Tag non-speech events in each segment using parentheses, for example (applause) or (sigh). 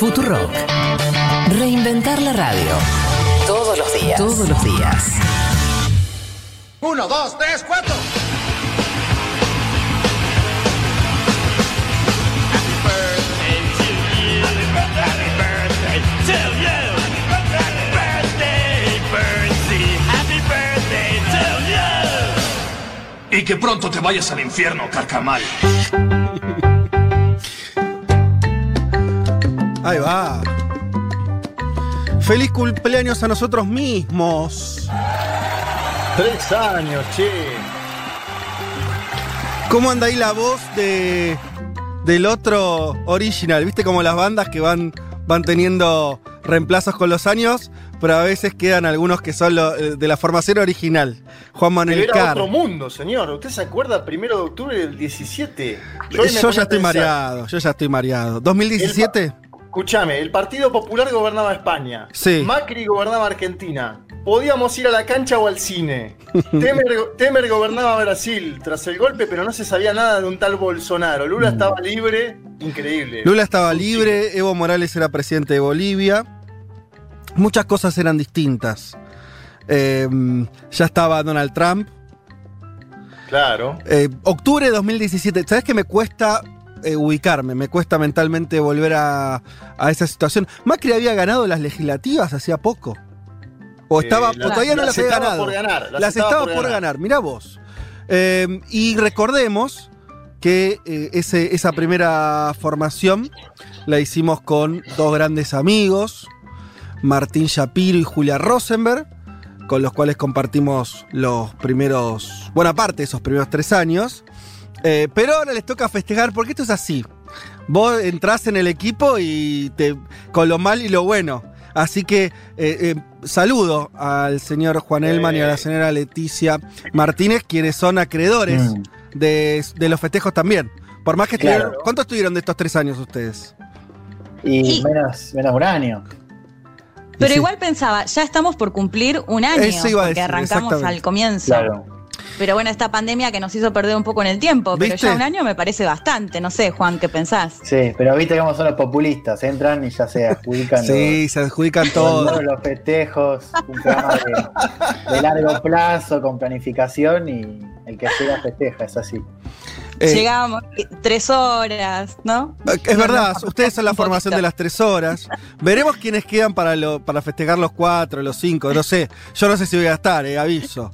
Futurock. Reinventar la radio. Todos los días. Todos los días. Uno, dos, tres, cuatro. Y que pronto te vayas al infierno, carcamal. (laughs) Ahí va. Feliz cumpleaños a nosotros mismos. Tres años, che. ¿Cómo anda ahí la voz de del otro original? ¿Viste como las bandas que van, van teniendo reemplazos con los años? Pero a veces quedan algunos que son lo- eh, de la formación original. Juan Manuel Pero era otro mundo, señor. ¿Usted se acuerda? Primero de octubre del 17. Yo, ya estoy mareado, yo ya estoy mareado. ¿2017? Escúchame, el Partido Popular gobernaba España. Sí. Macri gobernaba Argentina. Podíamos ir a la cancha o al cine. (laughs) Temer, Temer gobernaba Brasil tras el golpe, pero no se sabía nada de un tal Bolsonaro. Lula estaba libre, increíble. Mm. Lula estaba libre, Evo Morales era presidente de Bolivia. Muchas cosas eran distintas. Eh, ya estaba Donald Trump. Claro. Eh, octubre de 2017. ¿Sabes que me cuesta eh, ubicarme? Me cuesta mentalmente volver a, a esa situación. Macri había ganado las legislativas hacía poco. O Eh, estaba, la- o todavía no las las, había estaba ganado. por ganar, Las, estaba, por ganar. Mirá vos. Eh, y recordemos que eh, ese- esa primera formación la hicimos con dos grandes amigos, Martín Shapiro y Julia Rosenberg, con los cuales compartimos los primeros, buena parte de esos primeros tres años. Eh, pero ahora les toca festejar, porque esto es así. Vos entrás en el equipo y te, con lo mal y lo bueno. Así que eh, eh, saludo al señor Juan Elman y a la señora Leticia Martínez, quienes son acreedores Mm. de, de los festejos también. Por más que Claro. estuvieron. ¿Cuánto estuvieron de estos tres años ustedes? Y Sí. menos, menos un año. Pero Sí. igual pensaba, ya estamos por cumplir un año, Eso iba a porque arrancamos al comienzo. Claro. Pero bueno, esta pandemia que nos hizo perder un poco en el tiempo, pero ¿Viste? ya un año me parece bastante. No sé, Juan, ¿qué pensás? Sí, pero viste cómo son los populistas. Entran y ya se adjudican (laughs) Sí, se adjudican todo. todos los festejos. Un programa de, de largo plazo, con planificación y el que llega festeja, es así. Eh, Llegábamos eh, tres horas, ¿no? Es verdad, ustedes son la formación de las tres horas. Veremos quiénes quedan para, lo, para festejar los cuatro, los cinco, no sé. Yo no sé si voy a estar, eh, aviso.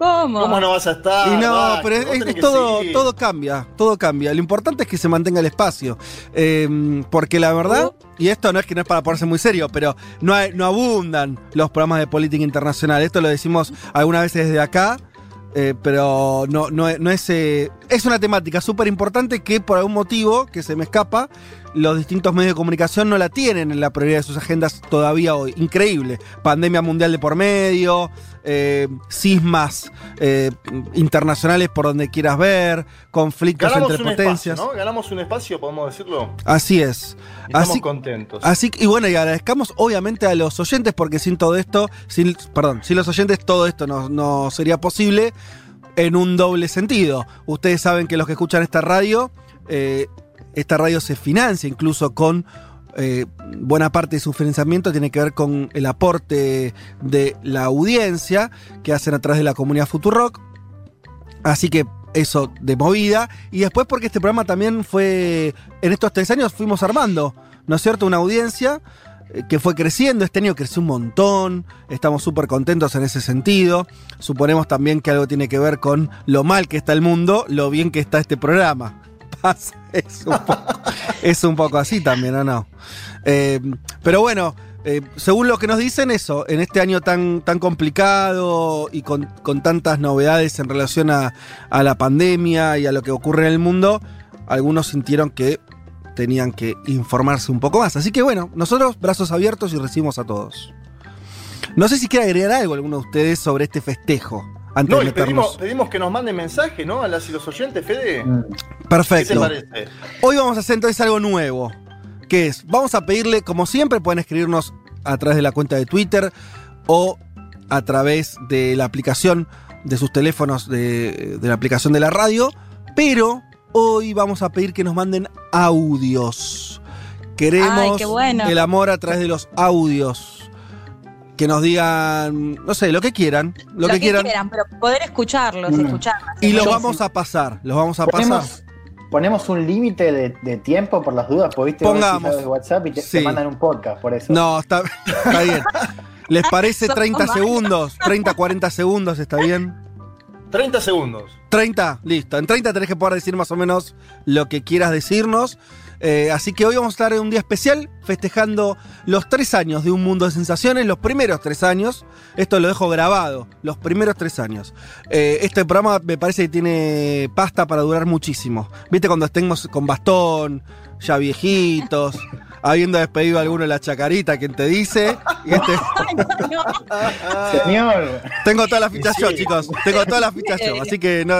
¿Cómo? ¿Cómo no vas a estar? y no, pero es, todo, seguir. todo cambia, todo cambia. Lo importante es que se mantenga el espacio. Eh, porque la verdad, y esto no es que no es para ponerse muy serio, pero no, hay- no abundan los programas de política internacional. Esto lo decimos algunas veces desde acá. eh, pero no, no, no es. eh, es una temática súper importante que por algún motivo que se me escapa, los distintos medios de comunicación no la tienen en la prioridad de sus agendas todavía hoy. Increíble. Pandemia mundial de por medio, eh, sismas eh, internacionales por donde quieras ver, conflictos Ganamos entre un potencias. espacio, ¿no? Ganamos un espacio, podemos decirlo. Así es. Estamos Así, contentos. así y bueno, y agradezcamos obviamente a los oyentes, porque sin todo esto, sin, perdón, sin los oyentes, todo esto no, no sería posible en un doble sentido. Ustedes saben que los que escuchan esta radio, eh, esta radio se financia incluso con eh, buena parte de su financiamiento tiene que ver con el aporte de la audiencia que hacen a través de la comunidad Futurock. Así que eso de movida. Y después porque este programa también fue, en estos tres años fuimos armando, ¿no es cierto? Una audiencia eh, que fue creciendo, este año creció un montón, estamos súper contentos en ese sentido. Suponemos también que algo tiene que ver con lo mal que está el mundo, lo bien que está este programa. Pasa, es un poco, es un poco así también, ¿o no? Eh, pero bueno, eh, según lo que nos dicen, eso, en este año tan, tan complicado y con, con tantas novedades en relación a, a la pandemia y a lo que ocurre en el mundo, algunos sintieron que tenían que informarse un poco más. Así que bueno, nosotros brazos abiertos y recibimos a todos. No sé si quiere agregar algo alguno de ustedes sobre este festejo. Antes No, de y pedimos, pedimos que nos manden mensaje, ¿no? A las y los oyentes, Fede. Mm. ¿Qué te Perfecto. parece? Hoy vamos a hacer entonces algo nuevo. Que es, vamos a pedirle, como siempre, pueden escribirnos a través de la cuenta de Twitter o a través de la aplicación de sus teléfonos, de, de la aplicación de la radio. Pero hoy vamos a pedir que nos manden audios. Queremos Ay, qué bueno. el amor a través de los audios. Que nos digan, no sé, lo que quieran. Lo, que, quieran. pero poder escucharlos, Mm. escucharlos. Y los vamos a pasar. Los vamos a pasar. Ponemos, un límite de, de tiempo por las dudas, porque viste, Pongamos. de WhatsApp y te, Sí. te mandan un podcast por eso. No, está, está bien. ¿Les parece Somos 30 malos. segundos? 30, 40 segundos, ¿está bien? 30 segundos. 30, listo. En 30 tenés que poder decir más o menos lo que quieras decirnos. Eh, así que hoy vamos a estar en un día especial festejando los tres años de Un Mundo de Sensaciones, los primeros tres años. Esto lo dejo grabado, los primeros tres años. Eh, este programa me parece que tiene pasta para durar muchísimo. ¿Viste cuando estemos con bastón, ya viejitos, (laughs) habiendo despedido a alguno de la chacarita, quien te dice? Y este- (laughs) Ay, no, no. Señor, tengo todas las fichas yo, chicos. Tengo todas las fichas yo. Así que no,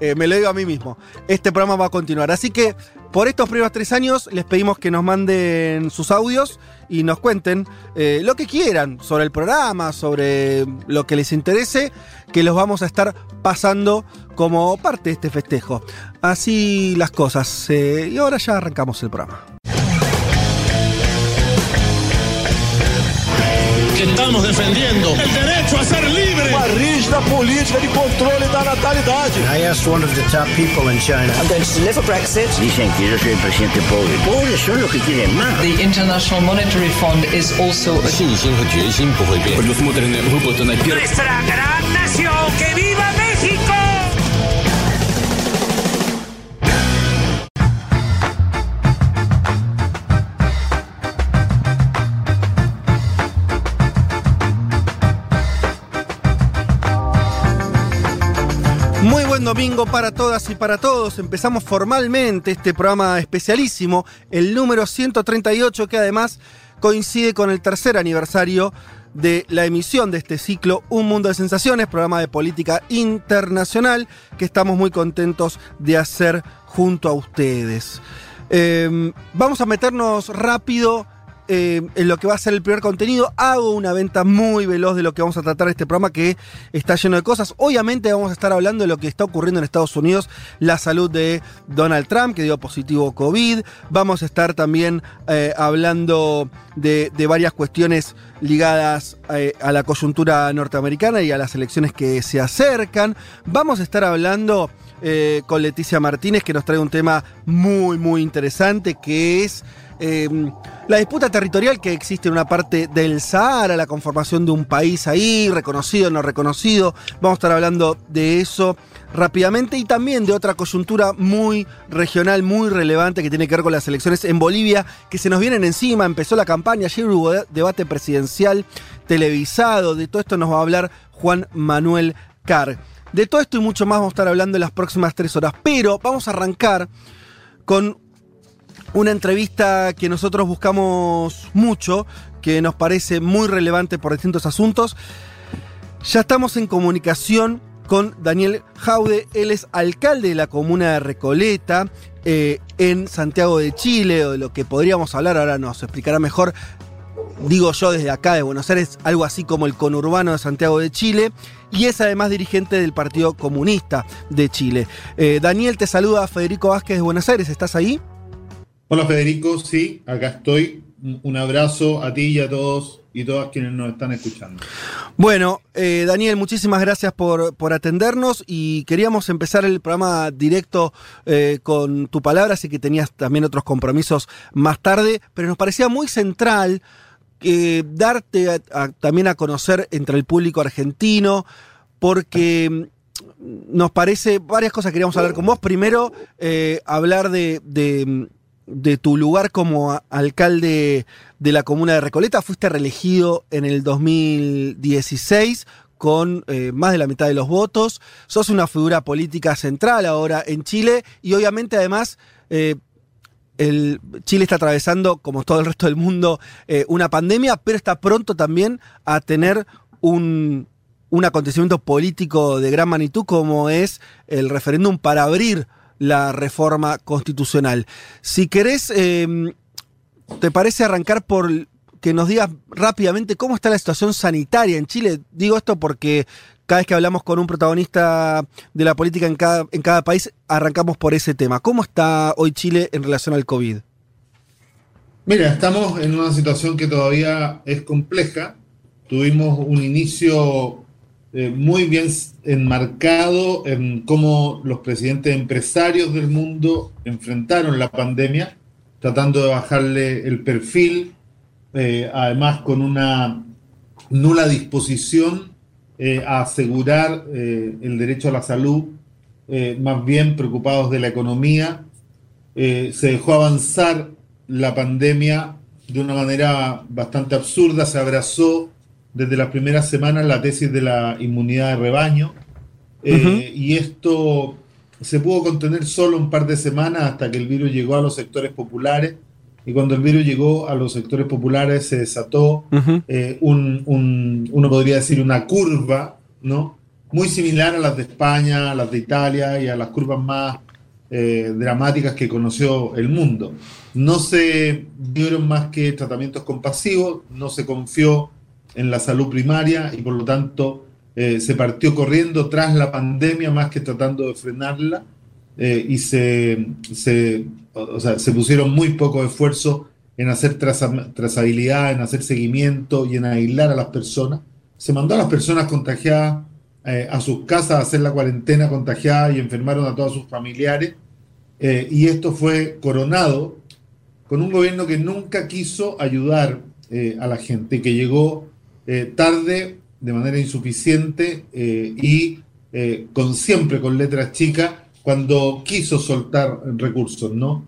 eh, me lo digo a mí mismo. Este programa va a continuar. Así que por estos primeros tres años les pedimos que nos manden sus audios y nos cuenten eh, lo que quieran sobre el programa, sobre lo que les interese, que los vamos a estar pasando como parte de este festejo. Así las cosas. eh, y ahora ya arrancamos el programa. estamos defendendo o direito a ser livre. Uma rígida política de controle da natalidade. I asked one of the top people in China. I'm going to deliver Brexit. Dicen que yo soy el presidente pobre. Pobres son los que quieren. The International Monetary Fund is also... A... Nuestra gran nación, que! Buen domingo para todas y para todos. Empezamos formalmente este programa especialísimo, el número 138, que además coincide con el tercer aniversario de la emisión de este ciclo Un Mundo de Sensaciones, programa de política internacional que estamos muy contentos de hacer junto a ustedes. Eh, vamos a meternos rápido eh, en lo que va a ser el primer contenido. Hago una venta muy veloz de lo que vamos a tratar este programa que está lleno de cosas. Obviamente vamos a estar hablando de lo que está ocurriendo en Estados Unidos, la salud de Donald Trump, que dio positivo COVID. Vamos a estar también eh, hablando de, varias cuestiones ligadas eh, a la coyuntura norteamericana y a las elecciones que se acercan. Vamos a estar hablando con Leticia Martínez, que nos trae un tema muy, muy interesante, que es eh, la disputa territorial que existe en una parte del Sahara, la conformación de un país ahí, reconocido, no reconocido. Vamos a estar hablando de eso rápidamente y también de otra coyuntura muy regional, muy relevante que tiene que ver con las elecciones en Bolivia, que se nos vienen encima. Empezó la campaña, ayer hubo de- debate presidencial televisado. De todo esto nos va a hablar Juan Manuel Carr. De todo esto y mucho más vamos a estar hablando en las próximas tres horas. Pero vamos a arrancar con una entrevista que nosotros buscamos mucho, que nos parece muy relevante por distintos asuntos. Ya estamos en comunicación con Daniel Jaude, él es alcalde de la comuna de Recoleta, eh, en Santiago de Chile, o de lo que podríamos hablar, ahora nos explicará mejor, digo yo desde acá de Buenos Aires, algo así como el conurbano de Santiago de Chile, y es además dirigente del Partido Comunista de Chile. Eh, Daniel, te saluda Federico Vázquez de Buenos Aires, ¿estás ahí? Hola Federico, sí, acá estoy. Un abrazo a ti y a todos y todas quienes nos están escuchando. Bueno, eh, Daniel, muchísimas gracias por, por atendernos y queríamos empezar el programa directo eh, con tu palabra, así que tenías también otros compromisos más tarde, pero nos parecía muy central eh, darte también a conocer entre el público argentino, porque nos parece varias cosas que queríamos hablar con vos. Primero, hablar de- de tu lugar como alcalde de la comuna de Recoleta. Fuiste reelegido en el 2016 con eh, más de la mitad de los votos. Sos una figura política central ahora en Chile y obviamente además... eh, el Chile está atravesando, como todo el resto del mundo, eh, una pandemia, pero está pronto también a tener un, un acontecimiento político de gran magnitud como es el referéndum para abrir la reforma constitucional. Si querés, eh, ¿te parece arrancar por que nos digas rápidamente cómo está la situación sanitaria en Chile? Digo esto porque cada vez que hablamos con un protagonista de la política en cada, en cada país, arrancamos por ese tema. ¿Cómo está hoy Chile en relación al COVID? Mira, estamos en una situación que todavía es compleja. Tuvimos un inicio eh, muy bien enmarcado en cómo los presidentes empresarios del mundo enfrentaron la pandemia, tratando de bajarle el perfil, eh, además con una nula disposición eh, a asegurar el derecho a la salud, más bien preocupados de la economía. Se dejó avanzar la pandemia de una manera bastante absurda, se abrazó desde las primeras semanas la tesis de la inmunidad de rebaño eh, y esto se pudo contener solo un par de semanas hasta que el virus llegó a los sectores populares y cuando el virus llegó a los sectores populares se desató eh, un, un- uno podría decir una curva, ¿no? Muy similar a las de España, a las de Italia y a las curvas más eh, dramáticas que conoció el mundo. No se dieron más que tratamientos compasivos, no se confió en la salud primaria y por lo tanto eh, se partió corriendo tras la pandemia más que tratando de frenarla eh, y se, se, o sea, se pusieron muy poco esfuerzo en hacer traza- trazabilidad, en hacer seguimiento y en aislar a las personas. Se mandó a las personas contagiadas eh, a sus casas a hacer la cuarentena contagiada y enfermaron a todos sus familiares. Y esto fue coronado con un gobierno que nunca quiso ayudar a la gente, que llegó eh, tarde, de manera insuficiente eh, y eh, con siempre con letras chicas cuando quiso soltar recursos, ¿no?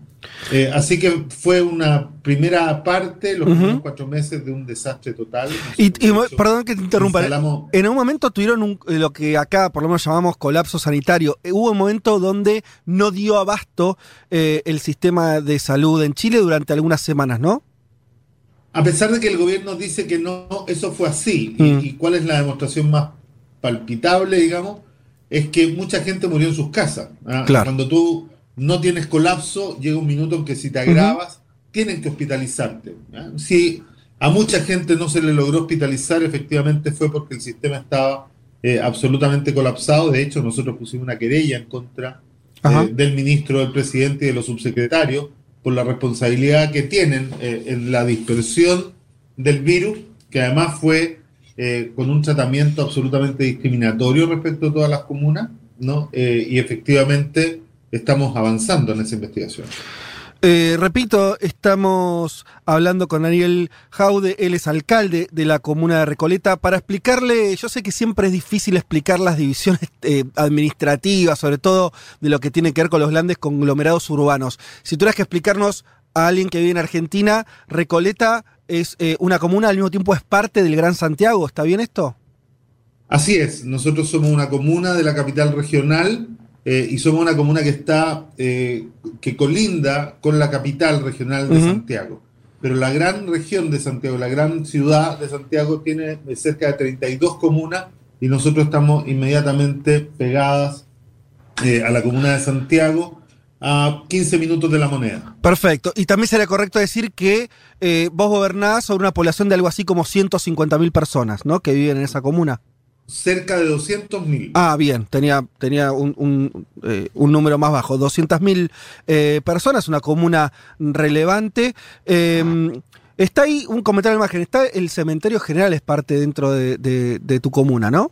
Eh, así que fue una primera parte, los primeros cuatro meses de un desastre total. Y, perdón que te interrumpa. En un momento tuvieron un- lo que acá por lo menos llamamos colapso sanitario. Eh, Hubo un momento donde no dio abasto eh, el sistema de salud en Chile durante algunas semanas, ¿no? A pesar de que el gobierno dice que no, eso fue así. Y- Mm. Y, cuál es la demostración más palpitable, digamos? Es que mucha gente murió en sus casas. ¿ah? Claro. Cuando tú no tienes colapso, llega un minuto en que si te agravas, tienen que hospitalizarte. ¿ah? Si a mucha gente no se le logró hospitalizar, efectivamente fue porque el sistema estaba eh, absolutamente colapsado. De hecho, nosotros pusimos una querella en contra eh, del ministro, del presidente y de los subsecretarios por la responsabilidad que tienen eh, en la dispersión del virus, que además fue eh, con un tratamiento absolutamente discriminatorio respecto a todas las comunas, ¿no? Eh, y efectivamente estamos avanzando en esa investigación. Eh, repito, estamos hablando con Daniel Jaude, él es alcalde de la comuna de Recoleta, para explicarle, yo sé que siempre es difícil explicar las divisiones eh, administrativas, sobre todo de lo que tiene que ver con los grandes conglomerados urbanos. Si tuvieras que explicarnos a alguien que vive en Argentina, Recoleta es eh, una comuna, al mismo tiempo es parte del Gran Santiago, ¿está bien esto? Así es, nosotros somos una comuna de la capital regional eh, y somos una comuna que está, eh, que colinda con la capital regional de. Santiago. Pero la gran región de Santiago, la gran ciudad de Santiago tiene cerca de 32 comunas y nosotros estamos inmediatamente pegadas eh, a la comuna de Santiago a 15 minutos de la moneda. Perfecto. Y también sería correcto decir que eh, vos gobernás sobre una población de algo así como 150.000 personas, ¿no? Que viven en esa comuna. Cerca de 200.000. Ah, bien, tenía, tenía un, un, eh, un número más bajo, 200.000 eh, personas, una comuna relevante. Eh, está ahí un comentario de imagen, está el cementerio general, es parte dentro de, de- de tu comuna, ¿no?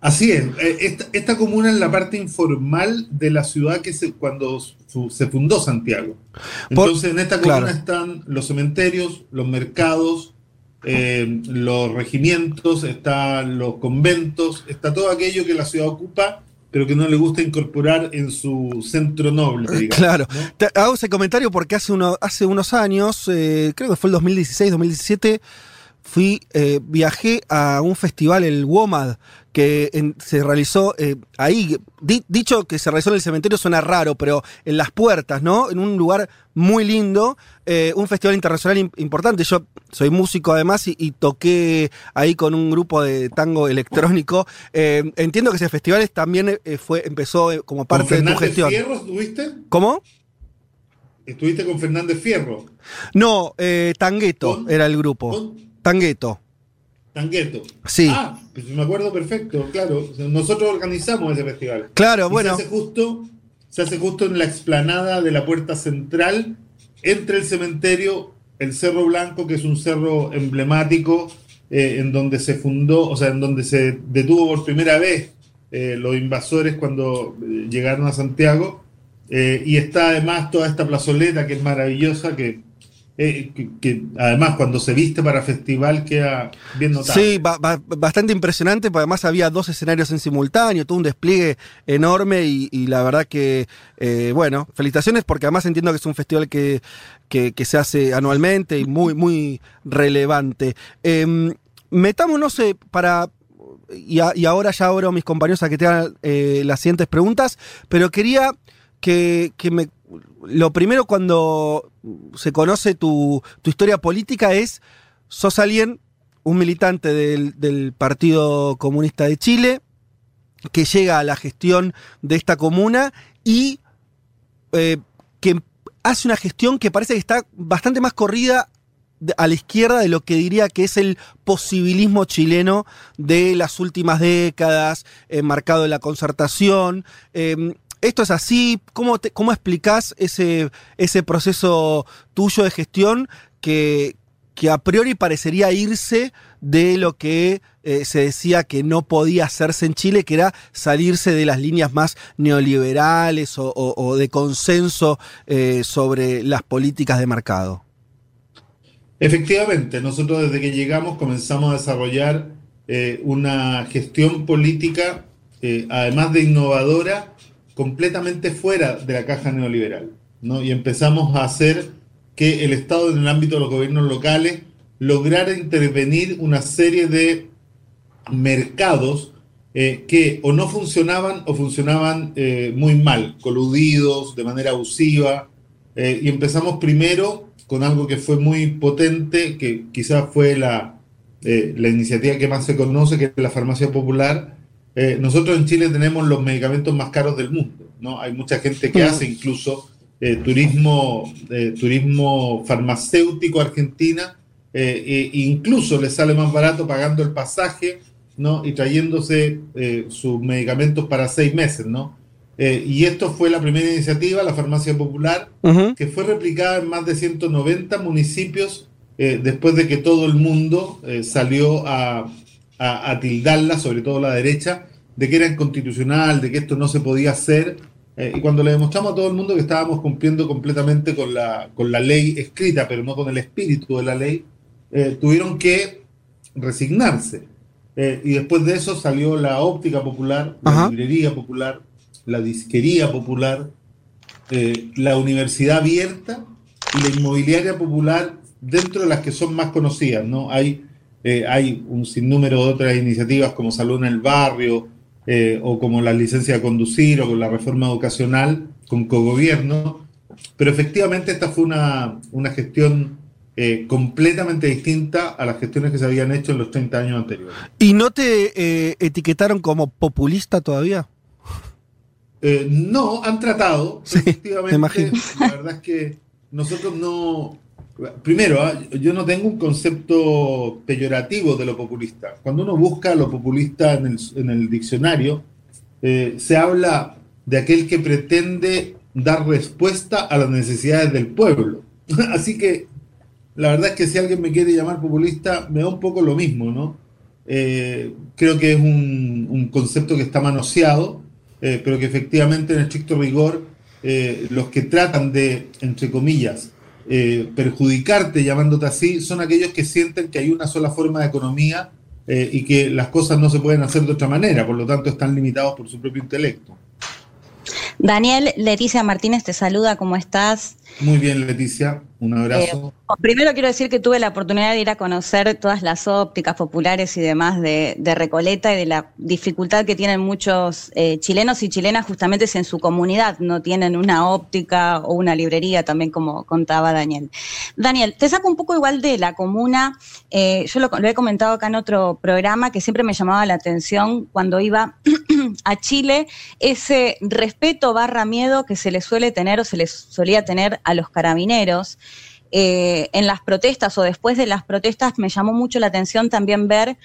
Así es. Eh, Esta, esta comuna es la parte informal de la ciudad que se, cuando su- se fundó Santiago. Por- Entonces, en esta comuna claro. están los cementerios, los mercados, eh, los regimientos, están los conventos, está todo aquello que la ciudad ocupa, pero que no le gusta incorporar en su centro noble. digamos, Claro. ¿no? Te hago ese comentario porque hace, uno, hace unos años, eh, creo que fue el 2016, 2017, fui, eh, viajé a un festival, el WOMAD, que en- se realizó eh, ahí. Di- dicho que se realizó en el cementerio suena raro, pero en las puertas, ¿no? En un lugar muy lindo, eh, un festival internacional im- importante. Yo soy músico además y, y toqué ahí con un grupo de tango electrónico. Eh, entiendo que ese festival es- también fue, empezó como ¿Con parte de tu Fernández gestión. Fierro estuviste? ¿Cómo? ¿Estuviste con Fernández Fierro? No, Tangueto ¿Con? era el grupo. ¿Con? Tangueto. Tangueto. Sí. Ah, pues me acuerdo perfecto, claro. Nosotros organizamos ese festival. Claro, Y bueno. Se hace, justo, se hace justo en la explanada de la puerta central, entre el cementerio el Cerro Blanco, que es un cerro emblemático eh, en donde se fundó, o sea, en donde se detuvo por primera vez eh, los invasores cuando eh, llegaron a Santiago. y está además toda esta plazoleta que es maravillosa, que, que, que además cuando se viste para festival queda bien notable. Sí, ba- ba- bastante impresionante, porque además había dos escenarios en simultáneo, todo un despliegue enorme y, la verdad que, eh, bueno, felicitaciones porque además entiendo que es un festival que, que- se hace anualmente y muy, muy relevante. Em, metámonos eh, para... Y, a- y ahora ya abro a mis compañeros a que te hagan eh, las siguientes preguntas, pero quería que, que me... Lo primero cuando se conoce tu, historia política es, sos alguien un militante del, Partido Comunista de Chile que llega a la gestión de esta comuna y eh, que hace una gestión que parece que está bastante más corrida a la izquierda de lo que diría que es el posibilismo chileno de las últimas décadas, eh, marcado en la concertación. Eh, ¿Esto es así? ¿Cómo, te- cómo explicás ese, ese proceso tuyo de gestión que, que a priori parecería irse de lo que eh, se decía que no podía hacerse en Chile, que era salirse de las líneas más neoliberales o, de consenso eh, sobre las políticas de mercado? Efectivamente, nosotros desde que llegamos comenzamos a desarrollar eh, una gestión política, además de innovadora, completamente fuera de la caja neoliberal. ¿no? Y empezamos a hacer que el Estado en el ámbito de los gobiernos locales lograra intervenir una serie de mercados eh, que o no funcionaban o funcionaban eh, muy mal, coludidos, de manera abusiva. eh, y empezamos primero con algo que fue muy potente, que quizás fue la, la iniciativa que más se conoce, que es la farmacia popular. Eh, nosotros en Chile tenemos los medicamentos más caros del mundo, ¿no? Hay mucha gente que hace incluso eh, turismo, eh, turismo farmacéutico Argentina, e incluso le sale más barato pagando el pasaje, ¿no? Y trayéndose sus medicamentos para seis meses, ¿no? Y esto fue la primera iniciativa, la farmacia popular, que fue replicada en más de 190 municipios después de que todo el mundo salió a, a- a tildarla, sobre todo la derecha, de que era inconstitucional, de que esto no se podía hacer. Eh, y cuando le demostramos a todo el mundo que estábamos cumpliendo completamente con la, con la ley escrita, pero no con el espíritu de la ley, eh, tuvieron que resignarse. Eh, y después de eso salió la óptica popular, la Ajá. librería popular, la disquería popular, la universidad abierta y la inmobiliaria popular dentro de las que son más conocidas, ¿no? Hay, eh, hay un sinnúmero de otras iniciativas como Salud en el Barrio, eh, o como la licencia de conducir, o con la reforma educacional, con cogobierno, pero efectivamente esta fue una, una gestión eh, completamente distinta a las gestiones que se habían hecho en los 30 años anteriores. ¿Y no te etiquetaron como populista todavía? No, han tratado, efectivamente. imagino. La verdad es que nosotros no. Primero, ah, yo no tengo un concepto peyorativo de lo populista. Cuando uno busca lo populista en el, en el diccionario, eh, se habla de aquel que pretende dar respuesta a las necesidades del pueblo. (laughs) Así que la verdad es que si alguien me quiere llamar populista, me da un poco lo mismo, ¿no? Eh, creo que es un, un concepto que está manoseado, eh, pero que efectivamente en estricto rigor los que tratan de, entre comillas, eh, perjudicarte llamándote así, son aquellos que sienten que hay una sola forma de economía eh, y que las cosas no se pueden hacer de otra manera, por lo tanto están limitados por su propio intelecto. Daniel, Leticia Martínez te saluda, ¿cómo estás? Muy bien, Leticia, un abrazo. Eh, primero quiero decir que tuve la oportunidad de ir a conocer todas las ópticas populares y demás de, Recoleta y de la dificultad que tienen muchos eh, chilenos y chilenas justamente si en su comunidad no tienen una óptica o una librería, también como contaba Daniel. Daniel, te saco un poco igual de la comuna. eh, yo lo, he comentado acá en otro programa que siempre me llamaba la atención cuando iba (clears throat) a Chile, ese respeto barra miedo que se le suele tener o se les solía tener a los carabineros. Eh, en las protestas o después de las protestas me llamó mucho la atención también ver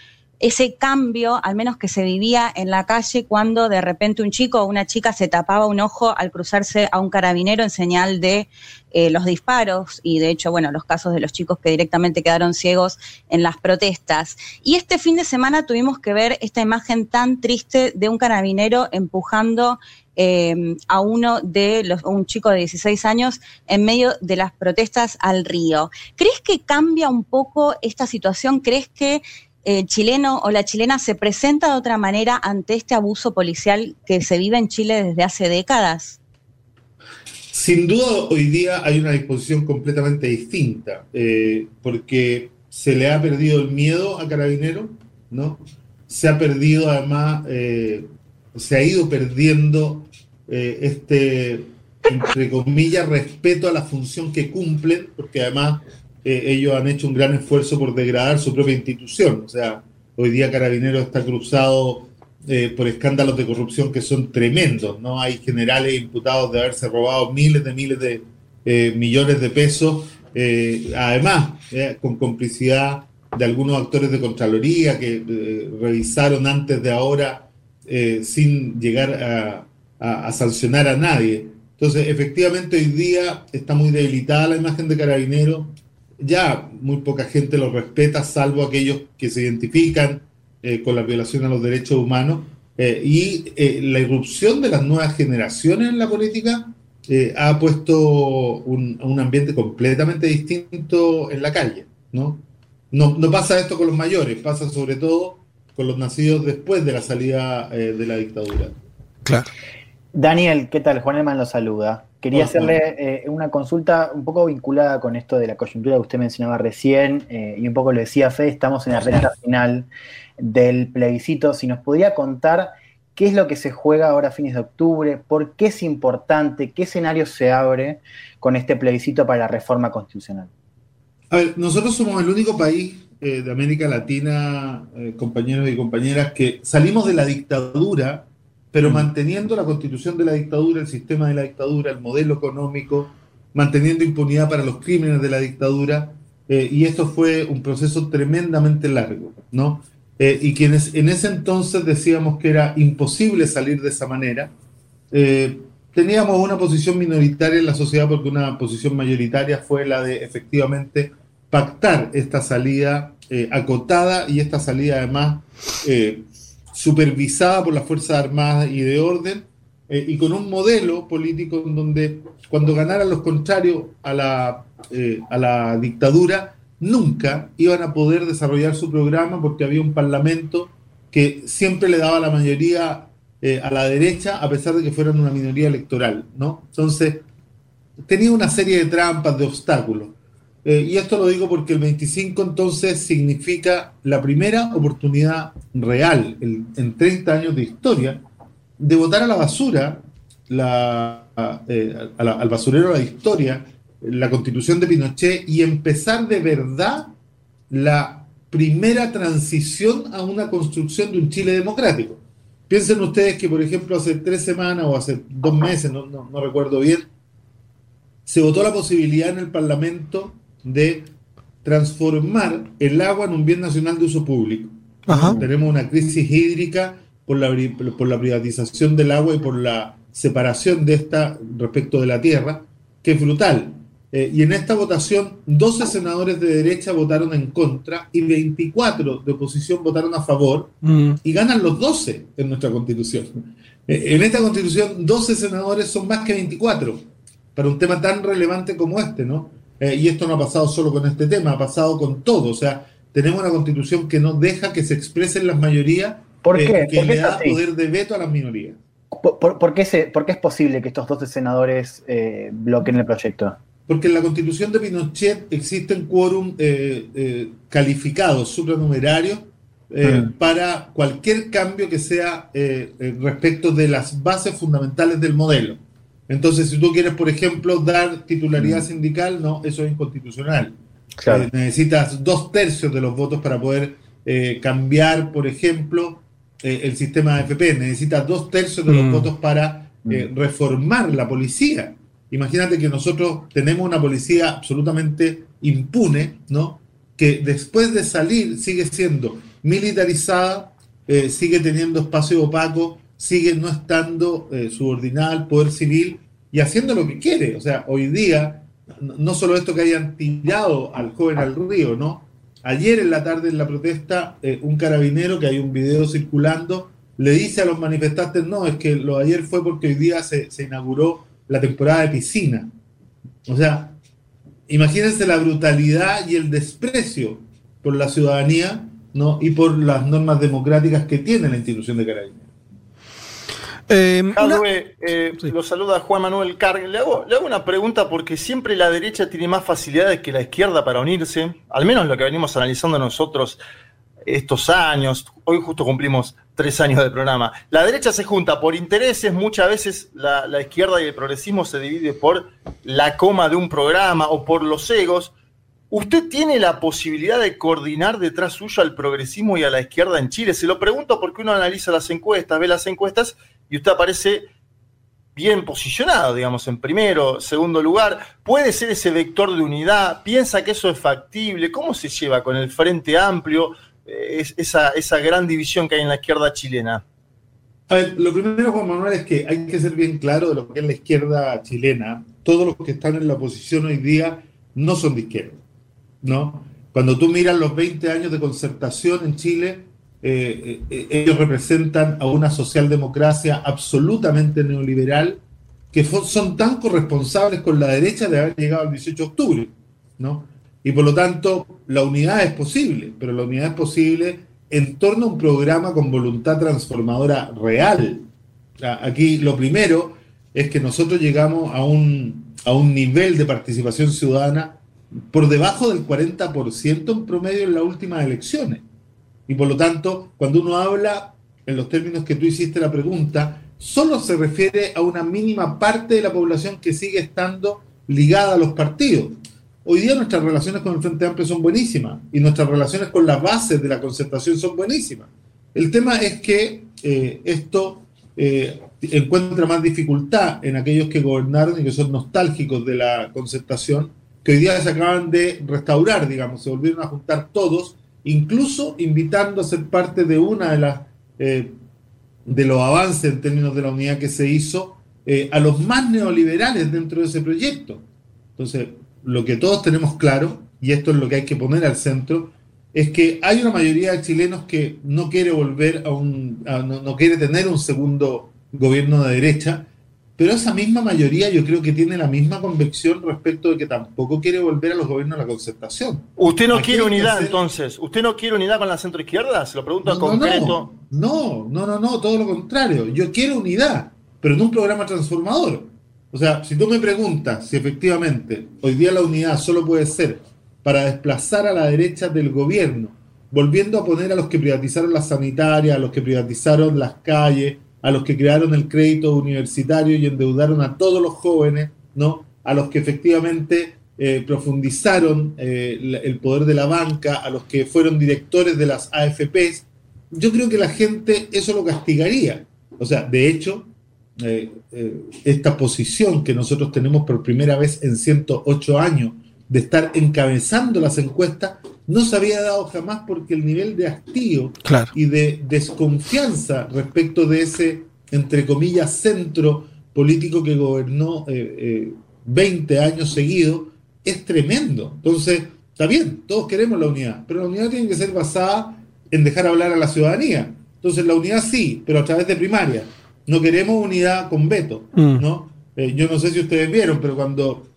ese cambio, al menos que se vivía en la calle cuando de repente un chico o una chica se tapaba un ojo al cruzarse a un carabinero en señal de eh, los disparos y de hecho, bueno, los casos de los chicos que directamente quedaron ciegos en las protestas. Y este fin de semana tuvimos que ver esta imagen tan triste de un carabinero empujando eh, a uno de los, un chico de 16 años en medio de las protestas al río. ¿Crees que cambia un poco esta situación? ¿Crees que el chileno o la chilena se presenta de otra manera ante este abuso policial que se vive en Chile desde hace décadas? Sin duda, hoy día hay una disposición completamente distinta, eh, porque se le ha perdido el miedo a Carabinero, ¿no? Se ha perdido además, eh, se ha ido perdiendo eh, este, entre comillas, respeto a la función que cumplen, porque además ellos han hecho un gran esfuerzo por degradar su propia institución. O sea, hoy día Carabinero está cruzado eh, por escándalos de corrupción que son tremendos, ¿no? Hay generales imputados de haberse robado miles de miles de eh, millones de pesos, eh, además, con complicidad de algunos actores de Contraloría que revisaron antes de ahora sin llegar a, sancionar a nadie. Entonces, efectivamente, hoy día está muy debilitada la imagen de Carabinero, ya muy poca gente lo respeta, salvo aquellos que se identifican eh, con la violación a los derechos humanos eh, y eh, la irrupción de las nuevas generaciones en la política ha puesto un, un, ambiente completamente distinto en la calle. ¿no? No, no pasa esto con los mayores, pasa sobre todo con los nacidos después de la salida de la dictadura. Claro. Daniel, ¿qué tal? Juan Elman lo saluda. Quería hacerle una consulta un poco vinculada con esto de la coyuntura que usted mencionaba recién, y un poco lo decía Fe, estamos en la recta final del plebiscito, si nos podría contar qué es lo que se juega ahora a fines de octubre, por qué es importante, qué escenario se abre con este plebiscito para la reforma constitucional. A ver, nosotros somos el único país eh, de América Latina, eh, compañeros y compañeras, que salimos de la dictadura, pero mm. manteniendo la constitución de la dictadura, el sistema de la dictadura, el modelo económico, manteniendo impunidad para los crímenes de la dictadura, eh, y esto fue un proceso tremendamente largo, ¿no? Eh, y quienes en ese entonces decíamos que era imposible salir de esa manera, eh, teníamos una posición minoritaria en la sociedad porque una posición mayoritaria fue la de efectivamente pactar esta salida acotada y esta salida además supervisada por las Fuerzas Armadas y de orden y con un modelo político en donde cuando ganaran los contrarios a la, a la dictadura, nunca iban a poder desarrollar su programa porque había un parlamento que siempre le daba la mayoría eh, a la derecha, a pesar de que fueran una minoría electoral, ¿no? Entonces, tenía una serie de trampas, de obstáculos. Eh, y esto lo digo porque el 25 entonces significa la primera oportunidad real en 30 años de historia de votar a la basura, la, eh, al basurero de la historia, la constitución de Pinochet y empezar de verdad la primera transición a una construcción de un Chile democrático. Piensen ustedes que, por ejemplo, hace tres semanas o hace dos meses, no, no, recuerdo bien, se votó la posibilidad en el Parlamento de transformar el agua en un bien nacional de uso público. Tenemos una crisis hídrica por la, por la privatización del agua y por la separación de esta respecto de la tierra, que es brutal. Eh, y en esta votación, 12 senadores de derecha votaron en contra y 24 de oposición votaron a favor mm. y ganan los 12 en nuestra constitución. Eh, en esta constitución, 12 senadores son más que 24 para un tema tan relevante como este, ¿no? Eh, y esto no ha pasado solo con este tema, ha pasado con todo. O sea, tenemos una constitución que no deja que se expresen las mayorías, ¿Por qué? que le da poder de veto a las minorías. ¿Por, qué, se, ¿Por, qué es posible que estos 12 senadores bloqueen el proyecto? Porque en la constitución de Pinochet existen quórum eh, eh, calificados, supranumerarios, eh, mm. para cualquier cambio que sea respecto de las bases fundamentales del modelo. Entonces, si tú quieres, por ejemplo, dar titularidad mm. sindical, no, eso es inconstitucional. necesitas dos tercios de los votos para poder cambiar, por ejemplo, el sistema de AFP. Necesitas dos tercios de los mm. votos para reformar la policía. Imagínate que nosotros tenemos una policía absolutamente impune, ¿no? Que después de salir sigue siendo militarizada, eh, sigue teniendo espacio opaco, sigue no estando eh, subordinada al poder civil y haciendo lo que quiere. O sea, hoy día, no solo esto que hayan tirado al joven al río, ¿no? Ayer en la tarde en la protesta, eh, un carabinero, que hay un video circulando, le dice a los manifestantes, no, es que lo de ayer fue porque hoy día se, se inauguró la temporada de piscina. O sea, imagínense la brutalidad y el desprecio por la ciudadanía ¿no? y por las normas democráticas que tiene la institución de carabineros. Eh, Jadwe, eh, lo saluda Juan Manuel Carg. Le hago, le hago una pregunta porque siempre la derecha tiene más facilidades que la izquierda para unirse, al menos lo que venimos analizando nosotros estos años. Hoy justo cumplimos tres años de programa. La derecha se junta por intereses, muchas veces la, la izquierda y el progresismo se divide por la coma de un programa o por los egos. ¿Usted tiene la posibilidad de coordinar detrás suyo al progresismo y a la izquierda en Chile? Se lo pregunto porque uno analiza las encuestas, ve las encuestas y usted aparece bien posicionado, digamos, en primero, segundo lugar. ¿Puede ser ese vector de unidad? ¿Piensa que eso es factible? ¿Cómo se lleva con el Frente Amplio eh, esa, esa gran división que hay en la izquierda chilena? A ver, lo primero, Juan Manuel, es que hay que ser bien claro de lo que es la izquierda chilena. Todos los que están en la oposición hoy día no son de izquierda, ¿no? Cuando tú miras los 20 años de concertación en Chile, eh, eh, ellos representan a una socialdemocracia absolutamente neoliberal que son tan corresponsables con la derecha de haber llegado al 18 de octubre, ¿no? Y por lo tanto, la unidad es posible, pero la unidad es posible en torno a un programa con voluntad transformadora real. Sea, aquí lo primero es que nosotros llegamos a un, a un nivel de participación ciudadana por debajo del 40% en promedio en las últimas elecciones. Y por lo tanto, cuando uno habla en los términos que tú hiciste la pregunta, solo se refiere a una mínima parte de la población que sigue estando ligada a los partidos. Hoy día nuestras relaciones con el Frente Amplio son buenísimas y nuestras relaciones con las bases de la concertación son buenísimas. El tema es que eh, esto eh, encuentra más dificultad en aquellos que gobernaron y que son nostálgicos de la concertación, que hoy día se acaban de restaurar, digamos, se volvieron a juntar todos incluso invitando a ser parte de una de las eh, de los avances en términos de la unidad que se hizo eh, a los más neoliberales dentro de ese proyecto. Entonces, lo que todos tenemos claro, y esto es lo que hay que poner al centro, es que hay una mayoría de chilenos que no quiere volver a un, no, no quiere tener un segundo gobierno de derecha, pero esa misma mayoría yo creo que tiene la misma convicción respecto de que tampoco quiere volver a los gobiernos de la concertación. ¿Usted no quiere unidad entonces? ¿Usted no quiere unidad con la centroizquierda? Se lo pregunto no, concreto. No, no, no, no, todo lo contrario. Yo quiero unidad, pero en un programa transformador. O sea, si tú me preguntas si efectivamente hoy día la unidad solo puede ser para desplazar a la derecha del gobierno, volviendo a poner a los que privatizaron las sanitarias, a los que privatizaron las calles, a los que crearon el crédito universitario y endeudaron a todos los jóvenes, ¿no? A los que efectivamente eh, profundizaron eh, el poder de la banca, a los que fueron directores de las AFPs. Yo creo que la gente eso lo castigaría. O sea, de hecho, eh, esta posición que nosotros tenemos por primera vez en 108 años de estar encabezando las encuestas no se había dado jamás porque el nivel de hastío y de desconfianza respecto de ese, entre comillas, centro político que gobernó 20 años seguidos es tremendo. Entonces, está bien, todos queremos la unidad, pero la unidad tiene que ser basada en dejar hablar a la ciudadanía. Entonces, la unidad sí, pero a través de primaria. No queremos unidad con veto, ¿no? yo no sé si ustedes vieron, pero cuando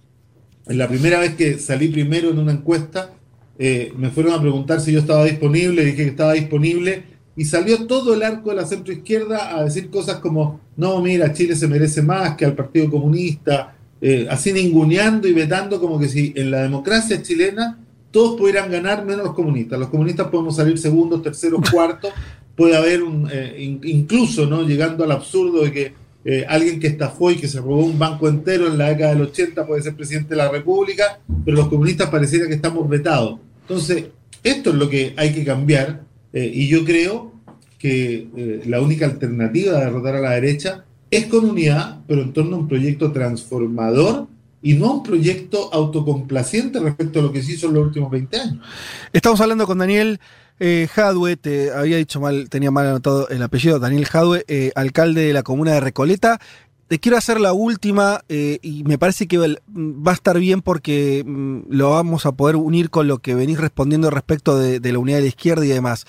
la primera vez que salí primero en una encuesta, eh, me fueron a preguntar si yo estaba disponible, dije que estaba disponible, y salió todo el arco de la centroizquierda a decir cosas como, no, mira, Chile se merece más que al Partido Comunista, eh, así ninguneando y vetando como que si en la democracia chilena todos pudieran ganar menos los comunistas. Los comunistas podemos salir segundos, terceros, (laughs) cuartos, puede haber un, eh, incluso, ¿no? Llegando al absurdo de que alguien que estafó y que se robó un banco entero en la década del 80 puede ser presidente de la República, pero los comunistas pareciera que estamos vetados. Entonces, esto es lo que hay que cambiar eh, y yo creo que eh, la única alternativa a derrotar a la derecha es con unidad, pero en torno a un proyecto transformador y no un proyecto autocomplaciente respecto a lo que se hizo en los últimos 20 años. Estamos hablando con Daniel eh, Jadwe, te había dicho mal, tenía mal anotado el apellido, Daniel Jadwe, eh, alcalde de la comuna de Recoleta. Te quiero hacer la última eh, y me parece que va a estar bien porque mm, lo vamos a poder unir con lo que venís respondiendo respecto de, de la unidad de la izquierda y demás.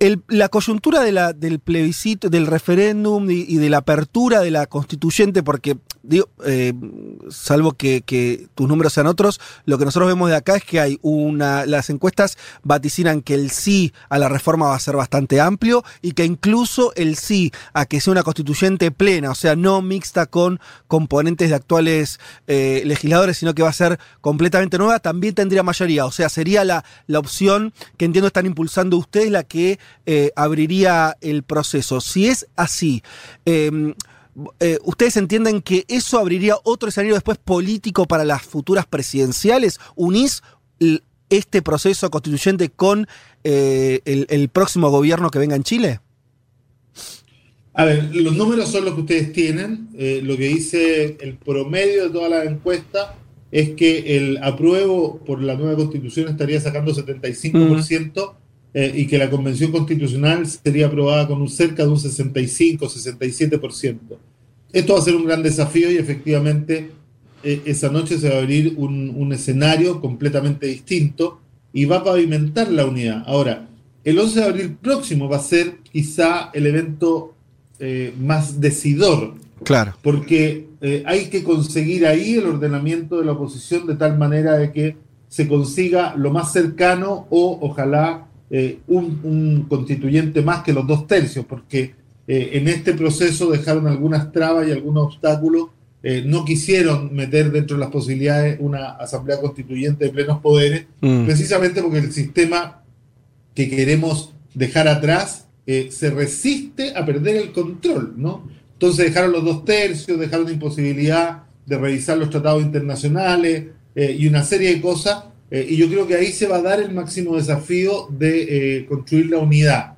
El- la coyuntura del plebiscito, del referéndum y, de la apertura de la constituyente, porque, digo, eh, salvo que, que tus números sean otros, lo que nosotros vemos de acá es que hay una. Las encuestas vaticinan que el sí a la reforma va a ser bastante amplio y que incluso el sí a que sea una constituyente plena, o sea, no mixta con componentes de actuales eh, legisladores, sino que va a ser completamente nueva, también tendría mayoría. O sea, sería la, la opción que entiendo están impulsando ustedes la que eh, abriría el proceso. Si es así, eh, eh, ¿ustedes entienden que eso abriría otro escenario después político para las futuras presidenciales? ¿Unís este proceso constituyente con eh, el, el próximo gobierno que venga en Chile? A ver, los números son los que ustedes tienen. Eh, lo que dice el promedio de todas las encuestas es que el apruebo por la nueva constitución estaría sacando 75% eh, y que la convención constitucional sería aprobada con un cerca de un 65-67%. Esto va a ser un gran desafío y efectivamente eh, esa noche se va a abrir un, un escenario completamente distinto y va a pavimentar la unidad. Ahora, el 11 de abril próximo va a ser quizá el evento eh, más decidor, Claro. porque eh, hay que conseguir ahí el ordenamiento de la oposición de tal manera de que se consiga lo más cercano o ojalá eh, un, un constituyente más que los dos tercios, porque eh, en este proceso dejaron algunas trabas y algunos obstáculos, eh, no quisieron meter dentro de las posibilidades una asamblea constituyente de plenos poderes, Mm. precisamente porque el sistema que queremos dejar atrás se resiste a perder el control, ¿no? Entonces dejaron los dos tercios, dejaron la imposibilidad de revisar los tratados internacionales y una serie de cosas, eh, y yo creo que ahí se va a dar el máximo desafío de eh, construir la unidad.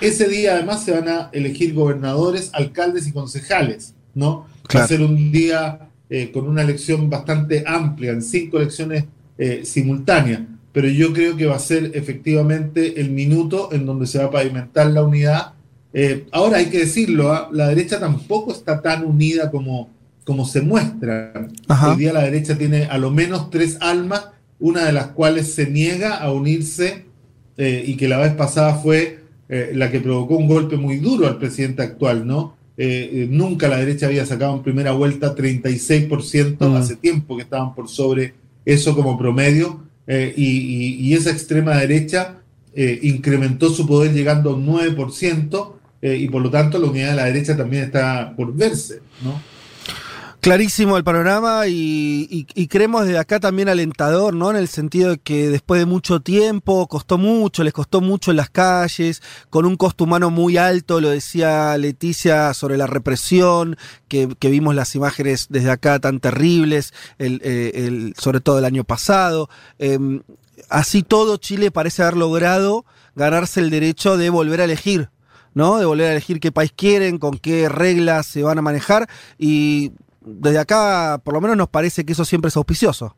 Ese día además se van a elegir gobernadores, alcaldes y concejales, ¿no? Va a ser un día eh, con una elección bastante amplia, en cinco elecciones simultáneas, pero yo creo que va a ser efectivamente el minuto en donde se va a pavimentar la unidad. Ahora hay que decirlo, ¿ah? la derecha tampoco está tan unida como, como se muestra. Ajá. Hoy día la derecha tiene a lo menos tres almas, una de las cuales se niega a unirse eh, y que la vez pasada fue eh, la que provocó un golpe muy duro al presidente actual, ¿no? Eh, nunca la derecha había sacado en primera vuelta 36%, Mm. hace tiempo que estaban por sobre eso como promedio, y, y- y esa extrema derecha incrementó su poder llegando a un 9%, eh, y por lo tanto la unidad de la derecha también está por verse, ¿no? Clarísimo el panorama y, creemos desde acá también alentador, ¿no? En el sentido de que después de mucho tiempo, costó mucho, les costó mucho en las calles, con un costo humano muy alto, lo decía Leticia sobre la represión, que, vimos las imágenes desde acá tan terribles, eh, sobre todo el año pasado. Em, así todo, Chile parece haber logrado ganarse el derecho de volver a elegir. ¿no? De volver a elegir qué país quieren, con qué reglas se van a manejar y desde acá por lo menos nos parece que eso siempre es auspicioso.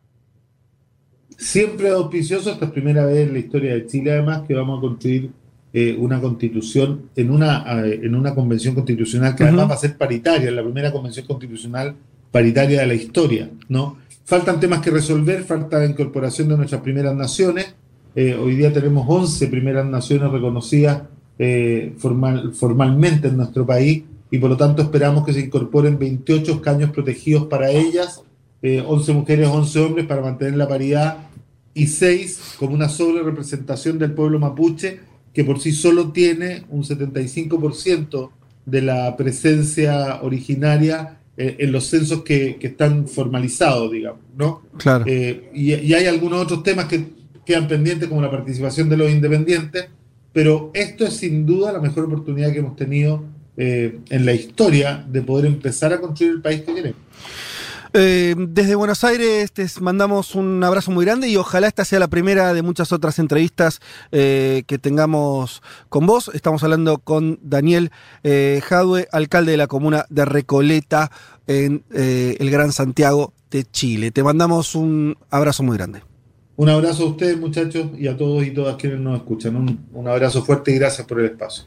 Siempre auspicioso, esta es primera vez en la historia de Chile, además, que vamos a construir eh, una constitución en una, eh, en una convención constitucional que además va a ser paritaria, la primera convención constitucional paritaria de la historia, ¿no? Faltan temas que resolver, falta la incorporación de nuestras primeras naciones. Eh, hoy día tenemos 11 primeras naciones reconocidas formal, formalmente en nuestro país y por lo tanto esperamos que se incorporen 28 escaños protegidos para ellas, eh, 11 mujeres, 11 hombres para mantener la paridad y 6 como una sobre representación del pueblo mapuche que por sí solo tiene un 75% de la presencia originaria eh, en los censos que, que están formalizados, digamos, ¿no? Claro. Eh, y, y hay algunos otros temas que quedan pendientes, como la participación de los independientes, pero esto es sin duda la mejor oportunidad que hemos tenido eh, en la historia de poder empezar a construir el país que queremos. Eh, desde Buenos Aires te mandamos un abrazo muy grande y ojalá esta sea la primera de muchas otras entrevistas eh, que tengamos con vos. Estamos hablando con Daniel eh, Jadwe, alcalde de la comuna de Recoleta en el Gran Santiago de Chile. Te mandamos un abrazo muy grande. Un abrazo a ustedes, muchachos, y a todos y todas quienes nos escuchan. Un, un abrazo fuerte y gracias por el espacio.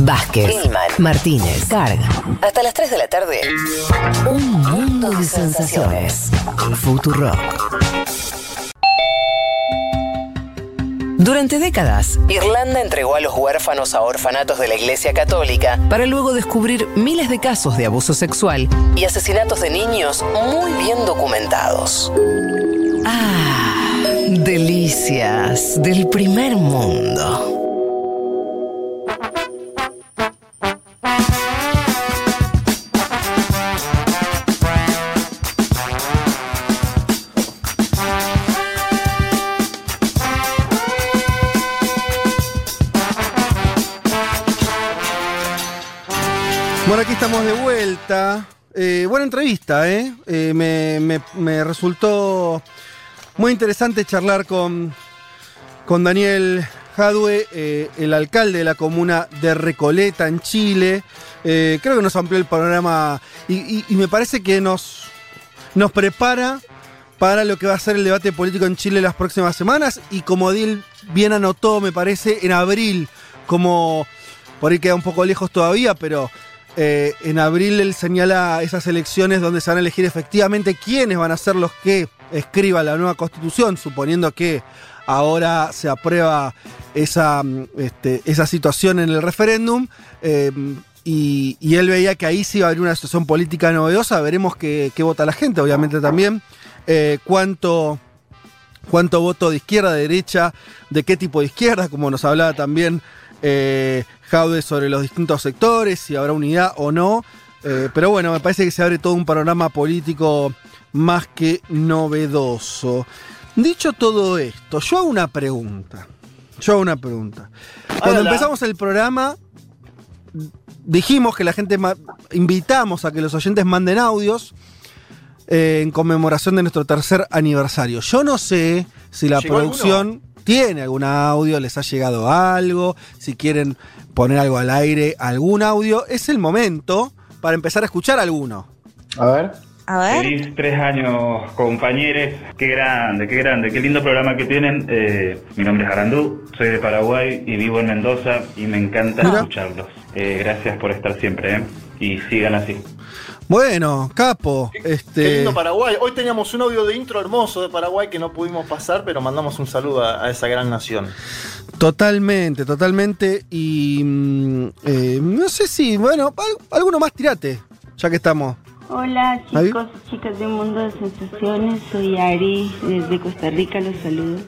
Vázquez, Martínez, Carga. Hasta las 3 de la tarde. Un mundo de sensaciones. Futuro. Durante décadas, Irlanda entregó a los huérfanos a orfanatos de la Iglesia Católica para luego descubrir miles de casos de abuso sexual y asesinatos de niños muy bien documentados. Ah, delicias del primer mundo. Bueno, aquí estamos de vuelta. Eh, buena entrevista, ¿eh? Eh, me, me- me resultó muy interesante charlar con, con Daniel Jadwe, eh, el alcalde de la comuna de Recoleta, en Chile. Eh, creo que nos amplió el panorama y me parece que nos, nos prepara para lo que va a ser el debate político en Chile las próximas semanas y como Dil bien anotó, me parece, en abril, como por ahí queda un poco lejos todavía, pero eh, en abril él señala esas elecciones donde se van a elegir efectivamente quiénes van a ser los que escriban la nueva constitución, suponiendo que ahora se aprueba esa, mm, este, esa situación en el referéndum. y, y él veía que ahí sí iba a haber una situación política novedosa. Veremos qué, qué vota la gente, obviamente también. eh, cuánto, cuánto voto de izquierda, de derecha, de qué tipo de izquierda, como nos hablaba también eh, Jaude sobre los distintos sectores, si habrá unidad o no. Eh, pero bueno, me parece que se abre todo un panorama político más que novedoso. Dicho todo esto, yo hago una pregunta. Yo hago una pregunta. Cuando empezamos el programa, dijimos que la gente, invitamos a que los oyentes manden audios eh, en conmemoración de nuestro tercer aniversario. Yo no sé si la ¿Llegó producción tiene algún audio, les ha llegado algo, si quieren poner algo al aire, algún audio. Es el momento para empezar a escuchar alguno. A ver. A ver. Feliz tres años, compañeros. Qué grande, qué grande, qué lindo programa que tienen. Eh, mi nombre es Arandú, soy de Paraguay y vivo en Mendoza y me encanta Mira. escucharlos. Eh, gracias por estar siempre, ¿eh? Y sigan así. Bueno, capo, este. Qué lindo Paraguay. Hoy teníamos un audio de intro hermoso de Paraguay que no pudimos pasar, pero mandamos un saludo a, a esa gran nación. Totalmente, totalmente. Y mm, eh, no sé si, bueno, al- alguno más tirate, ya que estamos. Hola ¿Ahí? chicos y chicas de un mundo de sensaciones, soy Ari desde Costa Rica, los saludo.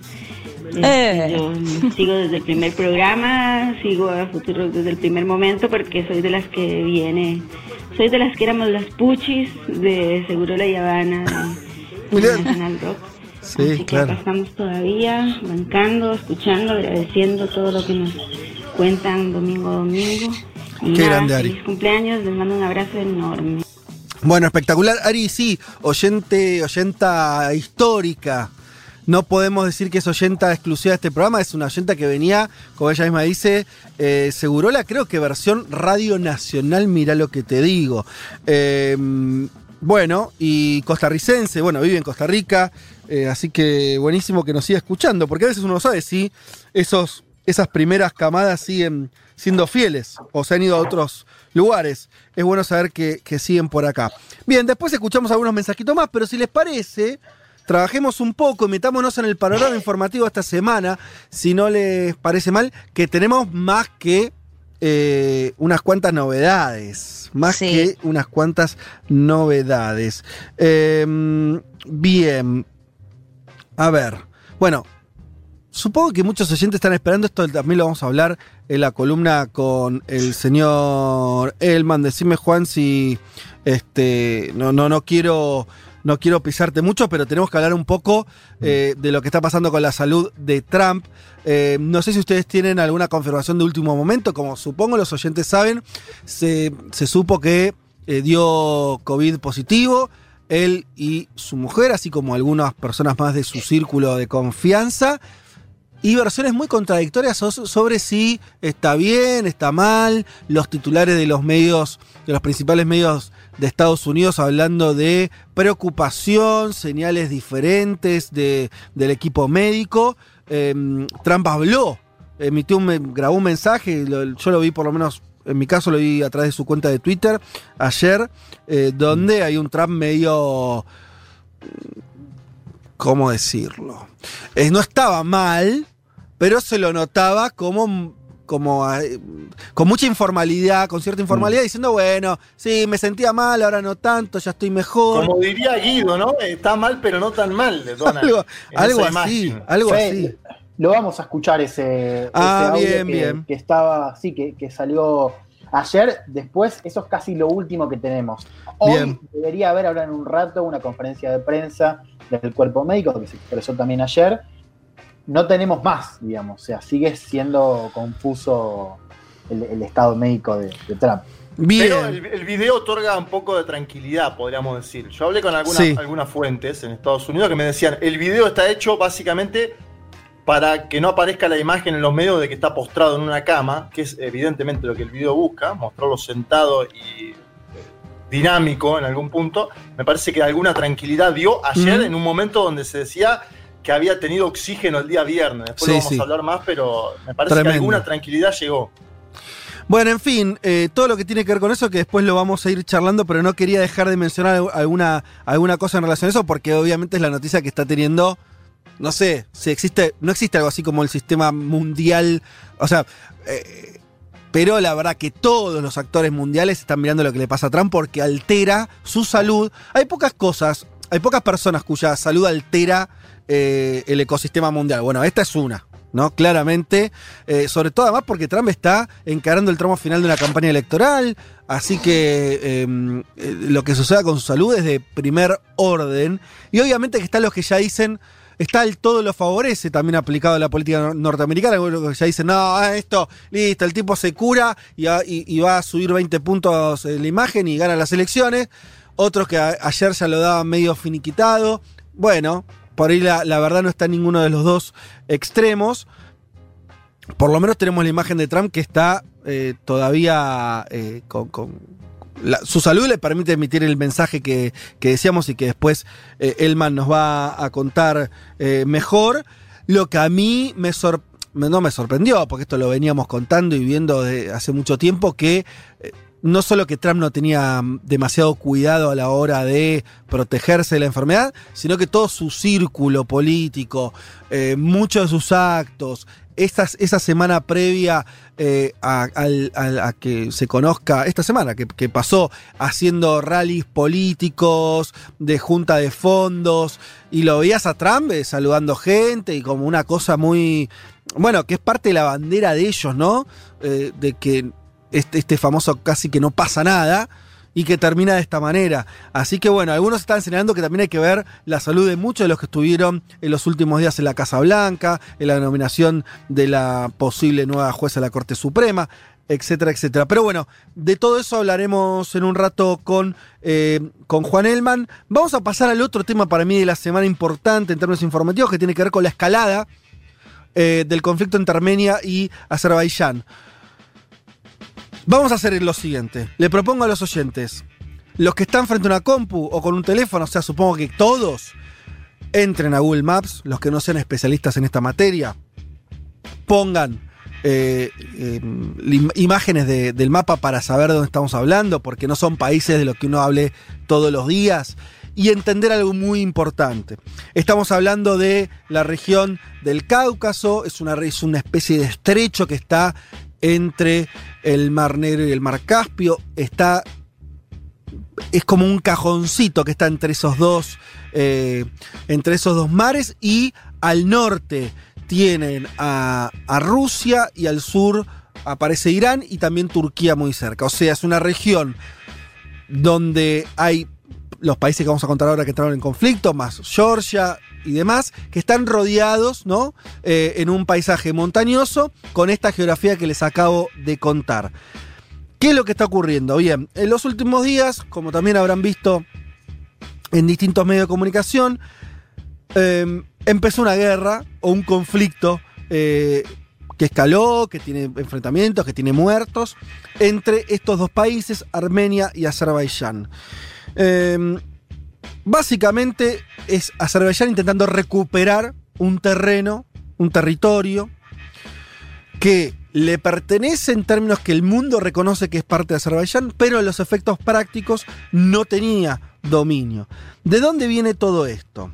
Este, Eh. Yo sigo desde el primer programa, sigo a Futuro desde el primer momento porque soy de las que viene, soy de las que éramos las puchis de Seguro La Habana, de, de National Rock. Sí, Así que claro. acá estamos todavía bancando, escuchando, agradeciendo todo lo que nos cuentan domingo a domingo. Y Qué nada, grande, Ari. Feliz cumpleaños, les mando un abrazo enorme. Bueno, espectacular. Ari, sí, oyente, oyenta histórica. No podemos decir que es oyenta exclusiva de este programa, es una oyenta que venía, como ella misma dice, eh, Segurola, creo que versión Radio Nacional, mira lo que te digo. Eh, bueno, y costarricense, bueno, vive en Costa Rica, eh, así que buenísimo que nos siga escuchando, porque a veces uno no sabe si esos, esas primeras camadas siguen siendo fieles o se han ido a otros lugares. Es bueno saber que, que siguen por acá. Bien, después escuchamos algunos mensajitos más, pero si les parece, trabajemos un poco y metámonos en el panorama informativo esta semana, si no les parece mal, que tenemos más que eh, unas cuantas novedades. Más Sí. que unas cuantas novedades. Eh, bien. A ver. Bueno, Supongo que muchos oyentes están esperando esto, también lo vamos a hablar en la columna con el señor Elman. Decime, Juan, si este no, no, no quiero. No quiero pisarte mucho, pero tenemos que hablar un poco eh, de lo que está pasando con la salud de Trump. Eh, no sé si ustedes tienen alguna confirmación de último momento. Como supongo los oyentes saben, se, se supo que eh, dio COVID positivo, él y su mujer, así como algunas personas más de su círculo de confianza y versiones muy contradictorias so- sobre si está bien, está mal, los titulares de los medios, de los principales medios de Estados Unidos hablando de preocupación, señales diferentes de, del equipo médico. Em, Trump habló, emitió un, grabó un mensaje, yo lo vi por lo menos, en mi caso lo vi a través de su cuenta de Twitter ayer, eh, donde hay un Trump medio... ¿Cómo decirlo? Eh, no estaba mal, pero se lo notaba como como eh, con mucha informalidad, con cierta informalidad, diciendo, bueno, sí, me sentía mal, ahora no tanto, ya estoy mejor. Como diría Guido, ¿no? Está mal, pero no tan mal, algo, algo así, algo así. Lo vamos a escuchar ese, ah, audio bien, que, bien. que estaba, sí, que, que, salió ayer. Después, eso es casi lo último que tenemos. Hoy Bien. debería haber ahora en un rato una conferencia de prensa del cuerpo médico que se expresó también ayer. No tenemos más, digamos, o sea, sigue siendo confuso el, el estado médico de, de Trump. Bien. Pero el, el, video otorga un poco de tranquilidad, podríamos decir. Yo hablé con algunas, Sí. algunas fuentes en Estados Unidos que me decían, el video está hecho básicamente para que no aparezca la imagen en los medios de que está postrado en una cama, que es evidentemente lo que el video busca, mostrarlo sentado y eh, dinámico en algún punto. Me parece que alguna tranquilidad dio ayer Mm. en un momento donde se decía que había tenido oxígeno el día viernes. Después Sí, lo vamos sí. a hablar más, pero me parece Tremendo. que alguna tranquilidad llegó. Bueno, en fin, eh, todo lo que tiene que ver con eso, que después lo vamos a ir charlando, pero no quería dejar de mencionar al- alguna, alguna cosa en relación a eso, porque obviamente es la noticia que está teniendo, no sé, si existe, no existe algo así como el sistema mundial, o sea, eh, pero la verdad que todos los actores mundiales están mirando lo que le pasa a Trump porque altera su salud. Hay pocas cosas, hay pocas personas cuya salud altera eh, el ecosistema mundial. Bueno, esta es una. ¿no? Claramente, eh, sobre todo además porque Trump está encarando el tramo final de una campaña electoral, así que eh, eh, lo que suceda con su salud es de primer orden, y obviamente que están los que ya dicen, está el todo lo favorece también aplicado a la política nor- norteamericana, que ya dicen, no, ah, esto, listo, el tipo se cura y, va- a subir 20 puntos en la imagen y gana las elecciones, otros que ayer ya lo daban medio finiquitado, bueno, por ahí la, la verdad no está en ninguno de los dos extremos. Por lo menos tenemos la imagen de Trump que está eh, todavía eh, con... su salud le permite emitir el mensaje que, que decíamos y que después eh, Elman nos va a contar eh, mejor. Lo que a mí me sor- me- no me sorprendió, porque esto lo veníamos contando y viendo de hace mucho tiempo, que eh, no solo que Trump no tenía mm, demasiado cuidado a la hora de protegerse de la enfermedad, sino que todo su círculo político, eh, muchos de sus actos, esa semana previa eh, a, que se conozca, esta semana que, pasó haciendo rallies políticos, de junta de fondos, y lo veías a Trump eh, saludando gente y como una cosa muy, bueno, que es parte de la bandera de ellos, ¿no? De que este, este famoso casi que no pasa nada y que termina de esta manera. Así que bueno, algunos están señalando que también hay que ver la salud de muchos de los que estuvieron en los últimos días en la Casa Blanca, en la nominación de la posible nueva jueza de la Corte Suprema, etcétera, etcétera. Pero bueno, de todo eso hablaremos en un rato con, eh, con Juan Elman. Vamos a pasar al otro tema para mí de la semana importante en términos informativos, que tiene que ver con la escalada eh, del conflicto entre Armenia y Azerbaiyán. Vamos a hacer lo siguiente. Le propongo a los oyentes, los que están frente a una compu o con un teléfono, o sea, supongo que todos, entren a Google Maps, los que no sean especialistas en esta materia, pongan eh, lim- imágenes de- del mapa para saber de dónde estamos hablando, porque no son países de los que uno hable todos los días, y entender algo muy importante. Estamos hablando de la región del Cáucaso, es una, es una especie de estrecho que está entre el Mar Negro y el Mar Caspio, está es como un cajoncito que está entre esos dos eh, entre esos dos mares y al norte tienen a, a Rusia y al sur aparece Irán y también Turquía muy cerca. O sea, es una región donde hay los países que vamos a contar ahora que entraron en conflicto, más Georgia y demás, que están rodeados, ¿no? Eh, en un paisaje montañoso con esta geografía que les acabo de contar. ¿Qué es lo que está ocurriendo? Bien, en los últimos días, como también habrán visto en distintos medios de comunicación, eh, empezó una guerra o un conflicto eh, que escaló, que tiene enfrentamientos, que tiene muertos entre estos dos países, Armenia y Azerbaiyán. Em, básicamente es Azerbaiyán intentando recuperar un terreno, un territorio que le pertenece en términos que el mundo reconoce que es parte de Azerbaiyán, pero en los efectos prácticos no tenía dominio. ¿De dónde viene todo esto?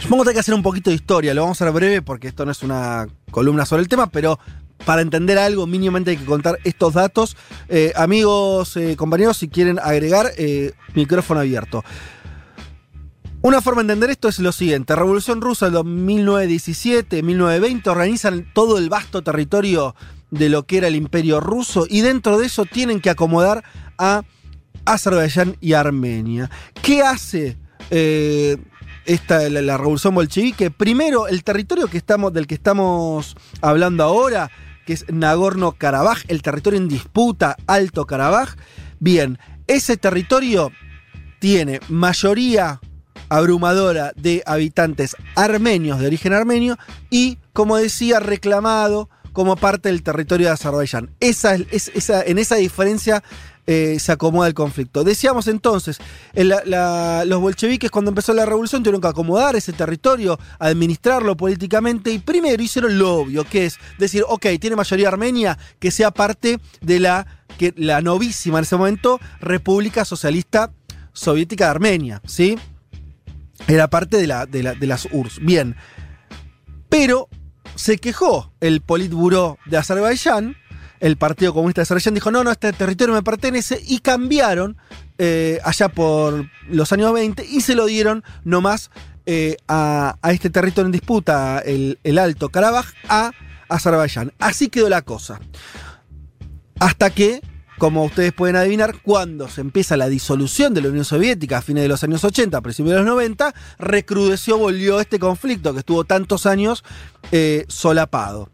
Supongo que hay que hacer un poquito de historia, lo vamos a hacer breve porque esto no es una columna sobre el tema, pero para entender algo mínimamente hay que contar estos datos. Eh, amigos, eh, compañeros, si quieren agregar, eh, micrófono abierto. Una forma de entender esto es lo siguiente. Revolución Rusa de 1917, 1920 organizan todo el vasto territorio de lo que era el imperio ruso y dentro de eso tienen que acomodar a Azerbaiyán y Armenia. ¿Qué hace esta, la, revolución bolchevique? Primero, el territorio que estamos, del que estamos hablando ahora, que es Nagorno-Karabaj, el territorio en disputa, Alto Karabaj. Bien, ese territorio tiene mayoría abrumadora de habitantes armenios de origen armenio y, como decía, reclamado como parte del territorio de Azerbaiyán. Esa, es, esa, en esa diferencia eh, se acomoda el conflicto. Decíamos entonces, los bolcheviques cuando empezó la revolución tuvieron que acomodar ese territorio, administrarlo políticamente y primero hicieron lo obvio, que es decir, ok, tiene mayoría armenia, que sea parte de la, que, la novísima en ese momento República Socialista Soviética de Armenia, ¿sí? Era parte de, la, de, las URSS. Bien. Pero se quejó el Politburo de Azerbaiyán, el Partido Comunista de Azerbaiyán dijo, no, no, este territorio me pertenece, y cambiaron eh, allá por los años 20 y se lo dieron nomás eh, a, a, este territorio en disputa, el, el Alto Karabaj, a Azerbaiyán. Así quedó la cosa. Hasta que como ustedes pueden adivinar, cuando se empieza la disolución de la Unión Soviética a fines de los años 80, a principios de los 90, recrudeció, volvió este conflicto que estuvo tantos años eh, solapado.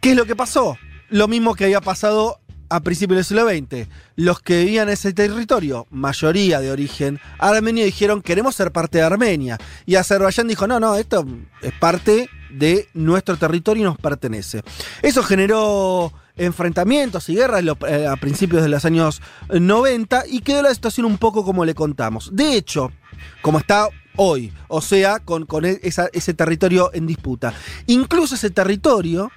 ¿Qué es lo que pasó? Lo mismo que había pasado a principios del siglo XX. Los que vivían en ese territorio, mayoría de origen armenio, dijeron queremos ser parte de Armenia. Y Azerbaiyán dijo, no, no, esto es parte de nuestro territorio y nos pertenece. Eso generó enfrentamientos y guerras eh, a principios de los años 90 y quedó la situación un poco como le contamos. De hecho, como está hoy, o sea, con, e, ese territorio en disputa. Incluso ese territorio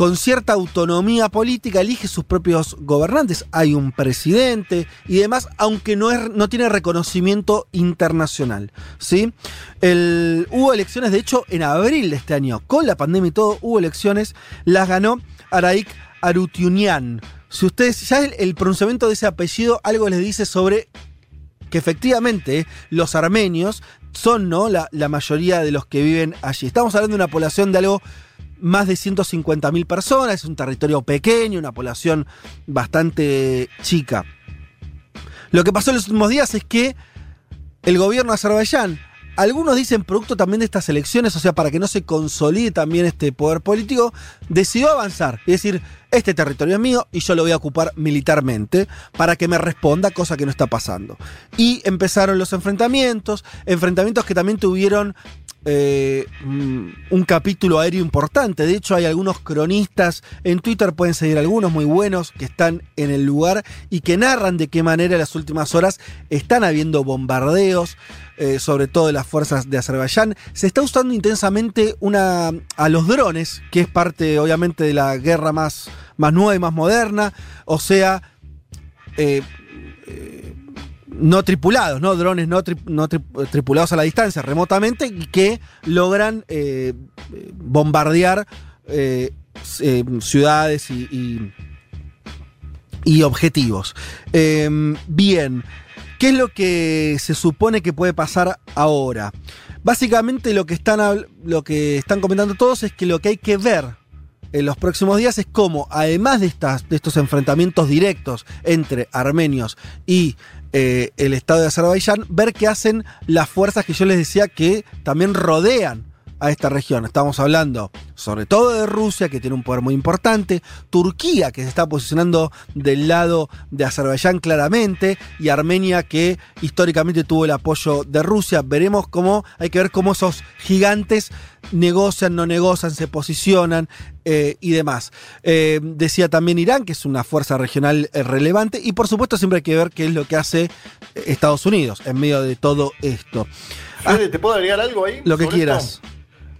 con cierta autonomía política, elige sus propios gobernantes. Hay un presidente y demás, aunque no, tiene reconocimiento internacional. ¿sí? hubo elecciones, de hecho, en abril de este año, con la pandemia y todo, hubo elecciones, las ganó Araik Arutiunian. Si ustedes, ya el, pronunciamiento de ese apellido algo les dice sobre que efectivamente los armenios son ¿no? la, la mayoría de los que viven allí. Estamos hablando de una población de algo más de 150.000 personas, es un territorio pequeño, una población bastante chica. Lo que pasó en los últimos días es que el gobierno de Azerbaiyán, algunos dicen producto también de estas elecciones, o sea, para que no se consolide también este poder político, decidió avanzar y decir, este territorio es mío y yo lo voy a ocupar militarmente para que me responda, cosa que no está pasando. Y empezaron los enfrentamientos, enfrentamientos que también tuvieron eh, mm, un capítulo aéreo importante. De hecho, hay algunos cronistas en Twitter, pueden seguir algunos muy buenos que están en el lugar y que narran de qué manera en las últimas horas están habiendo bombardeos, eh, sobre todo de las fuerzas de Azerbaiyán. Se está usando intensamente una, a los drones, que es parte obviamente de la guerra más, más nueva y más moderna. O sea, eh, no tripulados, ¿no? Drones no, tripulados a la distancia, remotamente, y que logran eh, bombardear eh, eh, ciudades y, y, objetivos. Em, bien, ¿qué es lo que se supone que puede pasar ahora? Básicamente lo que están, lo que están comentando todos es que lo que hay que ver en los próximos días es cómo, además de, estas, de estos enfrentamientos directos entre armenios y eh, el Estado de Azerbaiyán, ver qué hacen las fuerzas que yo les decía que también rodean a esta región. Estamos hablando sobre todo de Rusia, que tiene un poder muy importante, Turquía, que se está posicionando del lado de Azerbaiyán claramente, y Armenia, que históricamente tuvo el apoyo de Rusia. Veremos cómo, hay que ver cómo esos gigantes negocian, no negocian, se posicionan eh, y demás. Eh, decía también Irán, que es una fuerza regional eh, relevante, y por supuesto siempre hay que ver qué es lo que hace Estados Unidos en medio de todo esto. Fede, ¿te puedo agregar algo ahí? Lo que quieras.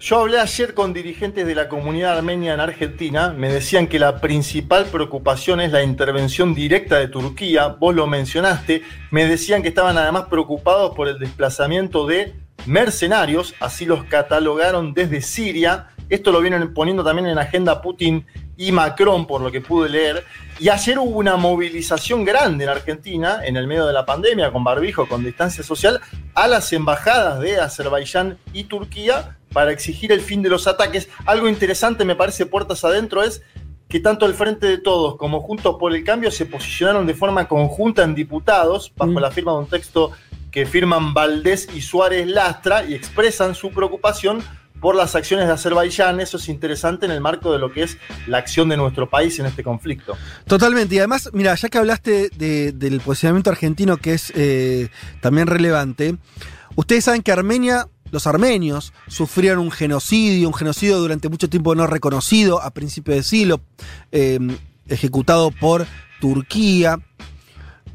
Yo hablé ayer con dirigentes de la comunidad armenia en Argentina, me decían que la principal preocupación es la intervención directa de Turquía, vos lo mencionaste, me decían que estaban además preocupados por el desplazamiento de mercenarios, así los catalogaron desde Siria, esto lo vienen poniendo también en agenda Putin y Macron, por lo que pude leer. Y ayer hubo una movilización grande en Argentina, en el medio de la pandemia, con barbijo, con distancia social, a las embajadas de Azerbaiyán y Turquía para exigir el fin de los ataques. Algo interesante, me parece, puertas adentro, es que tanto el Frente de Todos como Juntos por el Cambio se posicionaron de forma conjunta en diputados, bajo la firma de un texto que firman Valdés y Suárez Lastra y expresan su preocupación por las acciones de Azerbaiyán. Eso es interesante en el marco de lo que es la acción de nuestro país en este conflicto. Totalmente. Y además, mira, ya que hablaste del posicionamiento argentino, que es eh, también relevante, ustedes saben que Armenia los armenios sufrieron un genocidio, un genocidio durante mucho tiempo no reconocido, a principios de siglo, eh, ejecutado por Turquía.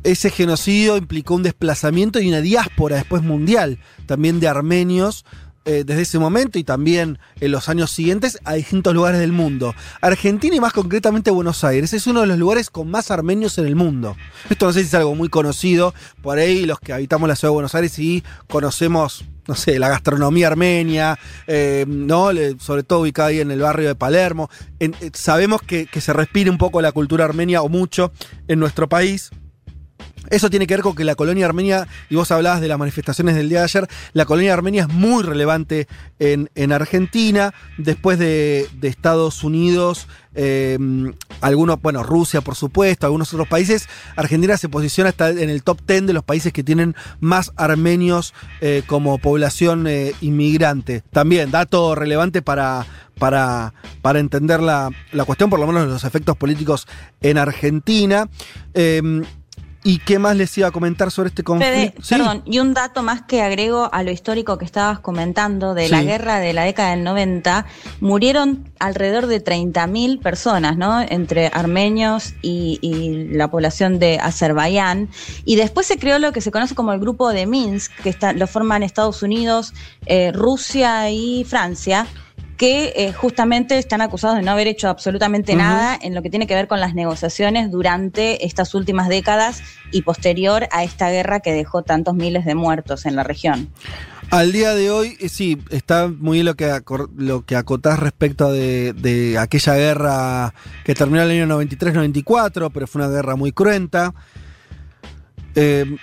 Ese genocidio implicó un desplazamiento y una diáspora después mundial, también de armenios eh, desde ese momento y también en los años siguientes a distintos lugares del mundo. Argentina y más concretamente Buenos Aires es uno de los lugares con más armenios en el mundo. Esto no sé si es algo muy conocido, por ahí los que habitamos la ciudad de Buenos Aires y conocemos no sé, la gastronomía armenia, eh, ¿no? sobre todo ubicada ahí en el barrio de Palermo. Eh, sabemos que, que se respira un poco la cultura armenia o mucho en nuestro país. Eso tiene que ver con que la colonia armenia, y vos hablabas de las manifestaciones del día de ayer, la colonia armenia es muy relevante en, Argentina, después de, Estados Unidos, eh, algunos, bueno, Rusia por supuesto, algunos otros países, Argentina se posiciona hasta en el top 10 de los países que tienen más armenios eh, como población eh, inmigrante. También, dato relevante para, para, para entender la, la, cuestión, por lo menos los efectos políticos en Argentina. ¿Y qué más les iba a comentar sobre este conflicto? Perdón, y un dato más que agrego a lo histórico que estabas comentando de la guerra de la década del 90, murieron alrededor de 30.000 personas, ¿no? Entre armenios y, la población de Azerbaiyán. Y después se creó lo que se conoce como el grupo de Minsk, que está, lo forman Estados Unidos, eh, Rusia y Francia que eh, justamente están acusados de no haber hecho absolutamente nada en lo que tiene que ver con las negociaciones durante estas últimas décadas y posterior a esta guerra que dejó tantos miles de muertos en la región. Al día de hoy, eh, sí, está muy bien lo que, lo que acotás respecto de, aquella guerra que terminó en el año 93-94, pero fue una guerra muy cruenta. Eh,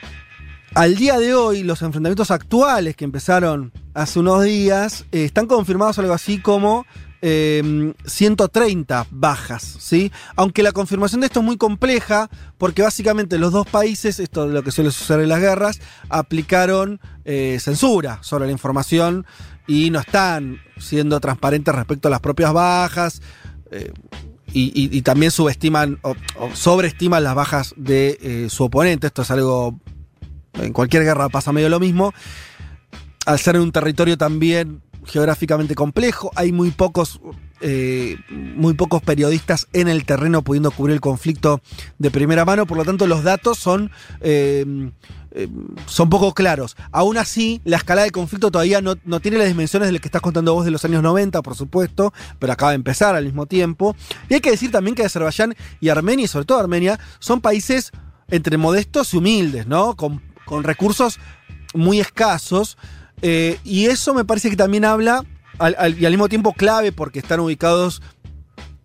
al día de hoy, los enfrentamientos actuales que empezaron hace unos días eh, están confirmados algo así como 130 em, bajas, ¿sí? Aunque la confirmación de esto es muy compleja, porque básicamente los dos países, esto es lo que suele suceder en las guerras, aplicaron eh, censura sobre la información y no están siendo transparentes respecto a las propias bajas. Eh, y, también subestiman o, sobreestiman las bajas de su oponente. Esto es algo en cualquier guerra pasa medio lo mismo. Al ser un territorio también geográficamente complejo, hay muy pocos, eh, muy pocos periodistas en el terreno pudiendo cubrir el conflicto de primera mano, por lo tanto los datos son, eh, eh, son poco claros. Aún así, la escala del conflicto todavía no, no, tiene las dimensiones de lo que estás contando vos de los años 90, por supuesto, pero acaba de empezar al mismo tiempo. Y hay que decir también que Azerbaiyán y Armenia, y sobre todo Armenia, son países entre modestos y humildes, ¿no? Con recursos muy escasos. Eh, y eso me parece que también habla, y al mismo tiempo clave, porque están ubicados,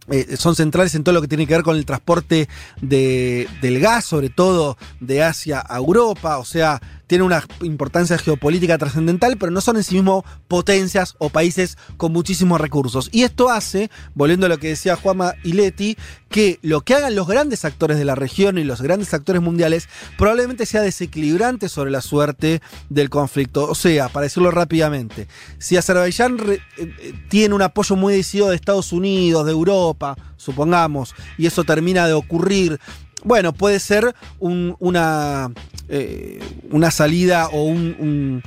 eh, son centrales en todo lo que tiene que ver con el transporte del gas, sobre todo de Asia a Europa, o sea, tienen una importancia geopolítica trascendental, pero no son en sí mismos potencias o países con muchísimos recursos. Y esto hace, volviendo a lo que decía Juama y Leti, que lo que hagan los grandes actores de la región y los grandes actores mundiales probablemente sea desequilibrante sobre la suerte del conflicto. O sea, para decirlo rápidamente, si Azerbaiyán eh, eh, tiene un apoyo muy decidido de Estados Unidos, de Europa, supongamos, y eso termina de ocurrir, bueno, puede ser un- una, eh, una salida o un,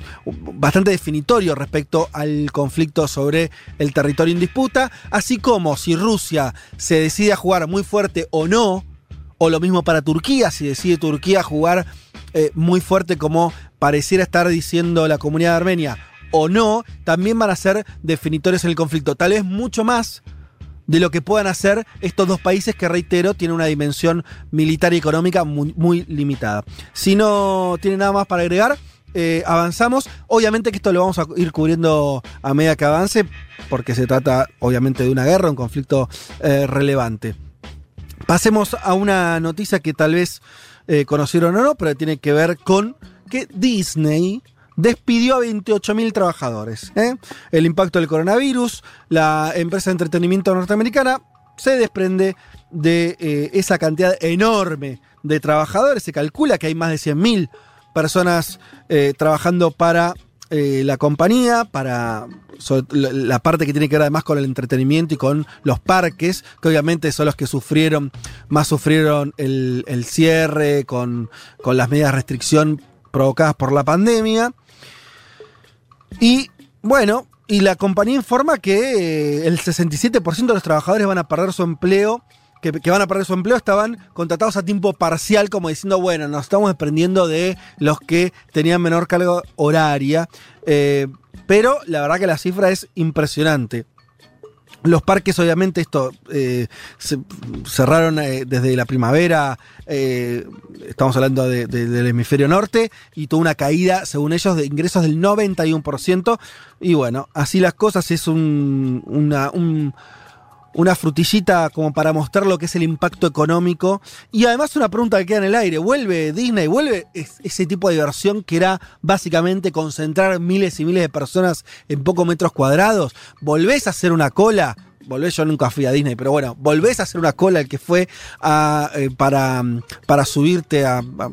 bastante definitorio respecto al conflicto sobre el territorio en disputa, así como si Rusia se decide a jugar muy fuerte o no, o lo mismo para Turquía, si decide Turquía jugar eh, muy fuerte como pareciera estar diciendo la comunidad armenia o no, también van a ser definitorios en el conflicto. Tal vez mucho más de lo que puedan hacer estos dos países que, reitero, tienen una dimensión militar y económica muy, limitada. Si no tiene nada más para agregar, eh, avanzamos. Obviamente que esto lo vamos a ir cubriendo a medida que avance, porque se trata obviamente de una guerra, un conflicto eh, relevante. Pasemos a una noticia que tal vez eh, conocieron o no, pero tiene que ver con que Disney despidió a 28.000 trabajadores. ¿eh? El impacto del coronavirus, la empresa de entretenimiento norteamericana se desprende de eh, esa cantidad enorme de trabajadores. Se calcula que hay más de 100.000 personas eh, trabajando para la compañía, para la parte que tiene que ver además con el entretenimiento y con los parques, que obviamente son los que sufrieron, más sufrieron el, cierre con las medidas de restricción provocadas por la pandemia. Y bueno, y la compañía informa que eh, el 67% de los trabajadores van a perder su empleo, que, que van a perder su empleo, estaban contratados a tiempo parcial, como diciendo, bueno, nos estamos desprendiendo de los que tenían menor carga horaria. Eh, pero la verdad que la cifra es impresionante. Los parques, obviamente, esto eh, se cerraron eh, desde la primavera, eh, estamos hablando de- de- del hemisferio norte, y tuvo una caída, según ellos, de ingresos del 91%. Y bueno, así las cosas es un- un- una frutillita como para mostrar lo que es el impacto económico. Y además una pregunta que queda en el aire, ¿vuelve Disney? ¿Vuelve es- ese tipo de diversión que era básicamente concentrar miles y miles de personas en pocos metros cuadrados? ¿Volvés a hacer una cola? Volvés, yo nunca fui a Disney, pero bueno, volvés a hacer una cola el que fue eh, para, para subirte a, a-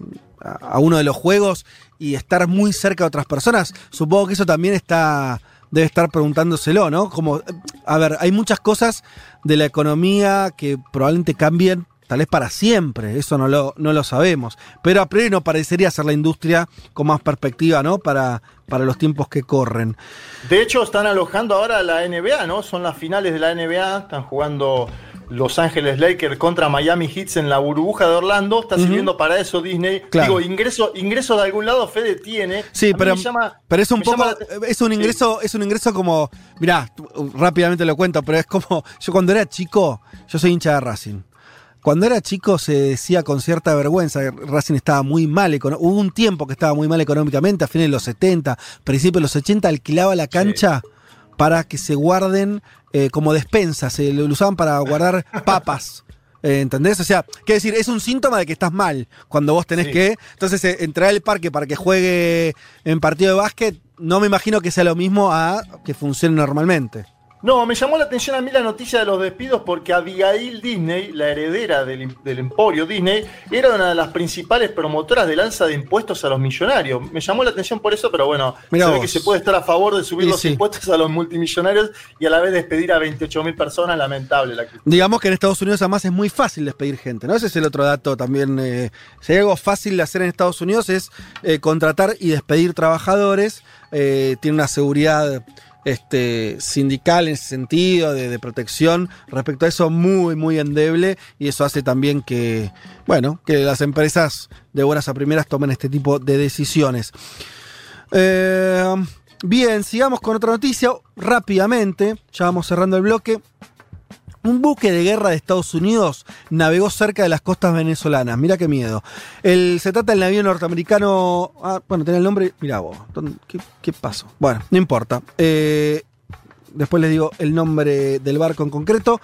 a uno de los juegos y estar muy cerca de otras personas. Supongo que eso también está debe estar preguntándoselo, ¿no? Como, a ver, hay muchas cosas de la economía que probablemente cambien tal vez para siempre, eso no lo, no lo sabemos, pero a priori no parecería ser la industria con más perspectiva, ¿no? Para, para los tiempos que corren. De hecho, están alojando ahora la NBA, ¿no? Son las finales de la NBA, están jugando Los Ángeles Lakers contra Miami Heat en la burbuja de Orlando. Está sirviendo para eso Disney. Claro. Digo, ingreso, ingreso de algún lado Fede tiene. Sí, pero, llama- pero es un poco, llama es un ingreso, es un ingreso como, mirá, tú- rápidamente lo cuento, pero es como, yo cuando era chico, yo soy hincha de Racing. Cuando era chico se decía con cierta vergüenza que Racing estaba muy mal, hubo un tiempo que estaba muy mal económicamente, a fines de los 70, principios de los 80, alquilaba la cancha para que se guarden eh, como despensa, se lo usaban para guardar (laughs) papas. Eh, ¿Entendés? O sea, quiere decir, es un síntoma de que estás mal cuando vos tenés Sí. que. Entonces, eh, entrar al parque para que juegue en partido de básquet, no me imagino que sea lo mismo a que funcione normalmente. No, me llamó la atención a mí la noticia de los despidos porque Abigail Disney, la heredera del, del emporio Disney, era una de las principales promotoras del alza de impuestos a los millonarios. Me llamó la atención por eso, pero bueno, Mirá se ve que se puede estar a favor de subir Y los sí. impuestos a los multimillonarios y a la vez despedir a 28 mil personas. Lamentable la actitud. Digamos que en Estados Unidos además es muy fácil despedir gente, ¿no? Ese es el otro dato también. eh, si hay algo fácil de hacer en Estados Unidos es eh, contratar y despedir trabajadores. eh, tiene una seguridad este, sindical en ese sentido, de, protección respecto a eso muy, muy endeble. Y eso hace también que, bueno, que las empresas de buenas a primeras tomen este tipo de decisiones. Eh, bien, sigamos con otra noticia rápidamente. Ya vamos cerrando el bloque. Un buque de guerra de Estados Unidos navegó cerca de las costas venezolanas. Mira qué miedo. El, se trata del navío norteamericano. Ah, bueno, tiene el nombre. Mira vos. ¿dónde- ¿Qué, qué pasó? Bueno, no importa. Eh, después les digo el nombre del barco en concreto.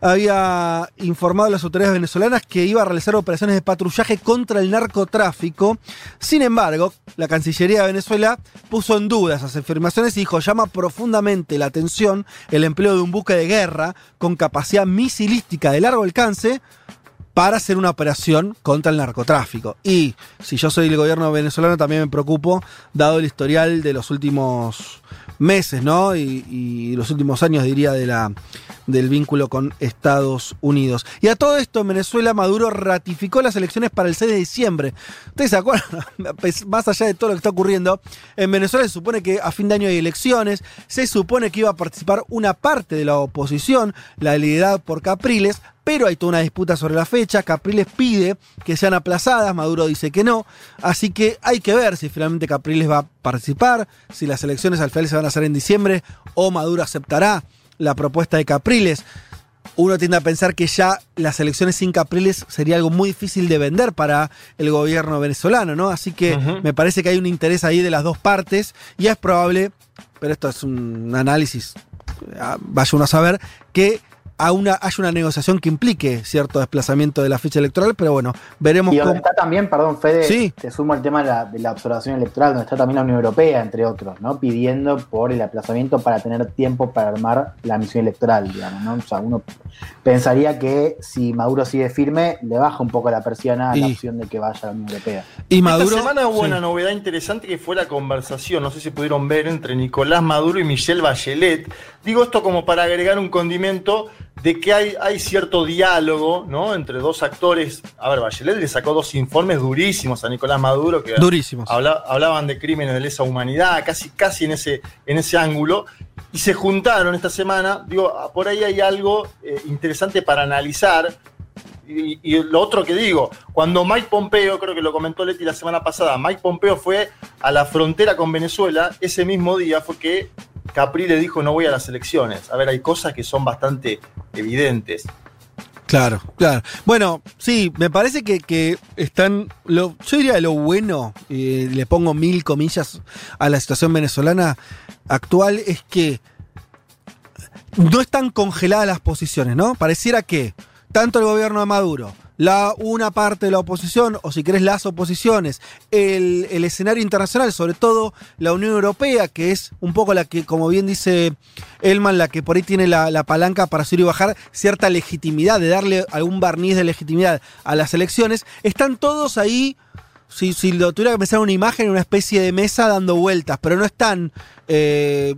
Había informado a las autoridades venezolanas que iba a realizar operaciones de patrullaje contra el narcotráfico. Sin embargo, la Cancillería de Venezuela puso en duda esas afirmaciones y dijo, llama profundamente la atención el empleo de un buque de guerra con capacidad misilística de largo alcance para hacer una operación contra el narcotráfico. Y si yo soy el gobierno venezolano también me preocupo, dado el historial de los últimos meses, ¿no? Y, los últimos años, diría, de la, del vínculo con Estados Unidos. Y a todo esto, en Venezuela, Maduro ratificó las elecciones para el 6 de diciembre. ¿Ustedes se acuerdan? (laughs) Más allá de todo lo que está ocurriendo, en Venezuela se supone que a fin de año hay elecciones, se supone que iba a participar una parte de la oposición, la liderada por Capriles, pero hay toda una disputa sobre la fecha. Capriles pide que sean aplazadas, Maduro dice que no. Así que hay que ver si finalmente Capriles va a participar, si las elecciones al final se van a hacer en diciembre o Maduro aceptará la propuesta de Capriles. Uno tiende a pensar que ya las elecciones sin Capriles sería algo muy difícil de vender para el gobierno venezolano, ¿no? Así que me parece que hay un interés ahí de las dos partes y es probable, pero esto es un análisis, ah, vaya uno a saber, que a una, haya una negociación que implique cierto desplazamiento de la fecha electoral, pero bueno, veremos Y donde cómo... está también, perdón, Fede, Sí. te sumo el tema de la, de la observación electoral, donde está también la Unión Europea, entre otros, ¿no? Pidiendo por el aplazamiento para tener tiempo para armar la misión electoral, digamos, ¿no? O sea, uno pensaría que si Maduro sigue firme, le baja un poco la persiana a la Y- opción de que vaya a la Unión Europea. Y Maduro... Esta semana hubo sí. una novedad interesante que fue la conversación, no sé si pudieron ver, entre Nicolás Maduro y Michelle Bachelet. Digo esto como para agregar un condimento de que hay, hay cierto diálogo ¿no? entre dos actores. A ver, Bachelet le sacó dos informes durísimos a Nicolás Maduro que Durísimos. habla- hablaban de crímenes de lesa humanidad, casi, casi en, ese, en ese ángulo. Y se juntaron esta semana. Digo, ah, por ahí hay algo eh, interesante para analizar. Y, y lo otro que digo, cuando Mike Pompeo, creo que lo comentó Leti la semana pasada, Mike Pompeo fue a la frontera con Venezuela, ese mismo día fue que Capri le dijo no voy a las elecciones. A ver, hay cosas que son bastante evidentes. Claro, claro. Bueno, sí, me parece que, están. Lo, yo diría lo bueno, y le pongo mil comillas a la situación venezolana actual, es que no están congeladas las posiciones, ¿no? Pareciera que tanto el gobierno de Maduro, la, una parte de la oposición, o si querés las oposiciones, el, el escenario internacional, sobre todo la Unión Europea, que es un poco la que, como bien dice Elman, la que por ahí tiene la, la palanca para subir y bajar cierta legitimidad, de darle algún barniz de legitimidad a las elecciones, están todos ahí si, si lo tuviera que pensar en una imagen, una especie de mesa dando vueltas, pero no están. eh,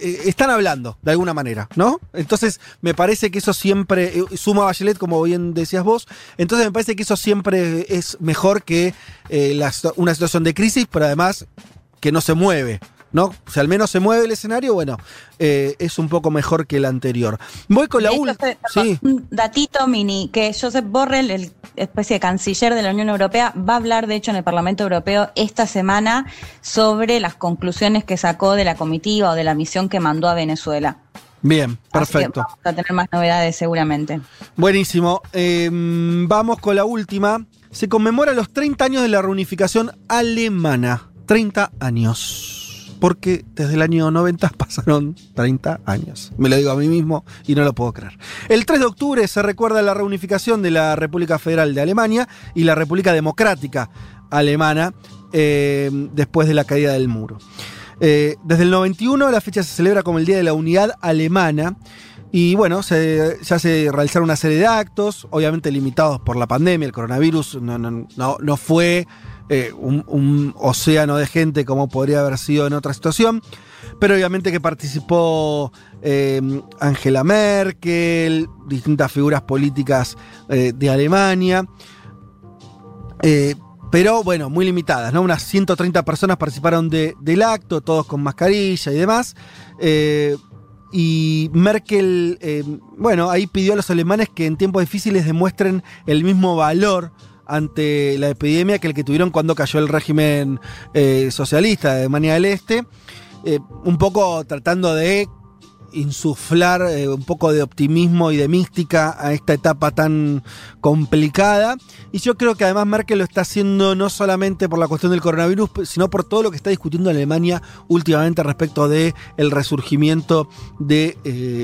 eh, están hablando, de alguna manera, ¿no? Entonces, me parece que eso siempre. eh, Suma Bachelet, como bien decías vos. Entonces, me parece que eso siempre es mejor que eh, la una situación de crisis, pero además que no se mueve. ¿No? Si al menos se mueve el escenario, bueno, eh, es un poco mejor que el anterior. Voy con la última. Sí. Un datito mini, que Josep Borrell, el especie de canciller de la Unión Europea, va a hablar, de hecho, en el Parlamento Europeo esta semana sobre las conclusiones que sacó de la comitiva o de la misión que mandó a Venezuela. Bien, perfecto. vamos a tener más novedades seguramente. Buenísimo. Eh, vamos con la última. Se conmemora los 30 años de la reunificación alemana. 30 años. Porque desde el año 90 (laughs) pasaron 30 años. Me lo digo a mí mismo y no lo puedo creer. El 3 de octubre se recuerda la reunificación de la República Federal de Alemania y la República Democrática Alemana eh, después de la caída del muro. Eh, desde el 91 la fecha se celebra como el Día de la Unidad Alemana. Y bueno, se- ya se realizaron una serie de actos, obviamente limitados por la pandemia, el coronavirus no, no- no- no fue eh, un, océano de gente como podría haber sido en otra situación, pero obviamente que participó eh, Angela Merkel, distintas figuras políticas eh, de Alemania. Eh, pero bueno, muy limitadas, ¿no? Unas 130 personas participaron de- del acto, todos con mascarilla y demás. Y Merkel, eh, bueno, ahí pidió a los alemanes que en tiempos difíciles demuestren el mismo valor ante la epidemia que el que tuvieron cuando cayó el régimen eh, socialista de Alemania del Este. Eh, un poco tratando de insuflar eh, un poco de optimismo y de mística a esta etapa tan complicada. Y yo creo que además Merkel lo está haciendo no solamente por la cuestión del coronavirus, sino por todo lo que está discutiendo Alemania últimamente respecto de resurgimiento de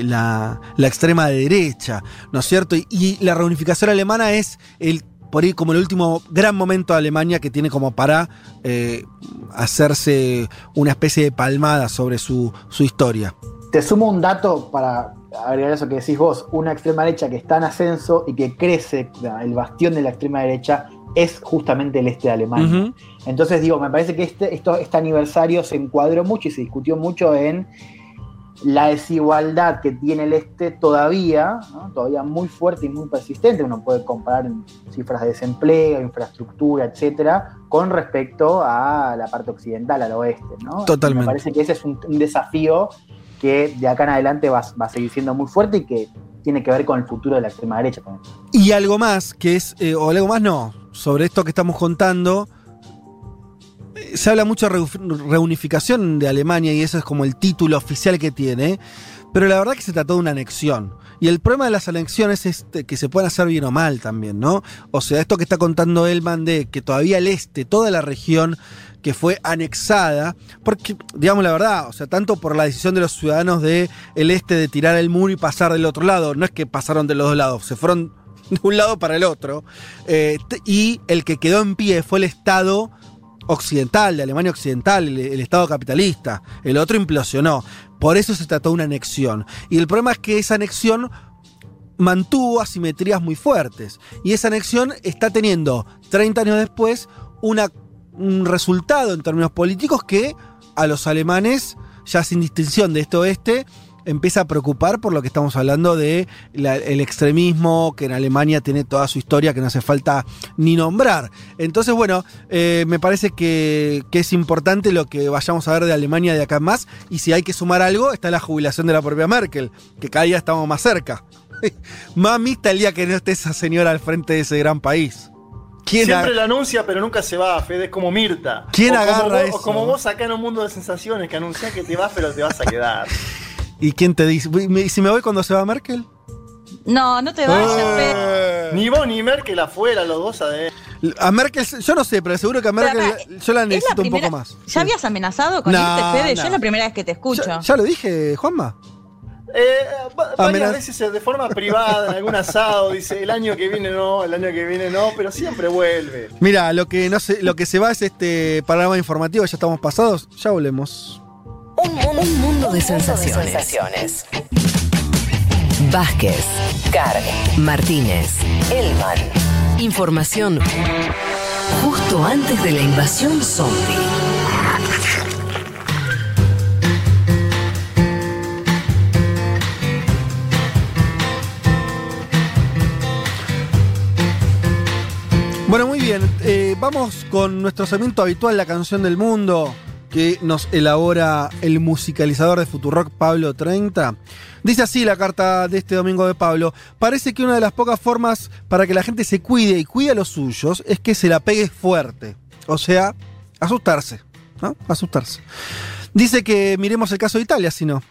la, extrema derecha, ¿no es cierto? Y la reunificación alemana es el por ahí como el último gran momento de Alemania que tiene como para eh, hacerse una especie de palmada sobre su, su, historia. Te sumo un dato para agregar eso que decís vos, una extrema derecha que está en ascenso y que crece, el bastión de la extrema derecha es justamente el este de Alemania. Uh -huh. Entonces digo, me parece que este, esto, este aniversario se encuadró mucho y se discutió mucho en la desigualdad que tiene el este todavía, ¿no? todavía muy fuerte y muy persistente, uno puede comparar en cifras de desempleo, infraestructura, etcétera, con respecto a la parte occidental, al oeste. ¿no? Totalmente. Me parece que ese es un, un desafío que de acá en adelante va, va, a seguir siendo muy fuerte y que tiene que ver con el futuro de la extrema derecha. Y algo más, que es, eh, o algo más no, sobre esto que estamos contando, se habla mucho de reunificación de Alemania y eso es como el título oficial que tiene, pero la verdad que se trató de una anexión. Y el problema de las anexiones es que se pueden hacer bien o mal también, ¿no? O sea, esto que está contando Elman de que todavía el este, toda la región que fue anexada, porque, digamos la verdad, o sea, tanto por la decisión de los ciudadanos del el este de tirar el muro y pasar del otro lado, no es que pasaron de los dos lados, se fueron de un lado para el otro, eh, y el que quedó en pie fue el Estado occidental, de Alemania occidental, el, Estado capitalista. El otro implosionó. Por eso se trató de una anexión. Y el problema es que esa anexión mantuvo asimetrías muy fuertes. Y esa anexión está teniendo, 30 años después, un resultado en términos políticos que a los alemanes, ya sin distinción de este oeste, empieza a preocupar por lo que estamos hablando de la, el extremismo que en Alemania tiene toda su historia que no hace falta ni nombrar. Entonces, bueno, eh, me parece que, que, es importante lo que vayamos a ver de Alemania de acá en más. Y si hay que sumar algo, está la jubilación de la propia Merkel, que cada día estamos más cerca. (laughs) Mami, está el día que no esté esa señora al frente de ese gran país. Siempre lo anuncia, pero nunca se va, Fede, es como Mirta. ¿Quién o agarra como vos, eso? O como vos acá en un mundo de sensaciones, que anunciás que te vas, pero te vas a quedar. (laughs) ¿Y quién te dice? ¿Y si me voy cuando se va Merkel? No, no te vayas, eh. Ni vos ni Merkel afuera, los dos adentro. A Merkel, yo no sé, pero seguro que a Merkel pero, yo la necesito la primera, un poco más. ¿Ya sí. habías amenazado con no, irte, Fede? No. Yo es la primera vez que te escucho. Ya, ya lo dije, Juanma. Eh, varias veces de forma privada, en algún asado, dice el año que viene no, el año que viene no, pero siempre vuelve. Mira, lo que no sé, lo que se va es este panorama informativo, ya estamos pasados, ya volvemos. Un mundo, un mundo de, sensaciones. de sensaciones. Vázquez, Carg, Martínez, Elman. Información justo antes de la invasión zombie. Bueno, muy bien. Eh, vamos con nuestro segmento habitual, la canción del mundo que nos elabora el musicalizador de Futurock Pablo 30. Dice así la carta de este domingo de Pablo. Parece que una de las pocas formas para que la gente se cuide y cuide a los suyos es que se la pegue fuerte. O sea, asustarse. ¿no? Asustarse. Dice que miremos el caso de Italia, si no.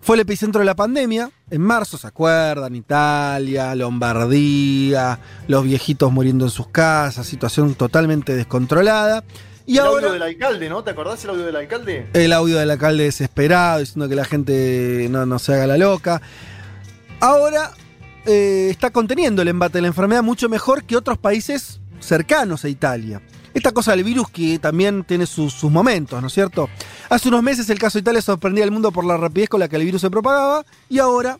Fue el epicentro de la pandemia. En marzo, ¿se acuerdan? Italia, Lombardía, los viejitos muriendo en sus casas, situación totalmente descontrolada. Y el ahora, audio del alcalde, ¿no? ¿Te acordás el audio del alcalde? El audio del alcalde desesperado, diciendo que la gente no, no se haga la loca. Ahora eh, está conteniendo el embate de la enfermedad mucho mejor que otros países cercanos a Italia. Esta cosa del virus que también tiene sus, sus, momentos, ¿no es cierto? Hace unos meses el caso de Italia sorprendía al mundo por la rapidez con la que el virus se propagaba y ahora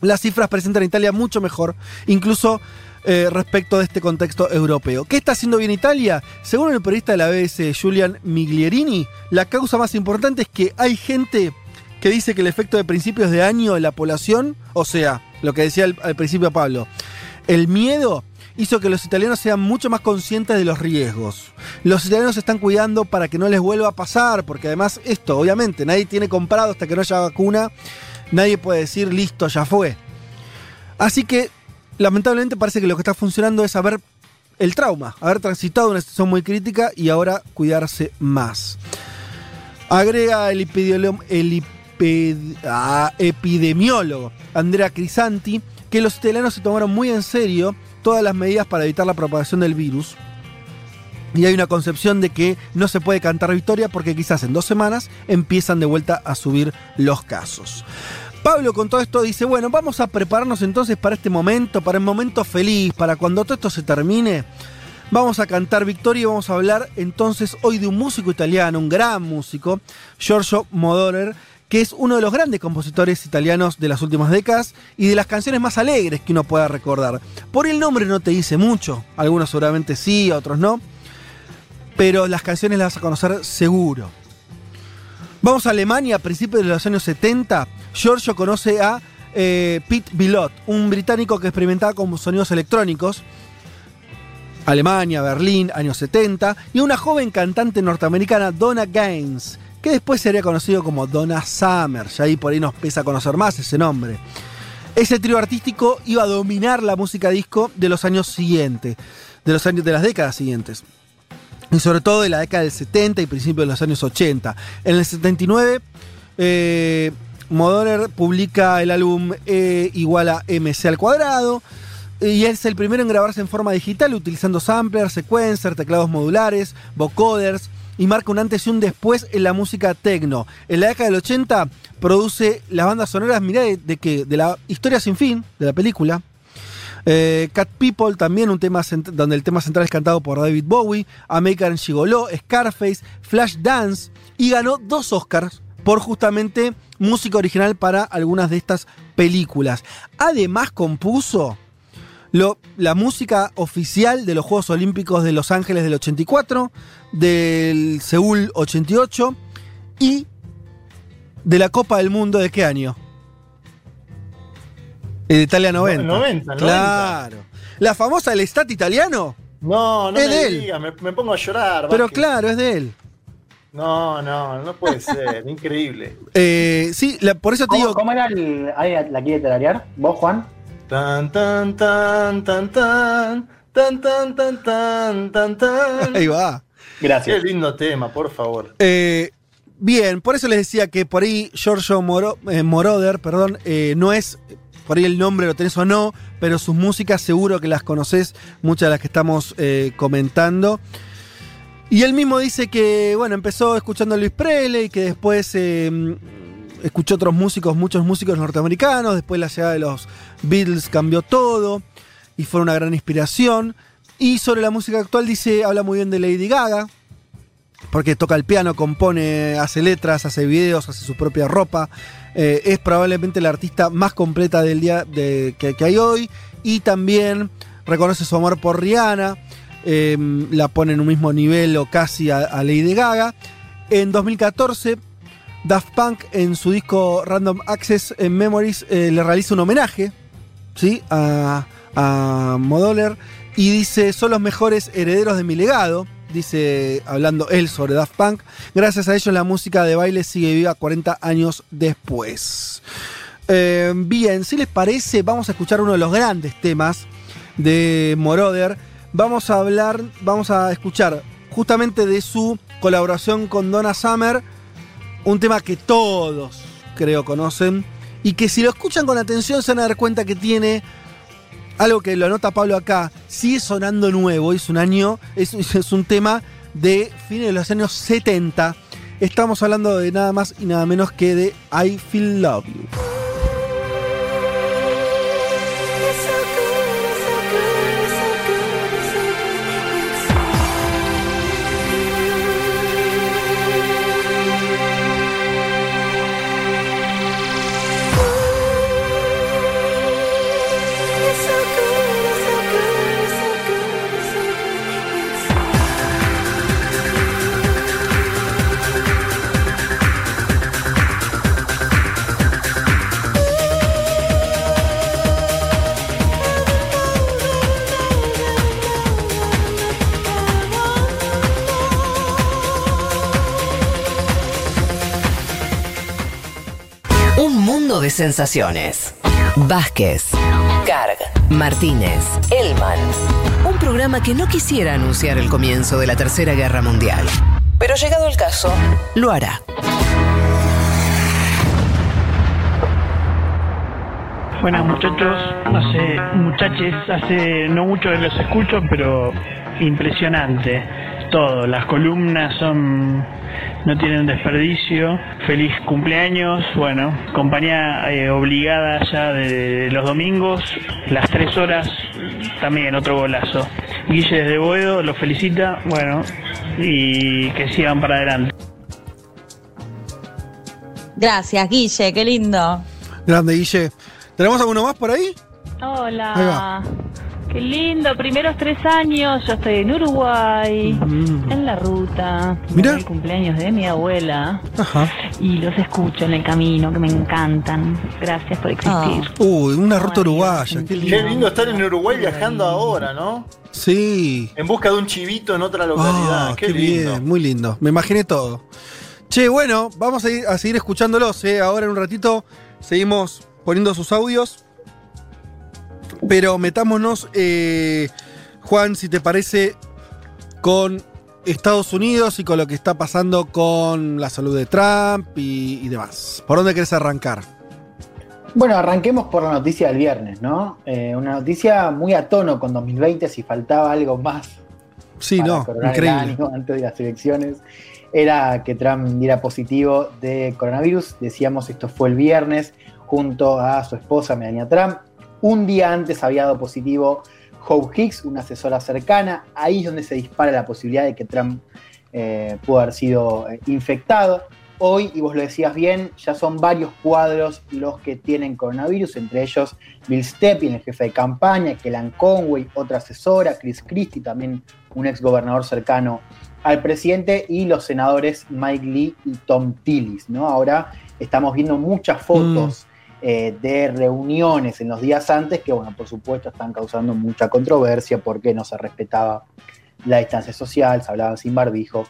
las cifras presentan a Italia mucho mejor, incluso eh, respecto de este contexto europeo. ¿Qué está haciendo bien Italia? Según el periodista de la BBC, Julian Miglierini, la causa más importante es que hay gente que dice que el efecto de principios de año en la población, o sea, lo que decía al, al principio Pablo, el miedo hizo que los italianos sean mucho más conscientes de los riesgos. Los italianos se están cuidando para que no les vuelva a pasar, porque además esto, obviamente, nadie tiene comprado hasta que no haya vacuna, nadie puede decir, listo, ya fue. Así que, lamentablemente, parece que lo que está funcionando es haber el trauma, haber transitado una situación muy crítica y ahora cuidarse más. Agrega el, epidemiólogo Andrea Crisanti que los italianos se tomaron muy en serio todas las medidas para evitar la propagación del virus. Y hay una concepción de que no se puede cantar victoria porque quizás en dos semanas empiezan de vuelta a subir los casos. Pablo con todo esto dice, bueno, vamos a prepararnos entonces para este momento, para el momento feliz, para cuando todo esto se termine. Vamos a cantar victoria y vamos a hablar entonces hoy de un músico italiano, un gran músico, Giorgio Modorer, que es uno de los grandes compositores italianos de las últimas décadas y de las canciones más alegres que uno pueda recordar. Por el nombre no te dice mucho, algunos seguramente sí, otros no, pero las canciones las vas a conocer seguro. Vamos a Alemania a principios de los años 70. Giorgio conoce a eh, Pete Bilot, un británico que experimentaba con sonidos electrónicos. Alemania, Berlín, años 70. Y una joven cantante norteamericana, Donna Gaines, que después sería conocido como Donna Summer. Ya ahí por ahí nos pesa conocer más ese nombre. Ese trío artístico iba a dominar la música disco de los años siguientes, de los años de las décadas siguientes y sobre todo de la década del 70 y principios de los años 80. En el 79, eh, Modorer publica el álbum E igual a MC al cuadrado. Y es el primero en grabarse en forma digital utilizando samplers, sequencers, teclados modulares, vocoders y marca un antes y un después en la música techno. En la década del 80 produce las bandas sonoras, de, de la historia sin fin de la película, eh, Cat People, también un tema donde el tema central es cantado por David Bowie, American Gigolo, Scarface, Flash Dance, y ganó dos Oscars por justamente música original para algunas de estas películas. Además compuso la música oficial de los Juegos Olímpicos de Los Ángeles del 84, del Seúl 88 y de la Copa del Mundo de qué año? El Italia 90. 90, Claro. La famosa El Estat italiano. No, no es me de él. digas, me, me pongo a llorar. Pero Vázquez. claro, es de él. No, no, no puede ser, increíble. (laughs) Eh, sí, la- por eso te ¿Cómo, digo. cómo era el. ahí ¿La quiere tararear? ¿Vos, Juan? Tan, tan, tan, tan, tan, tan, tan, tan, tan, tan, tan. Ahí va. Gracias. Qué lindo tema, por favor. Eh, bien, por eso les decía que por ahí Giorgio Moro- eh, Moroder, perdón, eh, no es. Por ahí el nombre lo tenés o no, pero sus músicas seguro que las conoces, muchas de las que estamos eh, comentando. Y él mismo dice que, bueno, empezó escuchando a Luis Presley, que después eh, escuchó otros músicos, muchos músicos norteamericanos, después la llegada de los Beatles cambió todo y fue una gran inspiración. Y sobre la música actual dice, habla muy bien de Lady Gaga, porque toca el piano, compone, hace letras, hace videos, hace su propia ropa. Eh, es probablemente la artista más completa del día de- que hay hoy. Y también reconoce su amor por Rihanna. Eh, la pone en un mismo nivel o casi a, a Lady Gaga. En 2014, Daft Punk en su disco Random Access Memories eh, le realiza un homenaje ¿sí? a, a Modoler y dice, son los mejores herederos de mi legado, dice hablando él sobre Daft Punk. Gracias a ellos la música de baile sigue viva 40 años después. Eh, bien, si les parece, vamos a escuchar uno de los grandes temas de Moroder. Vamos a hablar, vamos a escuchar justamente de su colaboración con Donna Summer, un tema que todos creo conocen y que si lo escuchan con atención se van a dar cuenta que tiene algo que lo anota Pablo acá, sigue sonando nuevo, es un año, es, un tema de fines de los años 70. Estamos hablando de nada más y nada menos que de I Feel Love You. sensaciones. Vázquez, Carg, Martínez, Elman. Un programa que no quisiera anunciar el comienzo de la Tercera Guerra Mundial. Pero llegado el caso, lo hará. Buenas muchachos, hace, muchaches, hace no mucho que los escucho, pero impresionante todo. Las columnas son no tienen desperdicio. Feliz cumpleaños, bueno, compañía eh, obligada ya de los domingos, las tres horas, también otro golazo. Guille desde Boedo los felicita, bueno, y que sigan para adelante. Gracias, Guille, qué lindo. Grande, Guille. ¿Tenemos alguno más por ahí? Hola. Qué lindo, primeros tres años, yo estoy en Uruguay, en la ruta. Mira. El cumpleaños de mi abuela. Ajá. Y los escucho en el camino, que me encantan. Gracias por existir. Uy, una ruta uruguaya, qué lindo. Qué lindo estar en Uruguay viajando ahora, ¿no? Sí. En busca de un chivito en otra localidad. Ah, qué, qué, lindo. bien, muy lindo. Me imaginé todo. Che, bueno, vamos a, ir- a seguir escuchándolos. eh. Ahora en un ratito seguimos poniendo sus audios. Pero metámonos, eh, Juan, si te parece, con Estados Unidos y con lo que está pasando con la salud de Trump y, y demás. ¿Por dónde querés arrancar? Bueno, arranquemos por la noticia del viernes, ¿no? Eh, una noticia muy a tono con 2020, si faltaba algo más Sí, para no, increíble. el (laughs) antes de las elecciones, era que Trump diera positivo de coronavirus. Decíamos, esto fue el viernes, junto a su esposa Melania Trump. Un día antes había dado positivo Hope Hicks, una asesora cercana. Ahí es donde se dispara la posibilidad de que Trump eh, pudo haber sido eh, infectado. Hoy, y vos lo decías bien, ya son varios cuadros los que tienen coronavirus, entre ellos Bill Stepien, el jefe de campaña, Kellan Conway, otra asesora, Chris Christie, también un ex gobernador cercano al presidente, y los senadores Mike Lee y Tom Tillis. ¿no? Ahora estamos viendo muchas fotos eh, de reuniones en los días antes que, bueno, por supuesto están causando mucha controversia porque no se respetaba la distancia social, se hablaba sin barbijo,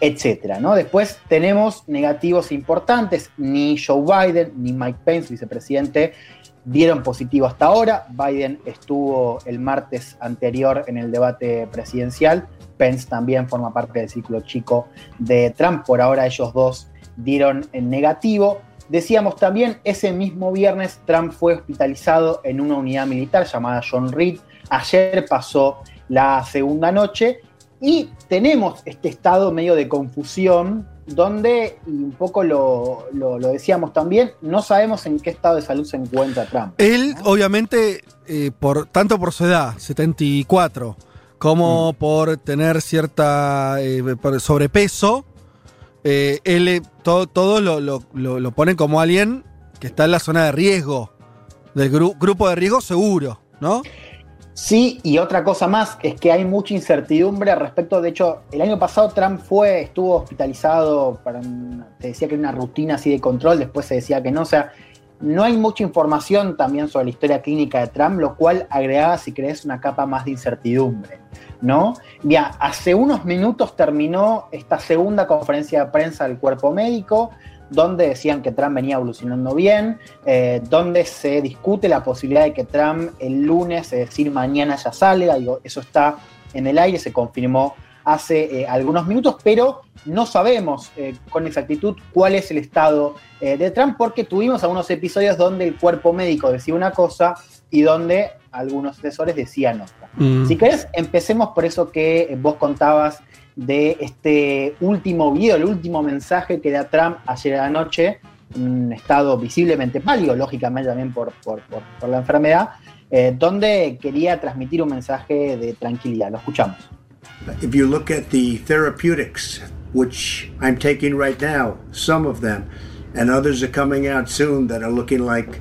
etcétera, ¿no? Después tenemos negativos importantes, ni Joe Biden ni Mike Pence, vicepresidente, dieron positivo hasta ahora. Biden estuvo el martes anterior en el debate presidencial. Pence también forma parte del círculo chico de Trump. Por ahora ellos dos dieron negativo. Decíamos también, ese mismo viernes Trump fue hospitalizado en una unidad militar llamada John Reed. Ayer pasó la segunda noche y tenemos este estado medio de confusión donde, y un poco lo, lo- lo decíamos también, no sabemos en qué estado de salud se encuentra Trump. Él, obviamente, eh, por, tanto por su edad, 74, como por tener cierta eh, por sobrepeso, eh, él todo, todo lo, lo- lo- lo ponen como alguien que está en la zona de riesgo, del gru- grupo de riesgo seguro, ¿no? Sí, y otra cosa más es que hay mucha incertidumbre al respecto. De hecho, el año pasado Trump fue, estuvo hospitalizado para, te decía que era una rutina así de control, después se decía que no. O sea, no hay mucha información también sobre la historia clínica de Trump, lo cual agregaba, si querés, una capa más de incertidumbre, ¿no? Mira, hace unos minutos terminó esta segunda conferencia de prensa del cuerpo médico, donde decían que Trump venía evolucionando bien, eh, donde se discute la posibilidad de que Trump el lunes, es decir, mañana ya salga, eso está en el aire, se confirmó hace eh, algunos minutos, pero no sabemos eh, con exactitud cuál es el estado eh, de Trump, porque tuvimos algunos episodios donde el cuerpo médico decía una cosa y donde algunos asesores decían otra. Mm. Si querés, empecemos por eso que vos contabas de este último video, el último mensaje que da Trump ayer a la noche, un estado visiblemente pálido, lógicamente también por, por- por- por la enfermedad, donde quería transmitir un mensaje de tranquilidad. Lo escuchamos. If you look at the therapeutics, which I'm taking right now, some of them, and others are coming out soon that are looking like,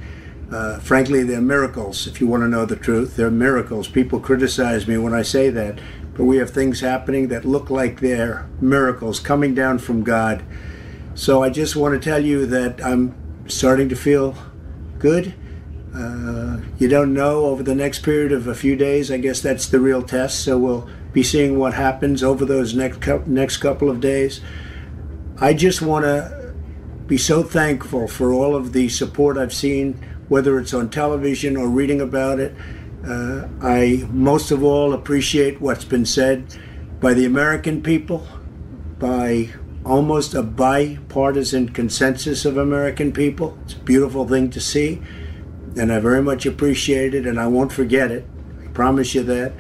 uh, frankly, they're miracles. If you want to know the truth, they're miracles. People criticize me when I say that, but we have things happening that look like they're miracles coming down from God. So I just want to tell you that I'm starting to feel good. Uh, you don't know over the next period of a few days. I guess that's the real test. So we'll be seeing what happens over those next next couple of days. I just want to be so thankful for all of the support I've seen, whether it's on television or reading about it. Uh, I most of all appreciate what's been said by the American people, by almost a bipartisan consensus of American people. It's a beautiful thing to see. and I very much appreciate it, and I won't forget it. I promise you that.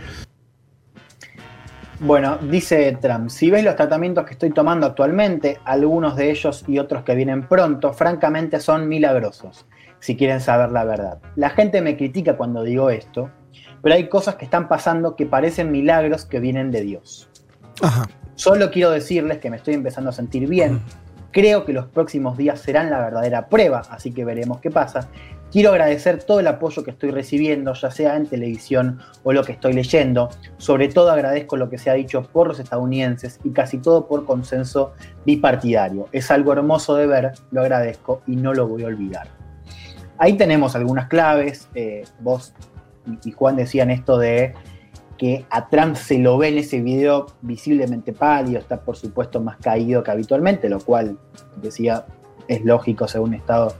Bueno, dice Trump, si ves los tratamientos que estoy tomando actualmente, algunos de ellos y otros que vienen pronto, francamente son milagrosos, si quieren saber la verdad. La gente me critica cuando digo esto, pero hay cosas que están pasando que parecen milagros que vienen de Dios. Solo quiero decirles que me estoy empezando a sentir bien. Creo que los próximos días serán la verdadera prueba, así que veremos qué pasa. Quiero agradecer todo el apoyo que estoy recibiendo, ya sea en televisión o lo que estoy leyendo. Sobre todo agradezco lo que se ha dicho por los estadounidenses y casi todo por consenso bipartidario. Es algo hermoso de ver, lo agradezco y no lo voy a olvidar. Ahí tenemos algunas claves. Eh, vos y Juan decían esto de que a Trump se lo ve en ese video visiblemente pálido, está por supuesto más caído que habitualmente, lo cual decía es lógico según el estado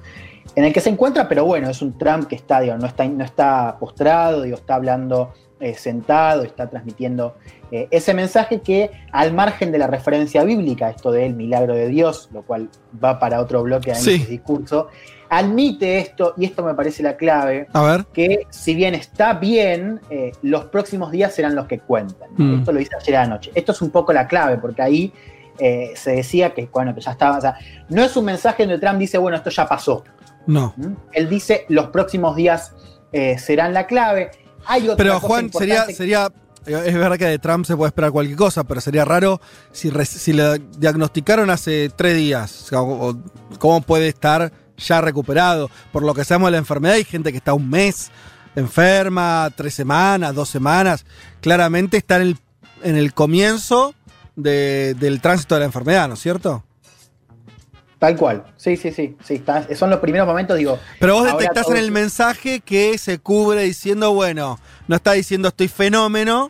en el que se encuentra, pero bueno, es un Trump que está, no, está no está postrado, digo, está hablando eh, sentado, está transmitiendo eh, ese mensaje que al margen de la referencia bíblica, esto del milagro de Dios, lo cual va para otro bloque de discurso, admite esto, y esto me parece la clave, A ver. que si bien está bien, eh, los próximos días serán los que cuentan. Mm. Esto lo dice ayer anoche. Esto es un poco la clave, porque ahí eh, se decía que, bueno, que ya estaba, o sea, no es un mensaje donde Trump dice, bueno, esto ya pasó. No. ¿Mm? Él dice, los próximos días eh, serán la clave. Hay otra Pero cosa Juan, sería, importante- sería, es verdad que de Trump se puede esperar cualquier cosa, pero sería raro si, si le diagnosticaron hace tres días. O sea, o- ¿Cómo puede estar ya recuperado? Por lo que sabemos de la enfermedad, hay gente que está un mes enferma, tres semanas, dos semanas. Claramente está en el, en el comienzo de- del tránsito de la enfermedad, ¿no es cierto? Tal cual. Sí, sí, sí. sí está- son los primeros momentos, digo. Pero vos detectás en el mensaje que se cubre diciendo, bueno, no está diciendo estoy fenómeno,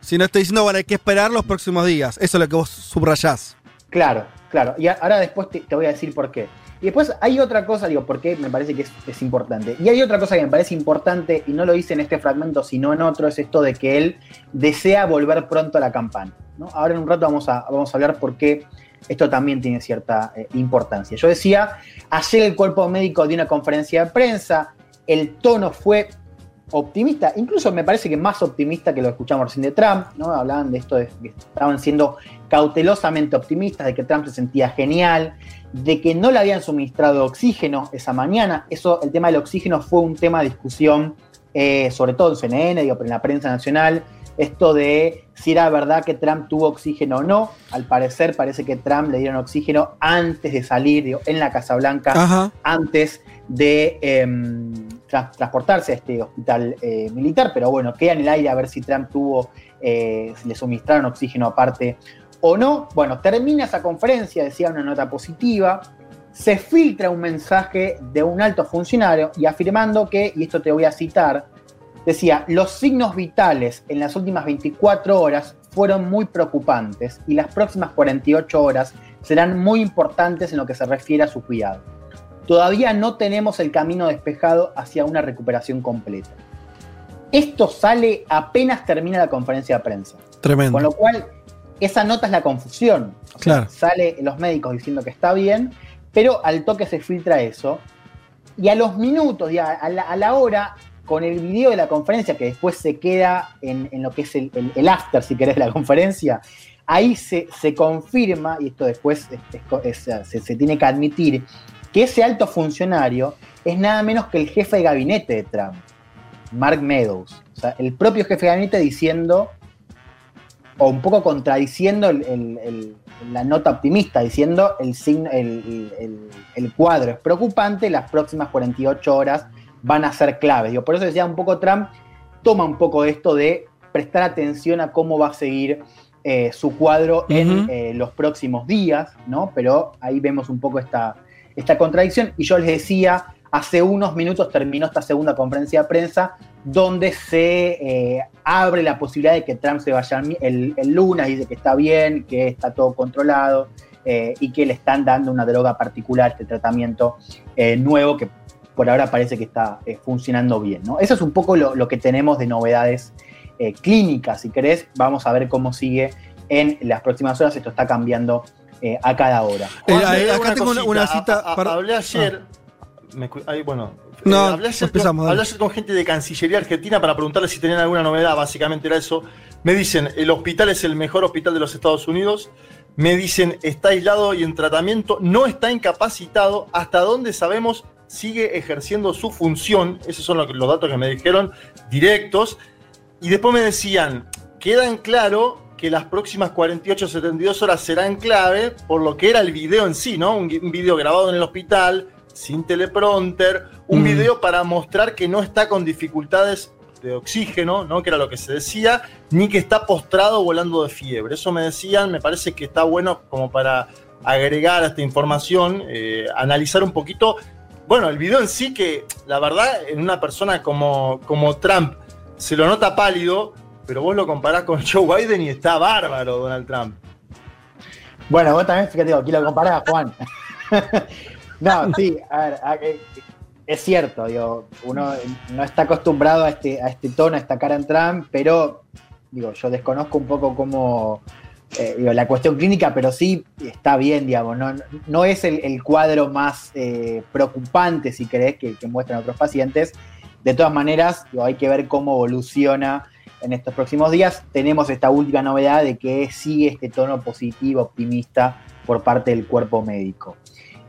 sino estoy diciendo, bueno, hay que esperar los próximos días. Eso es lo que vos subrayás. Claro, claro. Y ahora después te, te voy a decir por qué. Y después hay otra cosa, digo, por qué me parece que es, importante. Y hay otra cosa que me parece importante, y no lo hice en este fragmento, sino en otro, es esto de que él desea volver pronto a la campaña. ¿no? Ahora en un rato vamos a, vamos a hablar por qué esto también tiene cierta eh, importancia. Yo decía, ayer el cuerpo médico dio una conferencia de prensa, el tono fue optimista, incluso me parece que más optimista que lo escuchamos recién de Trump, ¿no? Hablaban de esto de que estaban siendo cautelosamente optimistas, de que Trump se sentía genial, de que no le habían suministrado oxígeno esa mañana. Eso, el tema del oxígeno fue un tema de discusión, eh, sobre todo en CNN, digo, pero en la prensa nacional, esto de si era verdad que Trump tuvo oxígeno o no. Al parecer parece que Trump le dieron oxígeno antes de salir digo, en la Casa Blanca, Ajá. antes de em, tra- transportarse a este hospital eh, militar, pero bueno, queda en el aire a ver si Trump tuvo, eh, si le suministraron oxígeno aparte o no. Bueno, termina esa conferencia, decía una nota positiva, se filtra un mensaje de un alto funcionario y afirmando que, y esto te voy a citar, decía, los signos vitales en las últimas 24 horas fueron muy preocupantes y las próximas 48 horas serán muy importantes en lo que se refiere a su cuidado. Todavía no tenemos el camino despejado hacia una recuperación completa. Esto sale apenas termina la conferencia de prensa. Tremendo. Con lo cual, esa nota es la confusión. O sea, Claro. Sale los médicos diciendo que está bien, pero al toque se filtra eso. Y a los minutos, ya a la, a la hora, con el video de la conferencia, que después se queda en, en lo que es el, el- el after, si querés, de la (laughs) conferencia, ahí se, se confirma, y esto después es- es- es- se, se tiene que admitir, que ese alto funcionario es nada menos que el jefe de gabinete de Trump, Mark Meadows. O sea, el propio jefe de gabinete diciendo, o un poco contradiciendo el- el- el- la nota optimista, diciendo el, signo, el, cuadro es preocupante, las próximas 48 horas van a ser claves. Digo, por eso decía un poco Trump, toma un poco esto de prestar atención a cómo va a seguir eh, su cuadro en eh, los próximos días, ¿no? Pero ahí vemos un poco esta, esta contradicción. Y yo les decía, hace unos minutos terminó esta segunda conferencia de prensa donde se eh, abre la posibilidad de que Trump se vaya el, el- lunes, dice que está bien, que está todo controlado eh, y que le están dando una droga particular, este tratamiento eh, nuevo que por ahora parece que está eh, funcionando bien. ¿no? Eso es un poco lo, lo que tenemos de novedades eh, clínicas. Si querés, vamos a ver cómo sigue en las próximas horas. Esto está cambiando eh, a cada hora. Eh, Juan, acá tengo una, cosita. una cita. A- a- para- hablé ayer, me bueno, No, eh, hablé, ayer empezamos, con, dale. hablé ayer con gente de Cancillería Argentina para preguntarle si tenían alguna novedad, básicamente era eso. Me dicen, el hospital es el mejor hospital de los Estados Unidos. Me dicen, está aislado y en tratamiento, no está incapacitado. Hasta donde sabemos, sigue ejerciendo su función. Esos son los datos que me dijeron directos. Y después me decían, queda en claro que las próximas 48 72 horas serán clave por lo que era el video en sí, ¿no? Un, un video grabado en el hospital, sin teleprompter, un Mm. video para mostrar que no está con dificultades de oxígeno, ¿no? Que era lo que se decía, ni que está postrado volando de fiebre. Eso me decían, me parece que está bueno como para agregar a esta información, eh, analizar un poquito. Bueno, el video en sí que, la verdad, en una persona como, como Trump se lo nota pálido, pero vos lo comparás con (laughs) Joe Biden y está bárbaro Donald Trump. Bueno, vos también, fíjate, aquí lo comparás, Juan. (laughs) no, sí, a ver, es cierto, digo, uno no está acostumbrado a este, a este tono, a esta cara en Trump, pero digo, yo desconozco un poco cómo eh, la cuestión clínica, pero sí está bien, digamos, no, es el, el cuadro más eh, preocupante, si querés, que, que muestran otros pacientes. De todas maneras, digo, hay que ver cómo evoluciona en estos próximos días. Tenemos esta última novedad de que sigue este tono positivo, optimista por parte del cuerpo médico.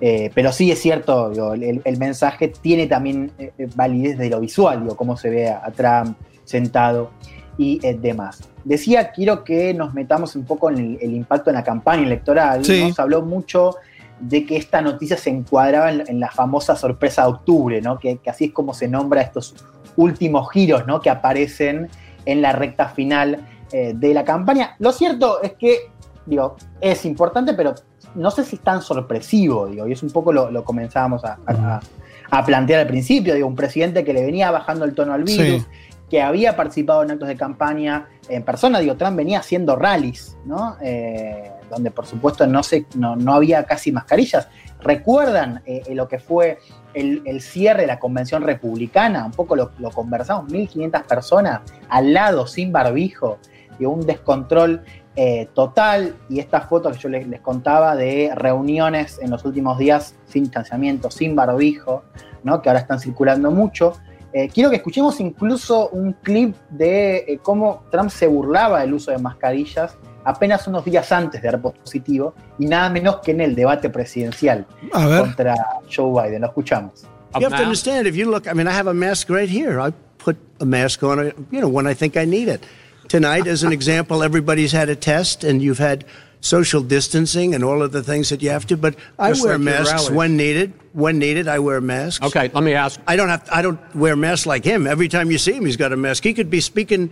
Eh, pero sí es cierto, digo, el, el mensaje tiene también eh, eh, validez de lo visual, digo, cómo se ve a, a Trump sentado y eh, demás. Decía, quiero que nos metamos un poco en el, el impacto en la campaña electoral. Sí. ¿no? Se habló mucho de que esta noticia se encuadraba en, en la famosa sorpresa de octubre, ¿no? que, que así es como se nombra estos últimos giros ¿no? que aparecen en la recta final de la campaña. Lo cierto es que, digo, es importante, pero no sé si es tan sorpresivo, digo, y es un poco lo, lo comenzábamos a, a- a plantear al principio, digo, un presidente que le venía bajando el tono al virus, Sí. que había participado en actos de campaña en persona, digo, Trump venía haciendo rallies, ¿no? Eh, donde por supuesto no, se, no, no había casi mascarillas. ¿Recuerdan eh, lo que fue el, el cierre de la convención republicana? Un poco lo, lo conversamos, 1.500 personas al lado, sin barbijo, y un descontrol eh, total. Y estas fotos que yo les, les contaba de reuniones en los últimos días sin distanciamiento, sin barbijo, ¿no? que ahora están circulando mucho. Eh, quiero que escuchemos incluso un clip de eh, cómo Trump se burlaba del uso de mascarillas apenas unos días antes de dar positivo y nada menos que en el debate presidencial contra Joe Biden. Lo escuchamos. You have to understand if you look, I mean, I have a mask right here. I put a mask on, you know, when I think I need it. Tonight, as an example, everybody's had a test and you've had social distancing and all of the things that you have to, but I Just wear like masks when needed. When needed, I wear masks. Okay, let me ask. I don't have, I don't wear masks like him. Every time you see him, he's got a mask. He could be speaking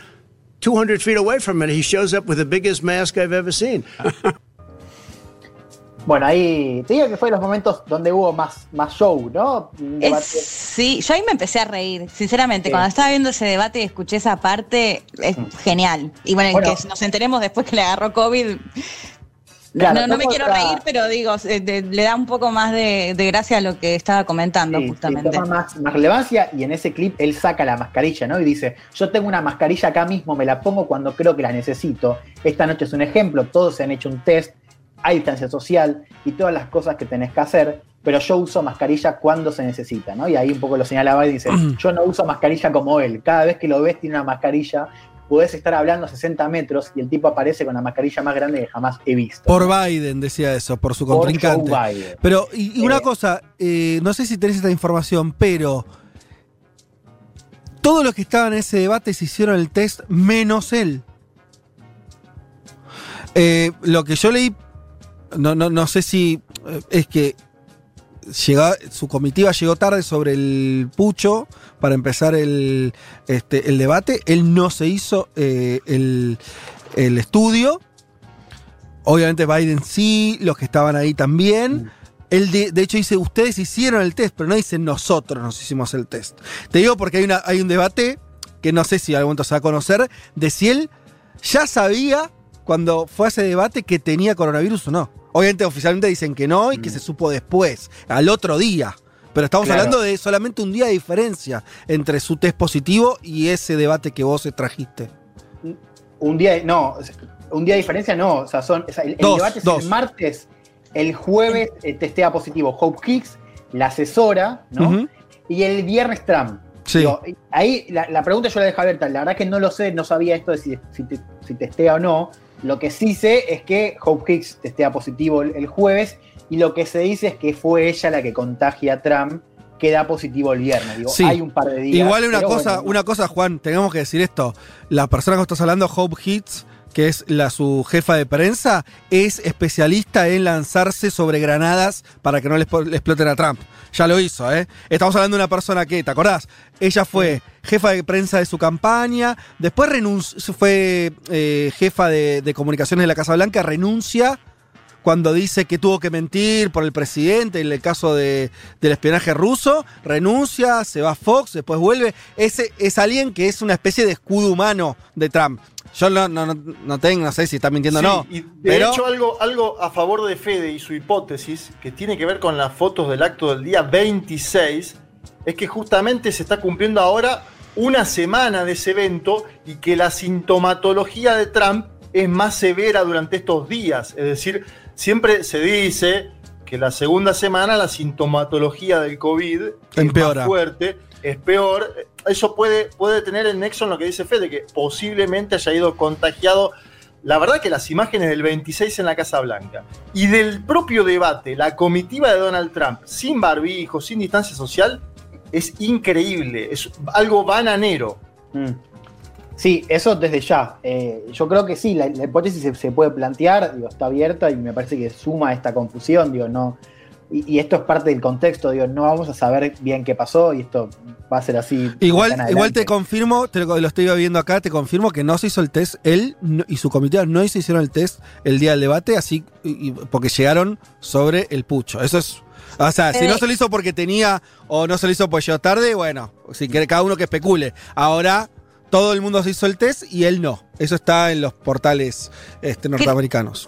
200 feet away from it. He shows up with the biggest mask I've ever seen. (laughs) Bueno, ahí te digo que fue los momentos donde hubo más, más show, ¿no? Es- sí, yo ahí me empecé a reír, sinceramente. Sí. Cuando estaba viendo ese debate y escuché esa parte, es genial. Y bueno, que nos enteremos después que le agarró COVID. Claro, no, no me quiero otra- reír, pero digo, eh, de- le da un poco más de, de gracia a lo que estaba comentando, Sí, sí, justamente. toma más, más relevancia y en ese clip él saca la mascarilla, ¿no? Y dice, yo tengo una mascarilla acá mismo, me la pongo cuando creo que la necesito. Esta noche es un ejemplo, todos se han hecho un test, hay distancia social y todas las cosas que tenés que hacer, pero yo uso mascarilla cuando se necesita, ¿no? Y ahí un poco lo señalaba y dice, (clears throat) yo no uso mascarilla como él, cada vez que lo ves tiene una mascarilla, podés estar hablando a 60 metros y el tipo aparece con la mascarilla más grande que jamás he visto. Por Biden, decía eso, por su Por contrincante. Joe Biden. Pero, y, y una Eh. cosa, eh, no sé si tenés esta información, pero todos los que estaban en ese debate se hicieron el test menos él. Eh, lo que yo leí, no, no, no sé si eh, es que llega- su comitiva llegó tarde sobre el pucho para empezar el, este, el debate. Él no se hizo eh, el, el estudio. Obviamente Biden sí, los que estaban ahí también. Él de, de hecho dice, ustedes hicieron el test, pero no dice nosotros nos hicimos el test. Te digo porque hay, una, hay un debate que no sé si algún momento se va a conocer, de si él ya sabía cuando fue a ese debate que tenía coronavirus o no. Obviamente oficialmente dicen que no y que se supo después, al otro día. Pero estamos Claro. hablando de solamente un día de diferencia entre su test positivo y ese debate que vos trajiste. Un día, no, un día de diferencia no, o sea, son, o sea, el, debate es dos. el martes, el jueves eh, testea positivo Hope Hicks la asesora, ¿no? Y el viernes Trump. Sí. Digo, ahí la, la pregunta yo la dejo abierta. La verdad que no lo sé, no sabía esto de si, si, te- si testea o no. Lo que sí sé es que Hope Hicks testea positivo el, el jueves y lo que se dice es que fue ella la que contagia a Trump que da positivo el viernes. Digo, Sí. hay un par de días. Igual una cosa, bueno, una cosa, Juan, tenemos que decir esto. La persona que estás hablando, Hope Hits, que es la su jefa de prensa, es especialista en lanzarse sobre granadas para que no le expo- le exploten a Trump. Ya lo hizo, ¿eh? Estamos hablando de una persona que, ¿te acordás? Ella fue jefa de prensa de su campaña, después renunció, fue eh, jefa de, de comunicaciones de la Casa Blanca, renuncia cuando dice que tuvo que mentir por el presidente en el caso de- del espionaje ruso, renuncia, se va a Fox, después vuelve. Ese es alguien que es una especie de escudo humano de Trump. Yo no, no, no, tengo, no sé si está mintiendo o Sí, no. y de pero hecho, algo, algo a favor de Fede y su hipótesis, que tiene que ver con las fotos del acto del día 26, es que justamente se está cumpliendo ahora una semana de ese evento y que la sintomatología de Trump es más severa durante estos días. Es decir, siempre se dice que la segunda semana la sintomatología del COVID Empeora. es más fuerte, es peor. Eso puede, puede tener el nexo en lo que dice Fede, que posiblemente haya ido contagiado. La verdad que las imágenes del 26 en la Casa Blanca y del propio debate, la comitiva de Donald Trump, sin barbijo, sin distancia social, es increíble, es algo bananero. Mm. Sí, eso desde ya. Eh, yo creo que sí, la, hipótesis se, se puede plantear, digo, está abierta y me parece que suma esta confusión, digo, no. Y, y esto es parte del contexto, digo, no vamos a saber bien qué pasó y esto va a ser así. igual, igual te confirmo, te lo, lo estoy viendo acá, te confirmo que no se hizo el test, él no- y su comité no se hicieron el test el día del debate, así y- y- porque llegaron sobre el pucho. Eso es. O sea, si Eh, no se lo hizo porque tenía o no se lo hizo porque llegó tarde, bueno, si quiere cada uno que especule. Ahora todo el mundo se hizo el test y él no. Eso está en los portales este, norteamericanos.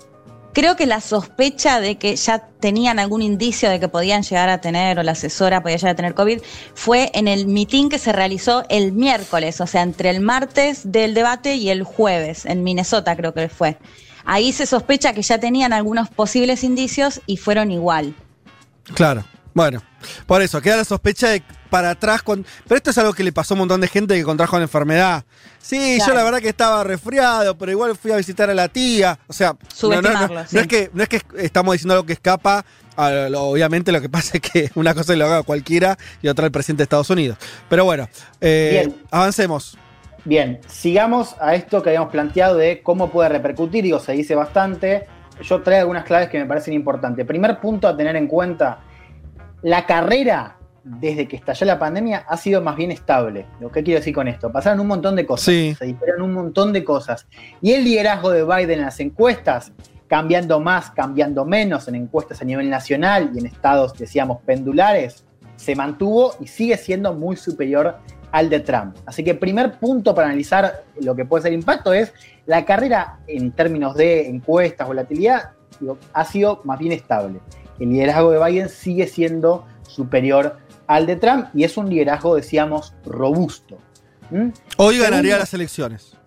Creo que la sospecha de que ya tenían algún indicio de que podían llegar a tener, o la asesora podía llegar a tener COVID, fue en el mitin que se realizó el miércoles, o sea, entre el martes del debate y el jueves, en Minnesota creo que fue. Ahí se sospecha que ya tenían algunos posibles indicios y fueron igual. Claro. Bueno, por eso, queda la sospecha de para atrás. con- Pero esto es algo que le pasó a un montón de gente que contrajo la enfermedad. Sí, yo la verdad que estaba resfriado, pero igual fui a visitar a la tía. O sea, no, no, no, Subestimarlo, no sí. es que, no es que estamos diciendo algo que escapa. a lo- obviamente lo que (laughs) pasa es que una cosa lo haga cualquiera y otra el presidente de Estados Unidos. Pero bueno, eh, avancemos. Bien, sigamos a esto que habíamos planteado de cómo puede repercutir, digo, se dice bastante. Yo traigo algunas claves que me parecen importantes. Primer punto a tener en cuenta, la carrera desde que estalló la pandemia ha sido más bien estable. ¿Lo que quiero decir con esto? Pasaron un montón de cosas, Sí. se dispararon un montón de cosas. Y el liderazgo de Biden en las encuestas, cambiando más, cambiando menos en encuestas a nivel nacional y en estados, decíamos, pendulares, se mantuvo y sigue siendo muy superior al de Trump. Así que primer punto para analizar lo que puede ser impacto es la carrera en términos de encuestas, volatilidad, digo, ha sido más bien estable. El liderazgo de Biden sigue siendo superior al de Trump y es un liderazgo, decíamos, robusto. ¿Mm? Hoy Segundo- ganaría las elecciones.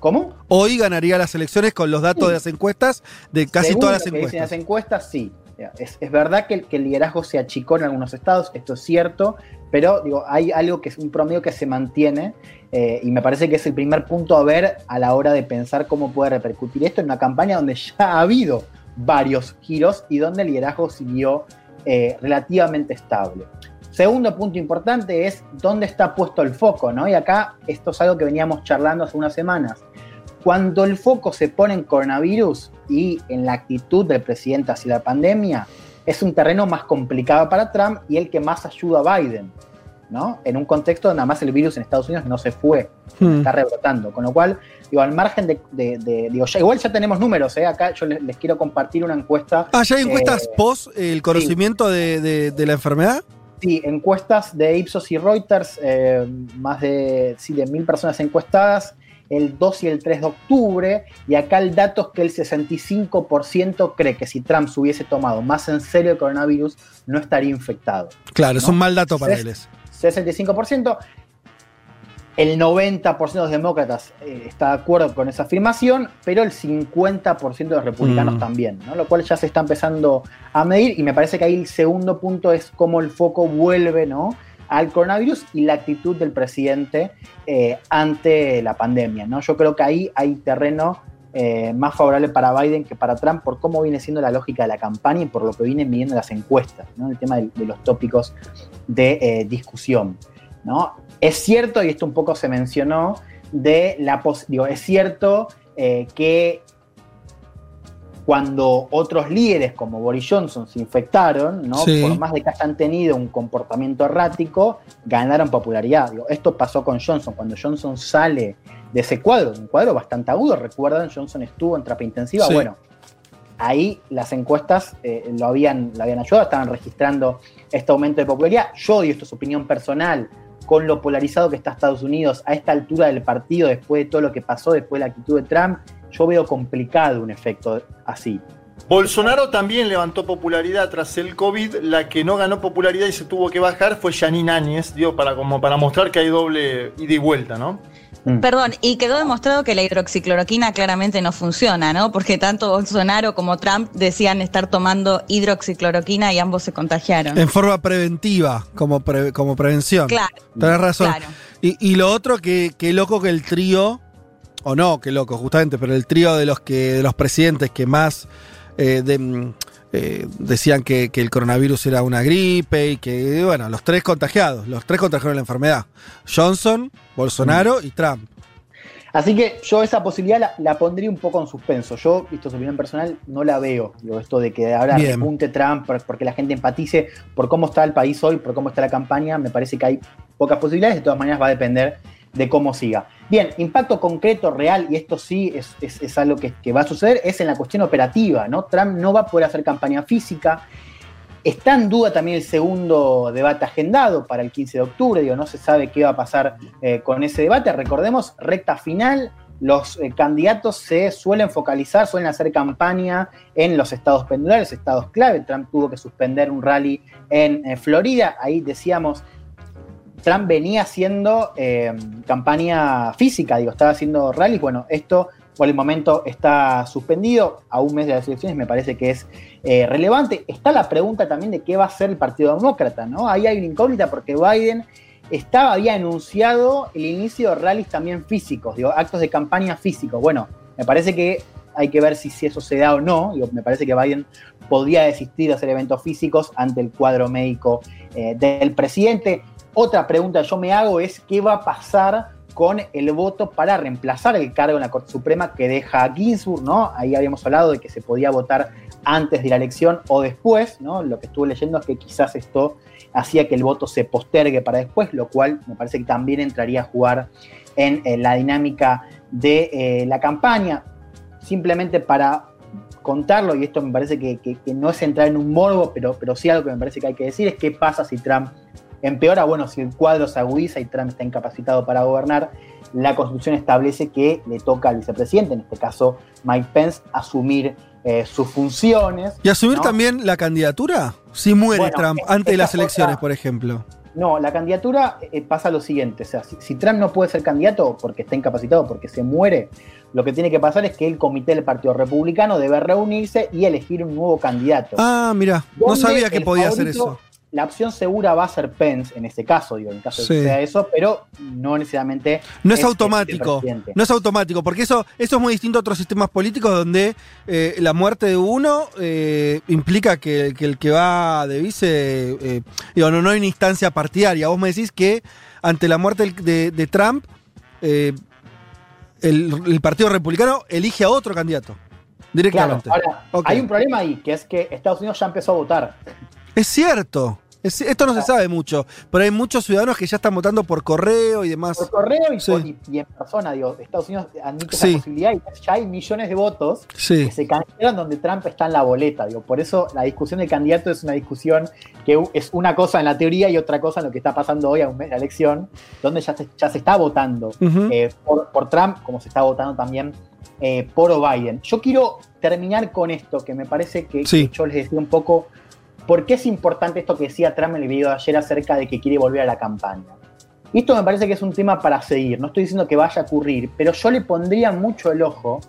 ¿Cómo? Hoy ganaría las elecciones con los datos Sí. de las encuestas, de casi Según todas lo las que dicen encuestas. las encuestas, sí. Es, es verdad que el, que el liderazgo se achicó en algunos estados, esto es cierto, pero digo, hay algo que es un promedio que se mantiene eh, y me parece que es el primer punto a ver a la hora de pensar cómo puede repercutir esto en una campaña donde ya (laughs) ha habido varios giros y donde el liderazgo siguió eh, relativamente estable. Segundo punto importante es dónde está puesto el foco, ¿no? Y acá esto es algo que veníamos charlando hace unas semanas. Cuando el foco se pone en coronavirus y en la actitud del presidente hacia la pandemia, es un terreno más complicado para Trump y el que más ayuda a Biden, ¿no? En un contexto donde además el virus en Estados Unidos no se fue, Hmm. está rebrotando. Con lo cual, digo, al margen de, de- de- digo, ya- igual ya tenemos números, ¿eh? Acá yo les, les quiero compartir una encuesta. Ah, ¿ya hay encuestas eh, post el conocimiento de la enfermedad? Sí, encuestas de Ipsos y Reuters, eh, más de, sí, de mil personas encuestadas, el 2 y el 3 de octubre, y acá el dato es que el 65% cree que si Trump se hubiese tomado más en serio el coronavirus, no estaría infectado. Claro, es ¿no? un mal dato para Es- él. ese. 65%. El 90% de los demócratas eh, está de acuerdo con esa afirmación, pero el 50% de los republicanos Mm. también, ¿no? lo cual ya se está empezando a medir y me parece que ahí el segundo punto es cómo el foco vuelve ¿no? al coronavirus y la actitud del presidente eh, ante la pandemia. ¿no? Yo creo que ahí hay terreno eh, más favorable para Biden que para Trump por cómo viene siendo la lógica de la campaña y por lo que vienen midiendo las encuestas, ¿no? el tema de, de los tópicos de discusión. ¿No? Es cierto, y esto un poco se mencionó, de la pos- digo, es cierto eh, que cuando otros líderes como Boris Johnson se infectaron, ¿no? Sí. por más de que hayan tenido un comportamiento errático, ganaron popularidad. Digo, esto pasó con Johnson. Cuando Johnson sale de ese cuadro, un cuadro bastante agudo, recuerdan, Johnson estuvo en terapia intensiva. Sí. Bueno, ahí las encuestas eh, lo, habían, lo habían ayudado, estaban registrando este aumento de popularidad. Yo, y esto es opinión personal, con lo polarizado que está Estados Unidos a esta altura del partido, después de todo lo que pasó, después de la actitud de Trump, yo veo complicado un efecto así. Bolsonaro también levantó popularidad tras el COVID. La que no ganó popularidad y se tuvo que bajar fue Janine Áñez, digo, para, como para mostrar que hay doble ida y vuelta, ¿no? Perdón, y quedó demostrado que la hidroxicloroquina claramente no funciona, ¿no? Porque tanto Bolsonaro como Trump decían estar tomando hidroxicloroquina y ambos se contagiaron. En forma preventiva, como, pre- como prevención. Claro. Tenés razón. Claro. Y, y lo otro, que, que loco que el trío, o no, que loco, justamente, pero el trío de los que de los presidentes que más eh, de- mm, eh, decían que, que el coronavirus era una gripe y que, bueno, los tres contagiados, los tres contagiaron la enfermedad. Johnson, Bolsonaro y Trump. Así que yo esa posibilidad la, la pondría un poco en suspenso. Yo, esto es opinión personal, no la veo. Digo, esto de que ahora Bien. repunte Trump por- porque la gente empatice por cómo está el país hoy, por cómo está la campaña, me parece que hay pocas posibilidades. De todas maneras va a depender de cómo siga. Bien, impacto concreto, real, y esto sí es, es- algo que, que va a suceder, es en la cuestión operativa. ¿no? Trump no va a poder hacer campaña física. Está en duda también el segundo debate agendado para el 15 de octubre, digo, no se sabe qué va a pasar eh, con ese debate. Recordemos, recta final, los eh, candidatos se suelen focalizar, suelen hacer campaña en los estados pendulares, estados clave. Trump tuvo que suspender un rally en eh, Florida, ahí decíamos, Trump venía haciendo eh, campaña física, digo, estaba haciendo rallies. Bueno, esto por el momento está suspendido. A un mes de las elecciones me parece que es eh, relevante. Está la pregunta también de qué va a hacer el Partido Demócrata, ¿no? Ahí hay una incógnita porque Biden estaba, había anunciado el inicio de rallies también físicos, digo, actos de campaña físicos. Bueno, me parece que hay que ver si, eso se da o no. Me parece que Biden podría desistir de hacer eventos físicos ante el cuadro médico eh, del presidente. Otra pregunta que yo me hago es qué va a pasar con el voto para reemplazar el cargo en la Corte Suprema que deja a Ginsburg, ¿no? Ahí habíamos hablado de que se podía votar antes de la elección o después, ¿no? Lo que estuve leyendo es que quizás esto hacía que el voto se postergue para después, lo cual me parece que también entraría a jugar en, eh, la dinámica de eh, la campaña. Simplemente para contarlo, y esto me parece que, que- no es entrar en un morbo, pero, pero sí algo que me parece que hay que decir, es qué pasa si Trump empeora, bueno, si el cuadro se agudiza y Trump está incapacitado para gobernar, la Constitución establece que le toca al vicepresidente, en este caso Mike Pence, asumir eh, sus funciones. ¿Y asumir ¿no? también la candidatura? Si muere Bueno, Trump antes de las elecciones, cosa- por ejemplo. No, la candidatura eh, pasa lo siguiente, o sea, si, si Trump no puede ser candidato porque está incapacitado, porque se muere, lo que tiene que pasar es que el comité del Partido Republicano debe reunirse y elegir un nuevo candidato. Ah, mira, no ¿Dónde sabía que podía hacer eso. La opción segura va a ser Pence en este caso, digo, en caso de que sea eso, pero no necesariamente. No es, automático, no es automático, porque eso, eso es muy distinto a otros sistemas políticos donde eh, la muerte de uno eh, implica que, que el que va de vice, eh, digo, no, no hay una instancia partidaria. Vos me decís que ante la muerte de, de Trump, el, el Partido Republicano elige a otro candidato, Claro, directamente. ahora, Ok. hay un problema ahí, que es que Estados Unidos ya empezó a votar. Es cierto. Es- esto no se sabe mucho, pero hay muchos ciudadanos que ya están votando por correo y demás. Por correo y, Sí. por- y- y en persona, digo, Estados Unidos admite Sí. esa posibilidad y ya hay millones de votos Sí. que se cancelan donde Trump está en la boleta. Digo, por eso la discusión del candidato es una discusión que es una cosa en la teoría y otra cosa en lo que está pasando hoy a un mes de la elección, donde ya se, ya se está votando eh, por, por Trump, como se está votando también eh, por Biden. Yo quiero terminar con esto, que me parece que, Sí. que yo les decía un poco por qué es importante esto que decía Trump en el video de ayer acerca de que quiere volver a la campaña. Esto me parece que es un tema para seguir, no estoy diciendo que vaya a ocurrir, pero yo le pondría mucho el ojo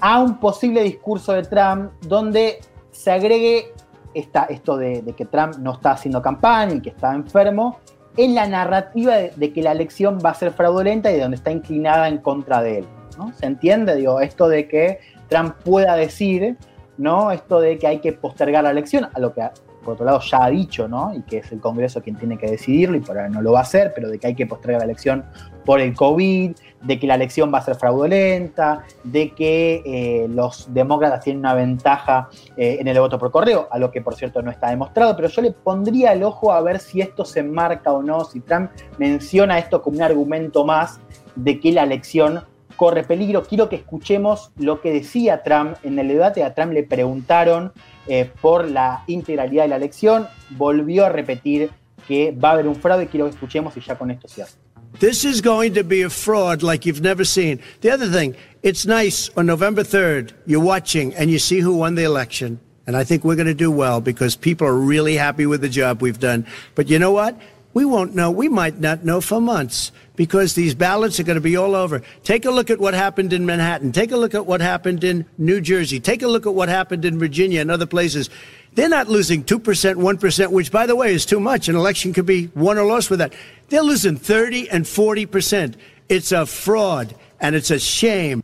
a un posible discurso de Trump donde se agregue esta, esto de, que Trump no está haciendo campaña y que está enfermo en la narrativa de, de, que la elección va a ser fraudulenta y de donde está inclinada en contra de él. ¿no? ¿Se entiende? Digo, esto de que Trump pueda decir, ¿no? Esto de que hay que postergar la elección, a lo que por otro lado ya ha dicho, ¿no? Y que es el Congreso quien tiene que decidirlo y por ahora no lo va a hacer, pero de que hay que postergar la elección por el COVID, de que la elección va a ser fraudulenta, de que eh, los demócratas tienen una ventaja eh, en el voto por correo, a lo que por cierto no está demostrado, pero yo le pondría el ojo a ver si esto se enmarca o no, si Trump menciona esto como un argumento más de que la elección corre peligro. Quiero que escuchemos lo que decía Trump en el debate. A Trump le preguntaron eh, por la integralidad de la elección. Volvió a repetir que va a haber un fraude. Quiero que escuchemos y ya con esto cierro. This is going to be a fraud like you've never seen. The other thing, it's nice on November 3rd, you're watching and you see who won the election. And I think we're going to do well because people are really happy with the job we've done. But you know what? We won't know. We might not know for months because these ballots are going to be all over. Take a look at what happened in Manhattan. Take a look at what happened in New Jersey. Take a look at what happened in Virginia and other places. They're not losing 2%, 1%, which, by the way, is too much. An election could be won or lost with that. They're losing 30 and 40%. It's a fraud, and it's a shame.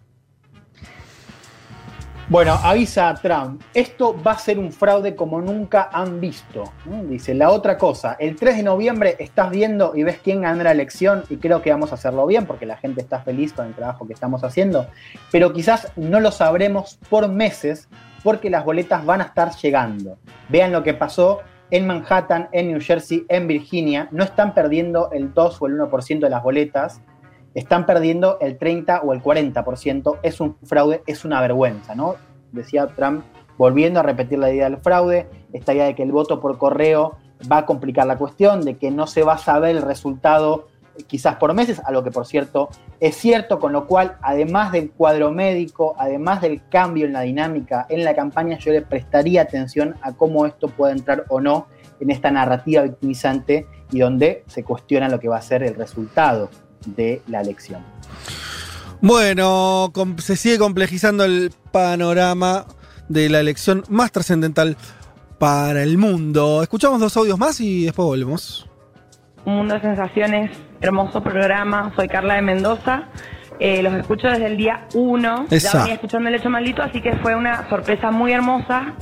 Bueno, avisa Trump, esto va a ser un fraude como nunca han visto. Dice, la otra cosa, el 3 de noviembre estás viendo y ves quién ganó la elección y creo que vamos a hacerlo bien porque la gente está feliz con el trabajo que estamos haciendo, pero quizás no lo sabremos por meses porque las boletas van a estar llegando. Vean lo que pasó en Manhattan, en New Jersey, en Virginia, no están perdiendo el 2 o el 1% de las boletas, están perdiendo el 30 o el 40%, es un fraude, es una vergüenza, ¿no? Decía Trump, volviendo a repetir la idea del fraude, esta idea de que el voto por correo va a complicar la cuestión, de que no se va a saber el resultado quizás por meses, a lo que por cierto es cierto, con lo cual, además del cuadro médico, además del cambio en la dinámica en la campaña, yo le prestaría atención a cómo esto puede entrar o no en esta narrativa victimizante y donde se cuestiona lo que va a ser el resultado de la elección. Bueno, se sigue complejizando el panorama de la elección más trascendental para el mundo. Escuchamos dos audios más y después volvemos. Un mundo de sensaciones, hermoso programa. Soy Carla de Mendoza. Eh, los escucho desde el día 1. Ya venía escuchando el hecho maldito, así que fue una sorpresa muy hermosa.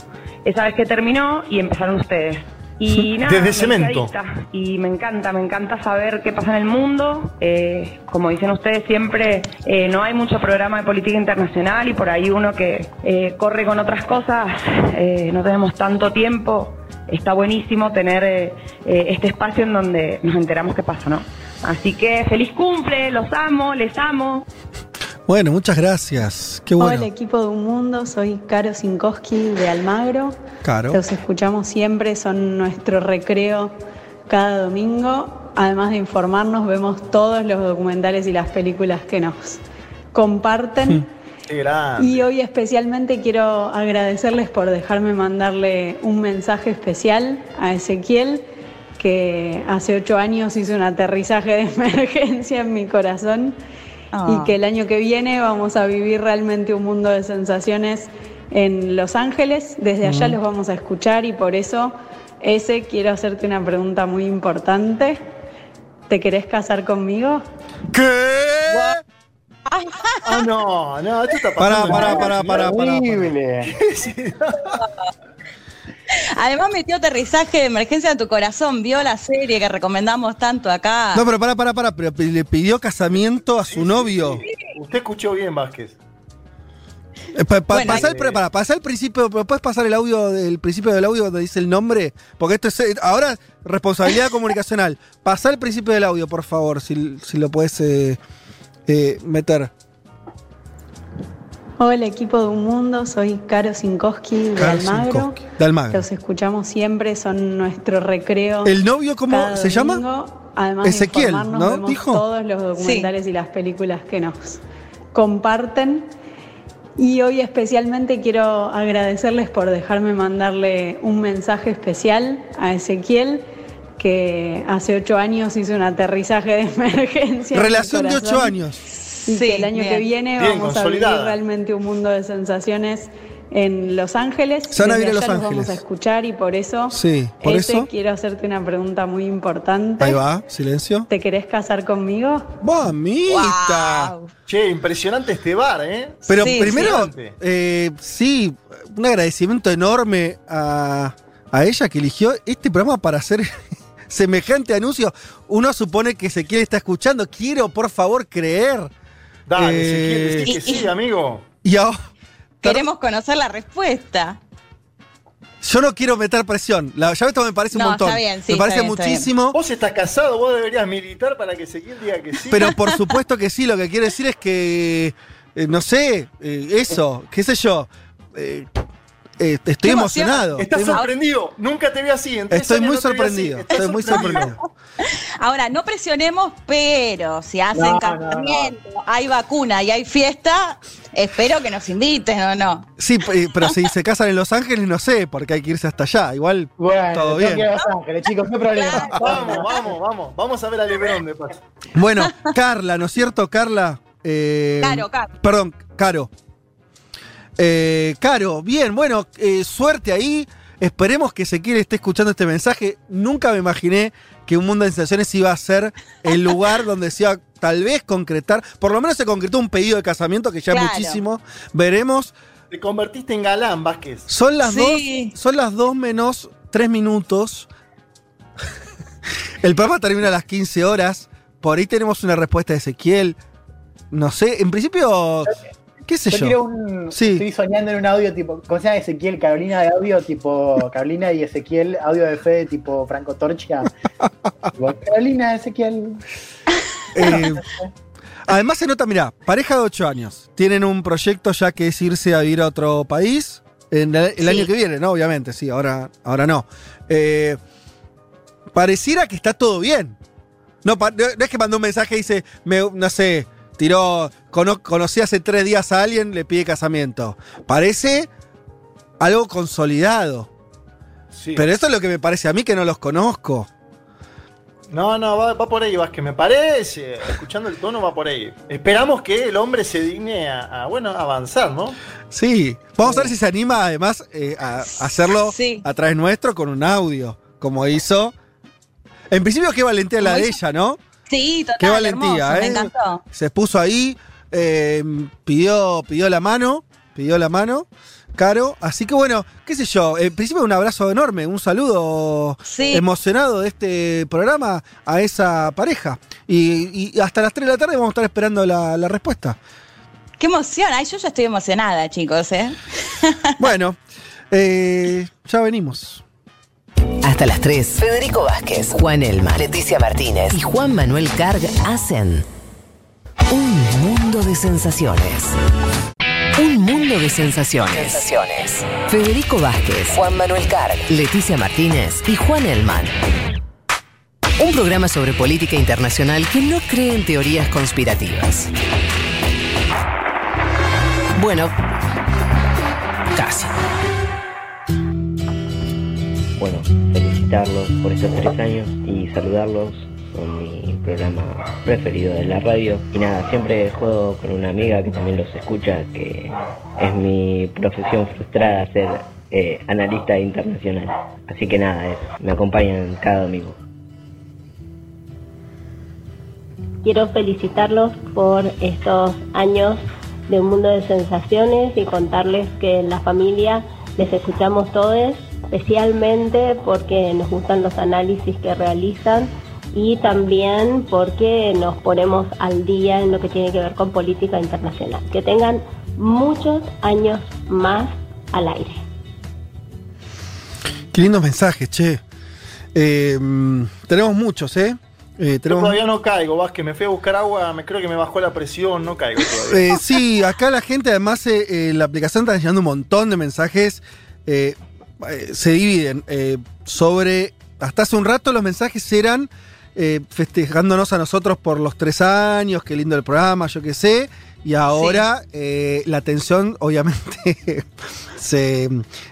Esa vez que terminó y empezaron ustedes. Y (laughs) nada, Desde cemento. Y me encanta, me encanta saber qué pasa en el mundo. Eh, como dicen ustedes siempre, eh, no hay mucho programa de política internacional y por ahí uno que eh, corre con otras cosas, no tenemos tanto tiempo. Está buenísimo tener este espacio en donde nos enteramos qué pasa, ¿no? Así que feliz cumple, los amo, les amo. Bueno, muchas gracias. Qué bueno. Hola equipo de Un Mundo, soy Caro Sinkowski de Almagro. Caro. Los escuchamos siempre, son nuestro recreo cada domingo. Además de informarnos, vemos todos los documentales y las películas que nos comparten. Qué grande. Y hoy especialmente quiero agradecerles por dejarme mandarle un mensaje especial a Ezequiel, que hace ocho años hizo un aterrizaje de (laughs) emergencia en mi corazón Ah. y que el año que viene vamos a vivir realmente un mundo de sensaciones en Los Ángeles. Desde allá Mm. los vamos a escuchar y por eso, ese, quiero hacerte una pregunta muy importante. ¿Te querés casar conmigo? ¿Qué? Ah, no, no, esto está Pará, pasando. pará, pará, pará, pará. Horrible. (laughs) Además metió aterrizaje de emergencia en tu corazón, vio la serie que recomendamos tanto acá. No, pero pará, pará, pará. Pero le pidió casamiento a su novio. Usted escuchó bien, Vázquez. Eh, pa- pa- Bueno, pasá el, eh, pre- pará, pasá el principio, pero ¿puedes pasar el audio del principio del audio donde dice el nombre? Porque esto es eh, ahora responsabilidad (laughs) comunicacional. Pasá el principio del audio, por favor, si, si lo puedes eh, eh, meter. Hola equipo de Un Mundo, soy Caro Sinkowski de Almagro. Sinkowski, de Almagro. Los escuchamos siempre, son nuestro recreo. ¿El novio cómo cada se llama? Además Ezequiel, de ¿no? vemos ¿Dijo? todos los documentales y las películas que nos comparten. Y hoy especialmente quiero agradecerles por dejarme mandarle un mensaje especial a Ezequiel, que hace ocho años hice un aterrizaje de (laughs) emergencia. Relación de ocho años. Y Sí, que el año bien. que viene Bien, vamos a vivir realmente un mundo de sensaciones en Los Ángeles. Se van a Desde vivir a Los Ángeles. vamos a escuchar y por eso, Sí, por ese, eso. quiero hacerte una pregunta muy importante. Ahí va, silencio. ¿Te querés casar conmigo? ¡Mamita! Wow. Che, impresionante este bar, ¿eh? Pero Sí, primero, sí. eh, sí, un agradecimiento enorme a, a ella que eligió este programa para hacer (laughs) semejante anuncio. Uno supone que Ezequiel está escuchando. Quiero, por favor, creer. Dale, Eh, Ezequiel, decí que sí, amigo. Y ahora, Queremos conocer la respuesta. yo no quiero meter presión. La, ya esto me parece un No, montón. está bien, sí, me parece está bien, está bien. muchísimo. Vos estás casado, vos deberías militar para que Ezequiel diga que sí. Pero por supuesto que sí, lo que quiero decir es que, eh, no sé, eh, eso, qué sé yo, eh, eh, estoy emocionado. Estás Estoy, sorprendido. Nunca te vi así. Estoy muy no sorprendido, estoy muy sorprendido. (laughs) Ahora, no presionemos, pero si hacen No, no, casamiento, hay vacuna y hay fiesta, espero que nos inviten o no. Sí, eh, pero si se casan en Los Ángeles, no sé, porque hay que irse hasta allá. Igual, Bueno, todo bien. que Los Ángeles, chicos, no. (laughs) Vamos, vamos, vamos. Vamos a ver a Lebrón de paso. Bueno, Carla, ¿no es cierto, Carla? Eh, Caro, Caro. Perdón, Caro. Eh, Caro, bien, bueno, eh, suerte ahí. Esperemos que Ezequiel esté escuchando este mensaje. Nunca me imaginé que un mundo de sensaciones iba a ser el (laughs) lugar donde se iba a tal vez concretar. Por lo menos se concretó un pedido de casamiento que ya Claro. es muchísimo. Veremos. Te convertiste en galán, Vázquez. Son las Sí. dos. Son las dos menos tres minutos. el programa termina a las 15 horas. Por ahí tenemos una respuesta de Ezequiel. No sé, en principio. ¿Qué sé Yo yo? quiero un. Sí. Estoy soñando en un audio tipo. ¿Cómo se llama Ezequiel? Carolina de audio tipo. (laughs) Carolina y Ezequiel, audio de fe tipo Franco Torcha. Carolina, Ezequiel. (laughs) Eh, además se nota, mira, pareja de 8 años. Tienen un proyecto ya que es irse a vivir a otro país. En el, el Sí. año que viene, ¿no? Obviamente, sí, ahora, ahora no. Eh, pareciera que está todo bien. No, no, no es que mandó un mensaje y dice, me, no sé, tiró, cono- conocí hace tres días a alguien, le pide casamiento. Parece algo consolidado. Sí. Pero eso es lo que me parece a mí que no los conozco. No, no, va, va por ahí, Vázquez, me parece. Escuchando el tono va por ahí. Esperamos que el hombre se digne a, a, bueno, avanzar, ¿no? Sí, vamos a ver si se anima además eh, a, hacerlo Sí. a través nuestro con un audio, como hizo. En principio, qué valentía la de hizo- ella, ¿no? Sí, total. Qué valentía, hermoso, ¿eh? Me encantó. Se puso ahí, eh, pidió, pidió la mano, pidió la mano, Caro. Así que bueno, qué sé yo, en principio un abrazo enorme, un saludo Sí. emocionado de este programa a esa pareja. Y, y hasta las 3 de la tarde vamos a estar esperando la, la respuesta. Qué emoción. Ay, yo ya estoy emocionada, chicos, ¿eh? Bueno, eh, ya venimos. Hasta las 3. Federico Vázquez, Juan Elma, Leticia Martínez y Juan Manuel Carg hacen un mundo de sensaciones. Un mundo de sensaciones. Sensaciones. Federico Vázquez, Juan Manuel Carg, Leticia Martínez y Juan Elman. Un programa sobre política internacional que no cree en teorías conspirativas. Bueno, casi. Bueno, felicitarlos por estos tres años y saludarlos con mi programa preferido de la radio. Y nada, siempre juego con una amiga que también los escucha, que es mi profesión frustrada ser eh, analista internacional. Así que nada, me acompañan cada domingo. Quiero felicitarlos por estos años de un mundo de sensaciones y contarles que en la familia les escuchamos todos, especialmente porque nos gustan los análisis que realizan y también porque nos ponemos al día en lo que tiene que ver con política internacional. Que tengan muchos años más al aire. Qué lindos mensajes, che. Eh, tenemos muchos, ¿eh? Eh, Yo todavía no caigo, Vázquez. Me fui a buscar agua, me creo que me bajó la presión, no caigo todavía. Eh, sí, acá la gente, además, eh, eh, la aplicación está llegando un montón de mensajes. Eh, se dividen eh, sobre. Hasta hace un rato los mensajes eran eh, festejándonos a nosotros por los tres años, qué lindo el programa, yo qué sé. y ahora eh, la tensión obviamente (laughs) se,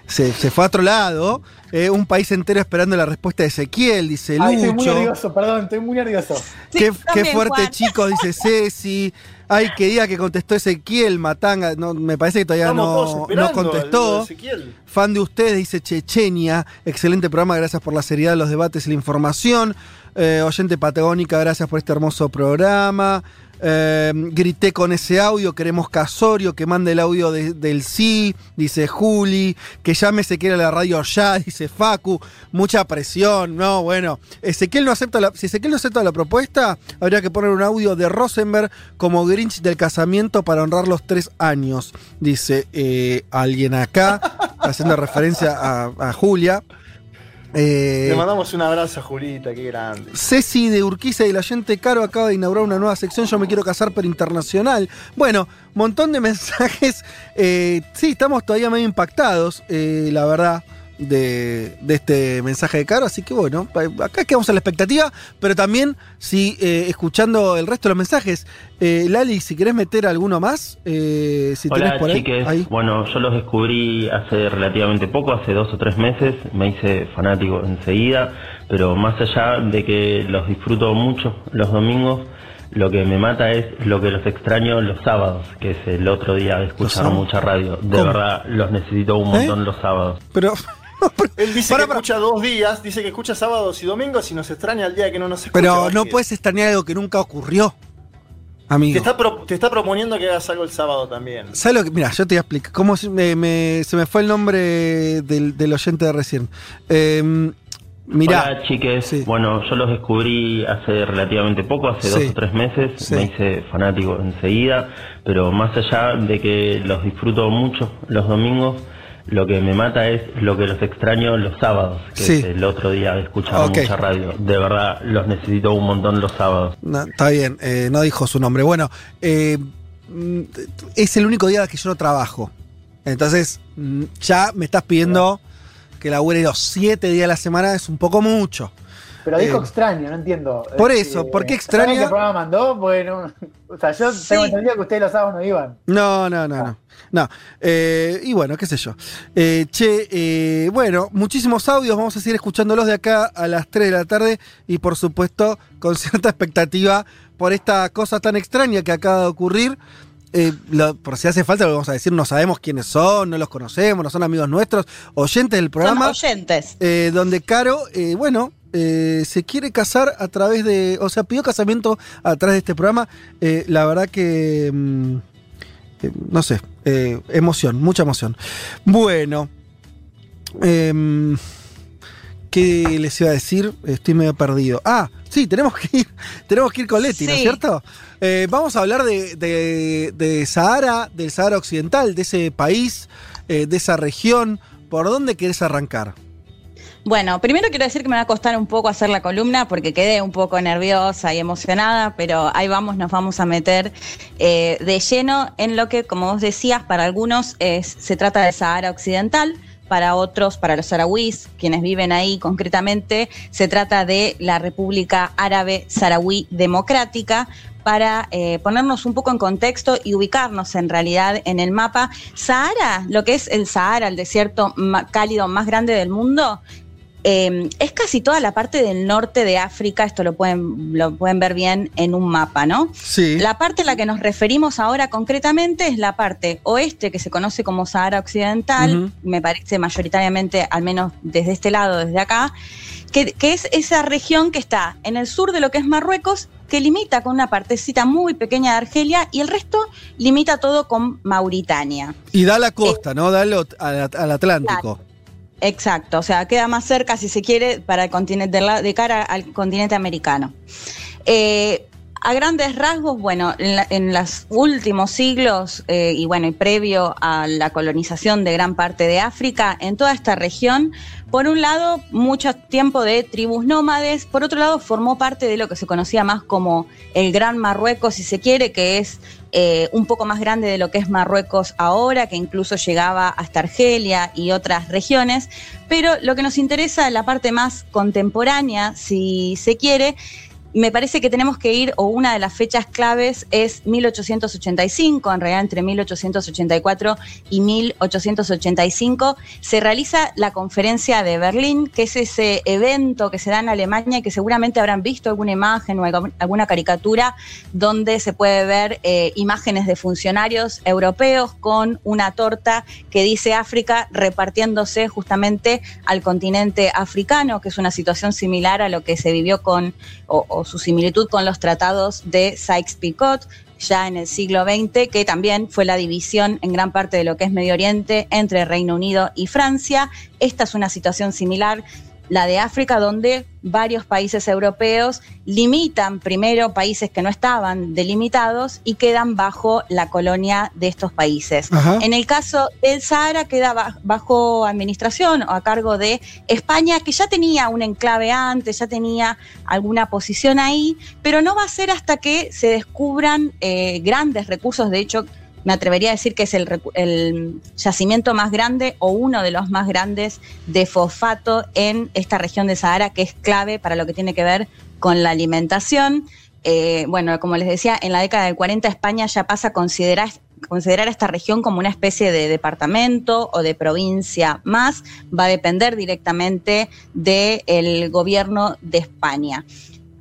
se- se fue a otro lado. Eh, un país entero esperando la respuesta de Ezequiel, dice Ay, estoy muy Lucho. nervioso, perdón, estoy muy nervioso. qué, qué también, fuerte, Juan. chicos, dice (laughs) Ceci. Ay, qué día que contestó Ezequiel, Matanga. No, me parece que todavía no, no contestó. de. Fan de ustedes, dice Chechenia. Excelente programa, gracias por la seriedad de los debates y la información. Eh, oyente patagónica, gracias por este hermoso programa. Eh, grité con ese audio, queremos Casorio, que mande el audio de- del sí, dice Juli, que llame Ezequiel a la radio ya, (laughs) dice Facu, mucha presión, no, bueno, Ezequiel no acepta la, si Ezequiel no acepta la propuesta, habría que poner un audio de Rosenberg como Grinch del casamiento para honrar los tres años, dice eh, alguien acá, (laughs) haciendo referencia a Julia. Eh, Le mandamos un abrazo a Julita, qué grande. Ceci de Urquiza y el oyente Caro acaba de inaugurar una nueva sección, Yo me quiero casar pero internacional. Bueno, montón de (laughs) mensajes. Eh, sí, estamos todavía medio impactados, eh, la verdad, de, de este mensaje de Caro. Así que bueno, acá quedamos a la expectativa, pero también, si eh, escuchando el resto de los mensajes, eh, Lali, si querés meter alguno más, eh, si tenés Hola por ahí. chiques, ahí. bueno yo los descubrí hace relativamente poco, hace dos o tres meses, me hice fanático enseguida, pero más allá de que los disfruto mucho los domingos, lo que me mata es lo que los extraño los sábados, que es el otro día de escuchar mucha radio. De ¿Cómo? verdad, los necesito un ¿Eh? montón los sábados. Pero Él dice que escucha dos días, dice que escucha sábados y domingos y nos extraña el día que no nos escucha. Pero no puedes extrañar algo que nunca ocurrió, amigo. Te está, pro- te está proponiendo que hagas algo el sábado también. ¿Sabes lo que? Mira, yo te voy a explicar. ¿Cómo se me, me- se me fue el nombre del, del oyente de recién? Eh, mirá. Hola chiques, bueno yo los descubrí hace relativamente poco, hace Sí. dos o tres meses, Sí. me hice fanático enseguida, pero más allá de que los disfruto mucho los domingos, lo que me mata es lo que los extraño los sábados, que Sí. es el otro día de escuchar Ok. mucha radio. De verdad los necesito un montón los sábados. No, está bien, eh, no dijo su nombre. Bueno, eh, mm, es el único día que yo no trabajo. Entonces, mm, ya me estás pidiendo que labure los siete días a la semana, es un poco mucho. Pero dijo Eh, extraño, no entiendo. por Eh, eso, ¿por qué ¿saben extraña? qué programa mandó? Bueno, (laughs) o sea, yo tengo entendido que ustedes los sábados no iban. No, no, no, no. No. Eh, y bueno, qué sé yo. Eh, che, eh, bueno, muchísimos audios. Vamos a seguir escuchándolos de acá a las 3 de la tarde. Y por supuesto, con cierta (laughs) expectativa por esta cosa tan extraña que acaba de ocurrir. Eh, lo- por si hace falta, lo vamos a decir. No sabemos quiénes son, no los conocemos, no son amigos nuestros, oyentes del programa. Son oyentes. Eh, donde Caro, eh, bueno, eh, se quiere casar a través de. O sea, pidió casamiento a través de este programa. Eh, la verdad que. mm, eh, no sé, emoción, mucha emoción. Bueno. em, ¿Qué les iba a decir? Estoy medio perdido. Ah, sí, tenemos que ir, (laughs) tenemos que ir con Leti, ¿no es cierto? Eh, vamos a hablar de, de- de Sahara, del Sahara Occidental, de ese país, eh, de esa región. ¿Por dónde querés arrancar? Bueno, primero quiero decir que me va a costar un poco hacer la columna porque quedé un poco nerviosa y emocionada, pero ahí vamos, nos vamos a meter eh, de lleno en lo que, como vos decías, para algunos se trata del Sahara Occidental, para otros, para los saharauis, quienes viven ahí concretamente, se trata de la República Árabe Saharaui Democrática. Para eh, ponernos un poco en contexto y ubicarnos en realidad en el mapa, Sahara, lo que es el Sahara, el desierto cálido más grande del mundo, eh, es casi toda la parte del norte de África, esto lo pueden, lo pueden ver bien en un mapa, ¿no? Sí. La parte a la que nos referimos ahora concretamente es la parte oeste, que se conoce como Sahara Occidental, me parece mayoritariamente, al menos desde este lado, desde acá, que, que es esa región que está en el sur de lo que es Marruecos, que limita con una partecita muy pequeña de Argelia y el resto limita todo con Mauritania. Y da la costa, ¿no? Da al, al- al Atlántico. Exacto, o sea, queda más cerca, si se quiere, para el continente, de, la- de cara al continente americano. Eh, a grandes rasgos, bueno, en, la- en los últimos siglos eh, y bueno, y previo a la colonización de gran parte de África, en toda esta región, por un lado, mucho tiempo de tribus nómades, por otro lado, formó parte de lo que se conocía más como el Gran Marruecos, si se quiere, que es eh, un poco más grande de lo que es Marruecos ahora, que incluso llegaba hasta Argelia y otras regiones. Pero lo que nos interesa, la parte más contemporánea, si se quiere, me parece que tenemos que ir, o una de las fechas claves es 1885, en realidad entre 1884 y 1885, se realiza la conferencia de Berlín, que es ese evento que se da en Alemania y que seguramente habrán visto alguna imagen o alguna caricatura donde se puede ver eh, imágenes de funcionarios europeos con una torta que dice África repartiéndose justamente al continente africano, que es una situación similar a lo que se vivió con su similitud con los tratados de Sykes-Picot ya en el siglo XX, que también fue la división en gran parte de lo que es Medio Oriente entre Reino Unido y Francia. Esta es una situación similar la de África, donde varios países europeos limitan primero países que no estaban delimitados y quedan bajo la colonia de estos países. En el caso del Sahara queda bajo administración o a cargo de España, que ya tenía un enclave antes, ya tenía alguna posición ahí, pero no va a ser hasta que se descubran eh, grandes recursos, de hecho, me atrevería a decir que es el, yacimiento más grande o uno de los más grandes de fosfato en esta región de Sahara, que es clave para lo que tiene que ver con la alimentación. Eh, bueno, como les decía, en la década del 40 España ya pasa a considerar, esta región como una especie de departamento o de provincia más, va a depender directamente del gobierno de España.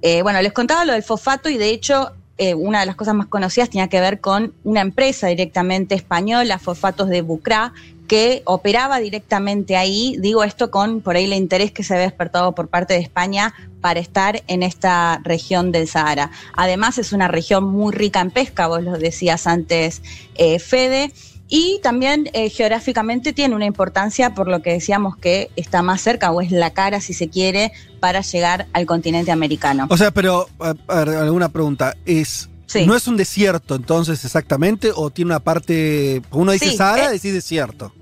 Eh, bueno, les contaba lo del fosfato y de hecho eh, una de las cosas más conocidas tenía que ver con una empresa directamente española, Fosfatos de Bucra, que operaba directamente ahí. Digo esto con por ahí el interés que se había despertado por parte de España para estar en esta región del Sahara. Además es una región muy rica en pesca, vos lo decías antes, eh, Fede. Y también eh, geográficamente tiene una importancia por lo que decíamos que está más cerca o es la cara, si se quiere, para llegar al continente americano. O sea, pero, a, alguna pregunta. ¿Es, ¿No es un desierto entonces exactamente? ¿O tiene una parte, uno dice Sahara, decís desierto?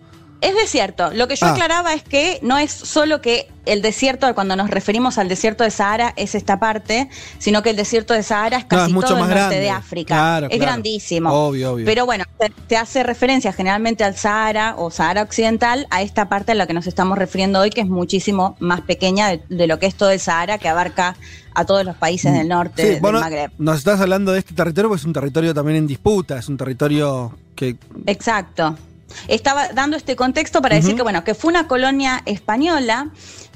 Es desierto. Lo que yo ah. aclaraba es que no es solo que el desierto, cuando nos referimos al desierto de Sahara, es esta parte, sino que el desierto de Sahara es casi todo el norte de África. es grandísimo. Obvio, obvio. Pero bueno, te, hace referencia generalmente al Sahara o Sahara Occidental, a esta parte a la que nos estamos refiriendo hoy, que es muchísimo más pequeña de, lo que es todo el Sahara, que abarca a todos los países del norte del Magreb. Nos estás hablando de este territorio porque es un territorio también en disputa, es un territorio que... Exacto. Estaba dando este contexto para decir que, bueno, que fue una colonia española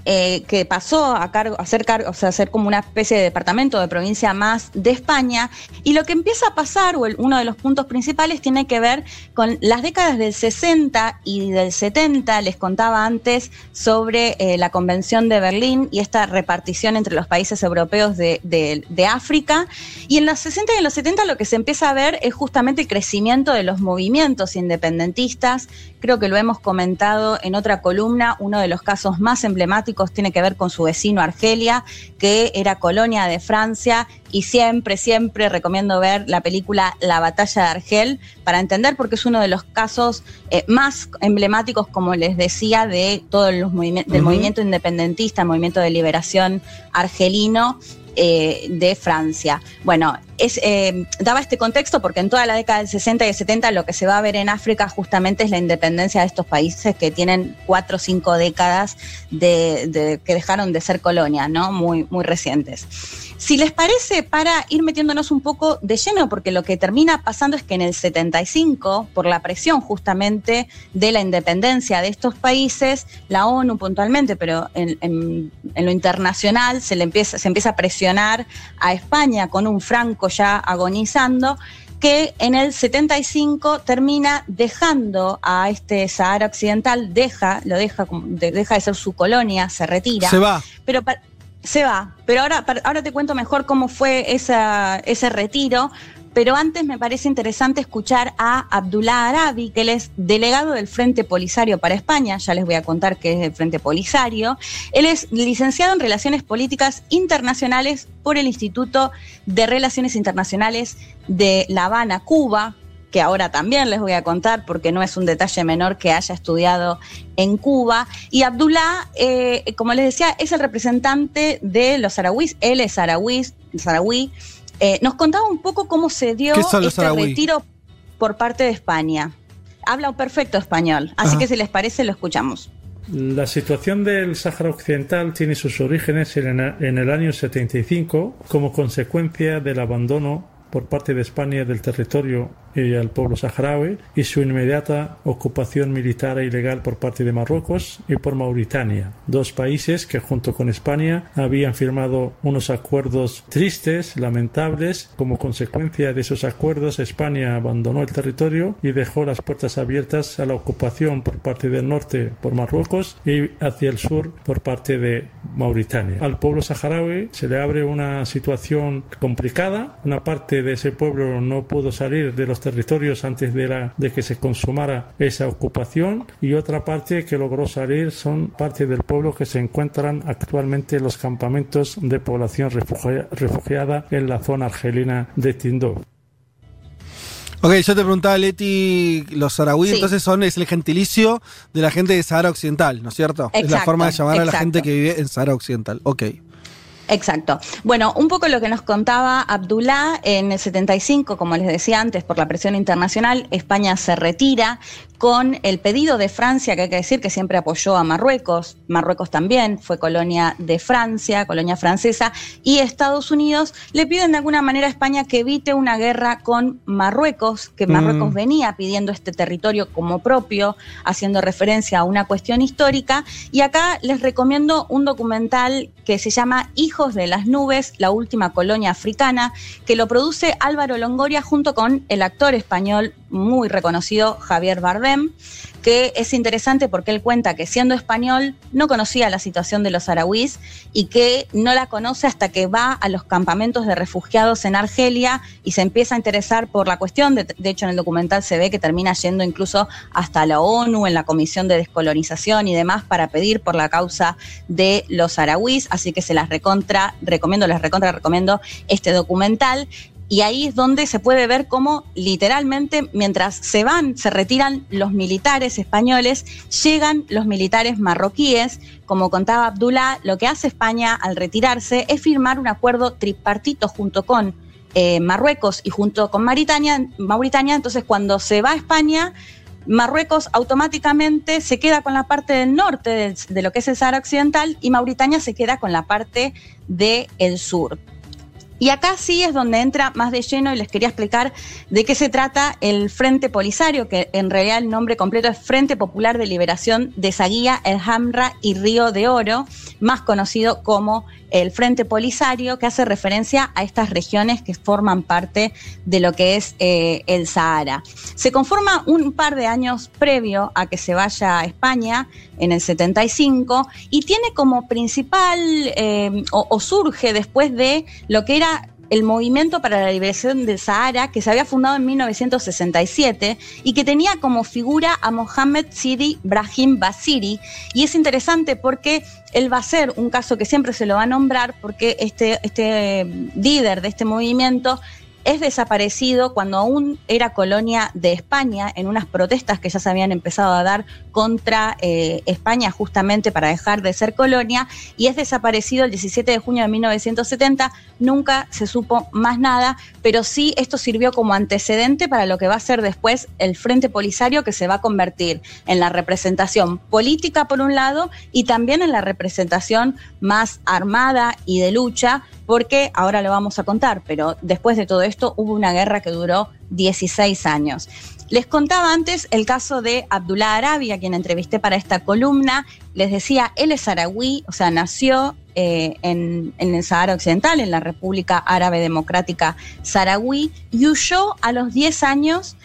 eh, que pasó a, cargo, a, ser o sea, ser como una especie de departamento de provincia más de España. Y lo que empieza a pasar, o uno de los puntos principales, tiene que ver con las décadas del 60 y del 70. Les contaba antes sobre eh, la Convención de Berlín y esta repartición entre los países europeos de África. Y en los 60 y en los 70 lo que se empieza a ver es justamente el crecimiento de los movimientos independentistas. Creo que lo hemos comentado en otra columna, uno de los casos más emblemáticos tiene que ver con su vecino Argelia, que era colonia de Francia y siempre, siempre recomiendo ver la película La batalla de Argel para entender porque es uno de los casos eh, más emblemáticos, como les decía, de todo los del movimiento independentista, el movimiento de liberación argelino eh, de Francia. Bueno, es, eh, daba este contexto porque en toda la década del 60 y del 70 lo que se va a ver en África justamente es la independencia de estos países que tienen cuatro o cinco décadas de, que dejaron de ser colonia, ¿no? Muy, muy recientes. Si les parece, para ir metiéndonos un poco de lleno, porque lo que termina pasando es que en el 75, por la presión justamente de la independencia de estos países, la ONU puntualmente, pero en, lo internacional se, le empieza, se empieza a presionar a España con un Franco ya agonizando, que en el 75 termina dejando a este Sahara Occidental, deja, lo deja, deja de ser su colonia, se retira. Se va. Pero se va, pero ahora, ahora te cuento mejor cómo fue ese retiro, pero antes me parece interesante escuchar a Abdullah Arabi, que él es delegado del Frente Polisario para España, ya les voy a contar qué es el Frente Polisario. Él es licenciado en Relaciones Políticas Internacionales por el Instituto de Relaciones Internacionales de La Habana, Cuba, que ahora también les voy a contar porque no es un detalle menor que haya estudiado en Cuba. Y Abdullah, eh, como les decía, es el representante de los saharauis, él es saharaui. Eh, nos contaba un poco cómo se dio este retiro por parte de España. Habla un perfecto español, así que si les parece lo escuchamos. La situación del Sáhara Occidental tiene sus orígenes en el año 75 como consecuencia del abandono por parte de España del territorio y al pueblo saharaui y su inmediata ocupación militar e ilegal por parte de Marruecos y por Mauritania, dos países que junto con España habían firmado unos acuerdos tristes, lamentables. Como consecuencia de esos acuerdos, España abandonó el territorio y dejó las puertas abiertas a la ocupación por parte del norte por Marruecos y hacia el sur por parte de Mauritania. Al pueblo saharaui se le abre una situación complicada. Una parte de ese pueblo no pudo salir de los territorios antes de, la, de que se consumara esa ocupación y otra parte que logró salir son parte del pueblo que se encuentran actualmente en los campamentos de población refugiada en la zona argelina de Tindó. Ok, yo te preguntaba, Leti, los saharauíes entonces son es el gentilicio de la gente de Sahara Occidental, ¿no es cierto? es la forma de llamar a la gente que vive en Sahara Occidental. Ok. Exacto. Bueno, un poco lo que nos contaba Abdullah, en el 75, como les decía antes, por la presión internacional, España se retira con el pedido de Francia, que hay que decir que siempre apoyó a Marruecos, Marruecos también fue colonia de Francia, colonia francesa, y Estados Unidos le piden de alguna manera a España que evite una guerra con Marruecos, que mm. Marruecos venía pidiendo este territorio como propio, haciendo referencia a una cuestión histórica, y acá les recomiendo un documental que se llama De las Nubes, la última colonia africana, que lo produce Álvaro Longoria junto con el actor español muy reconocido Javier Bardem, que es interesante porque él cuenta que siendo español no conocía la situación de los arahuís y que no la conoce hasta que va a los campamentos de refugiados en Argelia y se empieza a interesar por la cuestión. De, hecho, en el documental se ve que termina yendo incluso hasta la ONU, en la Comisión de Descolonización y demás, para pedir por la causa de los arahuís. Así que se las recontra, recomiendo, les recontra recomiendo este documental y ahí es donde se puede ver cómo literalmente mientras se van, se retiran los militares españoles, llegan los militares marroquíes. Como contaba Abdullah, lo que hace España al retirarse es firmar un acuerdo tripartito junto con eh, Marruecos y junto con Mauritania, Mauritania. Entonces cuando se va a España, Marruecos automáticamente se queda con la parte del norte de, lo que es el Sahara Occidental y Mauritania se queda con la parte del sur. Y acá sí es donde entra más de lleno y les quería explicar de qué se trata el Frente Polisario, que en realidad el nombre completo es Frente Popular de Liberación de Saguía, El Hamra y Río de Oro, más conocido como el Frente Polisario, que hace referencia a estas regiones que forman parte de lo que es eh, el Sahara. Se conforma un par de años previo a que se vaya a España, en el 75, y tiene como principal, eh, o surge después de lo que era el Movimiento para la Liberación del Sahara, que se había fundado en 1967 y que tenía como figura a Mohamed Sidi Brahim Basiri. Y es interesante porque él va a ser un caso que siempre se lo va a nombrar porque este, este líder de este movimiento es desaparecido cuando aún era colonia de España en unas protestas que ya se habían empezado a dar contra eh, España justamente para dejar de ser colonia y es desaparecido el 17 de junio de 1970. Nunca se supo más nada, pero sí esto sirvió como antecedente para lo que va a ser después el Frente Polisario que se va a convertir en la representación política por un lado y también en la representación más armada y de lucha porque ahora lo vamos a contar, pero después de todo esto hubo una guerra que duró 16 años. Les contaba antes el caso de Abdullah Arabi, a quien entrevisté para esta columna. Les decía, él es saharaui, o sea, nació eh, en, el Sahara Occidental, en la República Árabe Democrática Saharaui, y huyó a los 10 años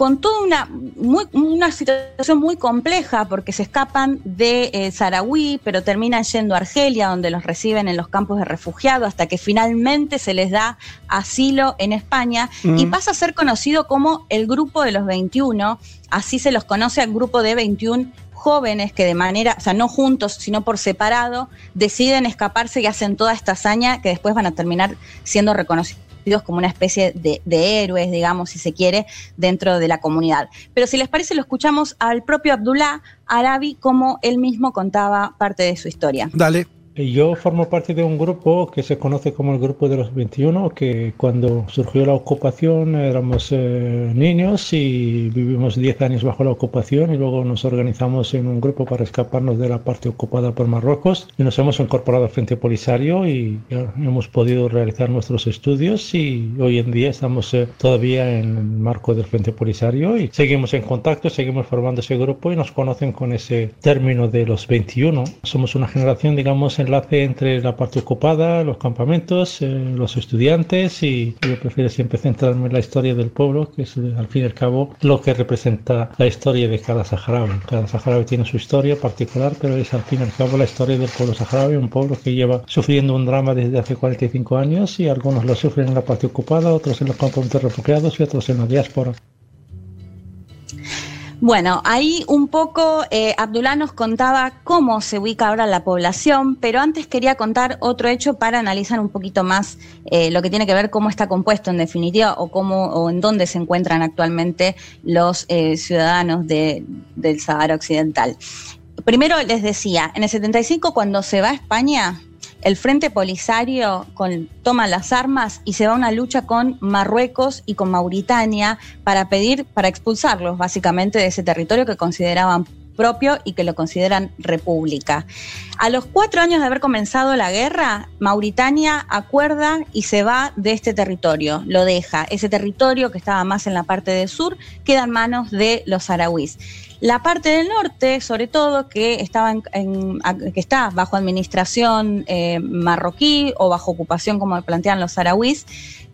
con toda una, una situación muy compleja porque se escapan de eh, pero terminan yendo a Argelia, donde los reciben en los campos de refugiados, hasta que finalmente se les da asilo en España y mm. pasa a ser conocido como el Grupo de los 21, así se los conoce al grupo de 21 jóvenes que de manera, o sea, no juntos, sino por separado, deciden escaparse y hacen toda esta hazaña que después van a terminar siendo reconocidos como una especie de, héroes, digamos, si se quiere, dentro de la comunidad. Pero si les parece, lo escuchamos al propio Abdullah Arabi como él mismo contaba parte de su historia. Dale. Yo formo parte de un grupo que se conoce como el Grupo de los 21, que cuando surgió la ocupación éramos eh, niños y vivimos 10 años bajo la ocupación y luego nos organizamos en un grupo para escaparnos de la parte ocupada por Marruecos y nos hemos incorporado al Frente Polisario y hemos podido realizar nuestros estudios y hoy en día estamos eh, todavía en el marco del Frente Polisario y seguimos en contacto, seguimos formando ese grupo y nos conocen con ese término de los 21. Somos una generación, digamos, enlace entre la parte ocupada, los campamentos, eh, los estudiantes y yo prefiero siempre centrarme en la historia del pueblo, que es al fin y al cabo lo que representa la historia de cada saharaui. Cada saharaui tiene su historia particular, pero es al fin y al cabo la historia del pueblo saharaui, un pueblo que lleva sufriendo un drama desde hace 45 años y algunos lo sufren en la parte ocupada, otros en los campamentos refugiados y otros en la diáspora. Bueno, ahí un poco eh, Abdullah nos contaba cómo se ubica ahora la población, pero antes quería contar otro hecho para analizar un poquito más eh, lo que tiene que ver cómo está compuesto en definitiva o cómo o en dónde se encuentran actualmente los eh, ciudadanos del Sahara Occidental. Primero les decía, en el 75 cuando se va a España, el Frente Polisario toma las armas y se va a una lucha con Marruecos y con Mauritania para pedir, para expulsarlos básicamente de ese territorio que consideraban y que lo consideran república. A los cuatro años de haber comenzado la guerra, Mauritania acuerda y se va de este territorio, lo deja. Ese territorio que estaba más en la parte del sur queda en manos de los saharauis. La parte del norte, sobre todo, que, estaba que está bajo administración eh, marroquí o bajo ocupación, como plantean los saharauis,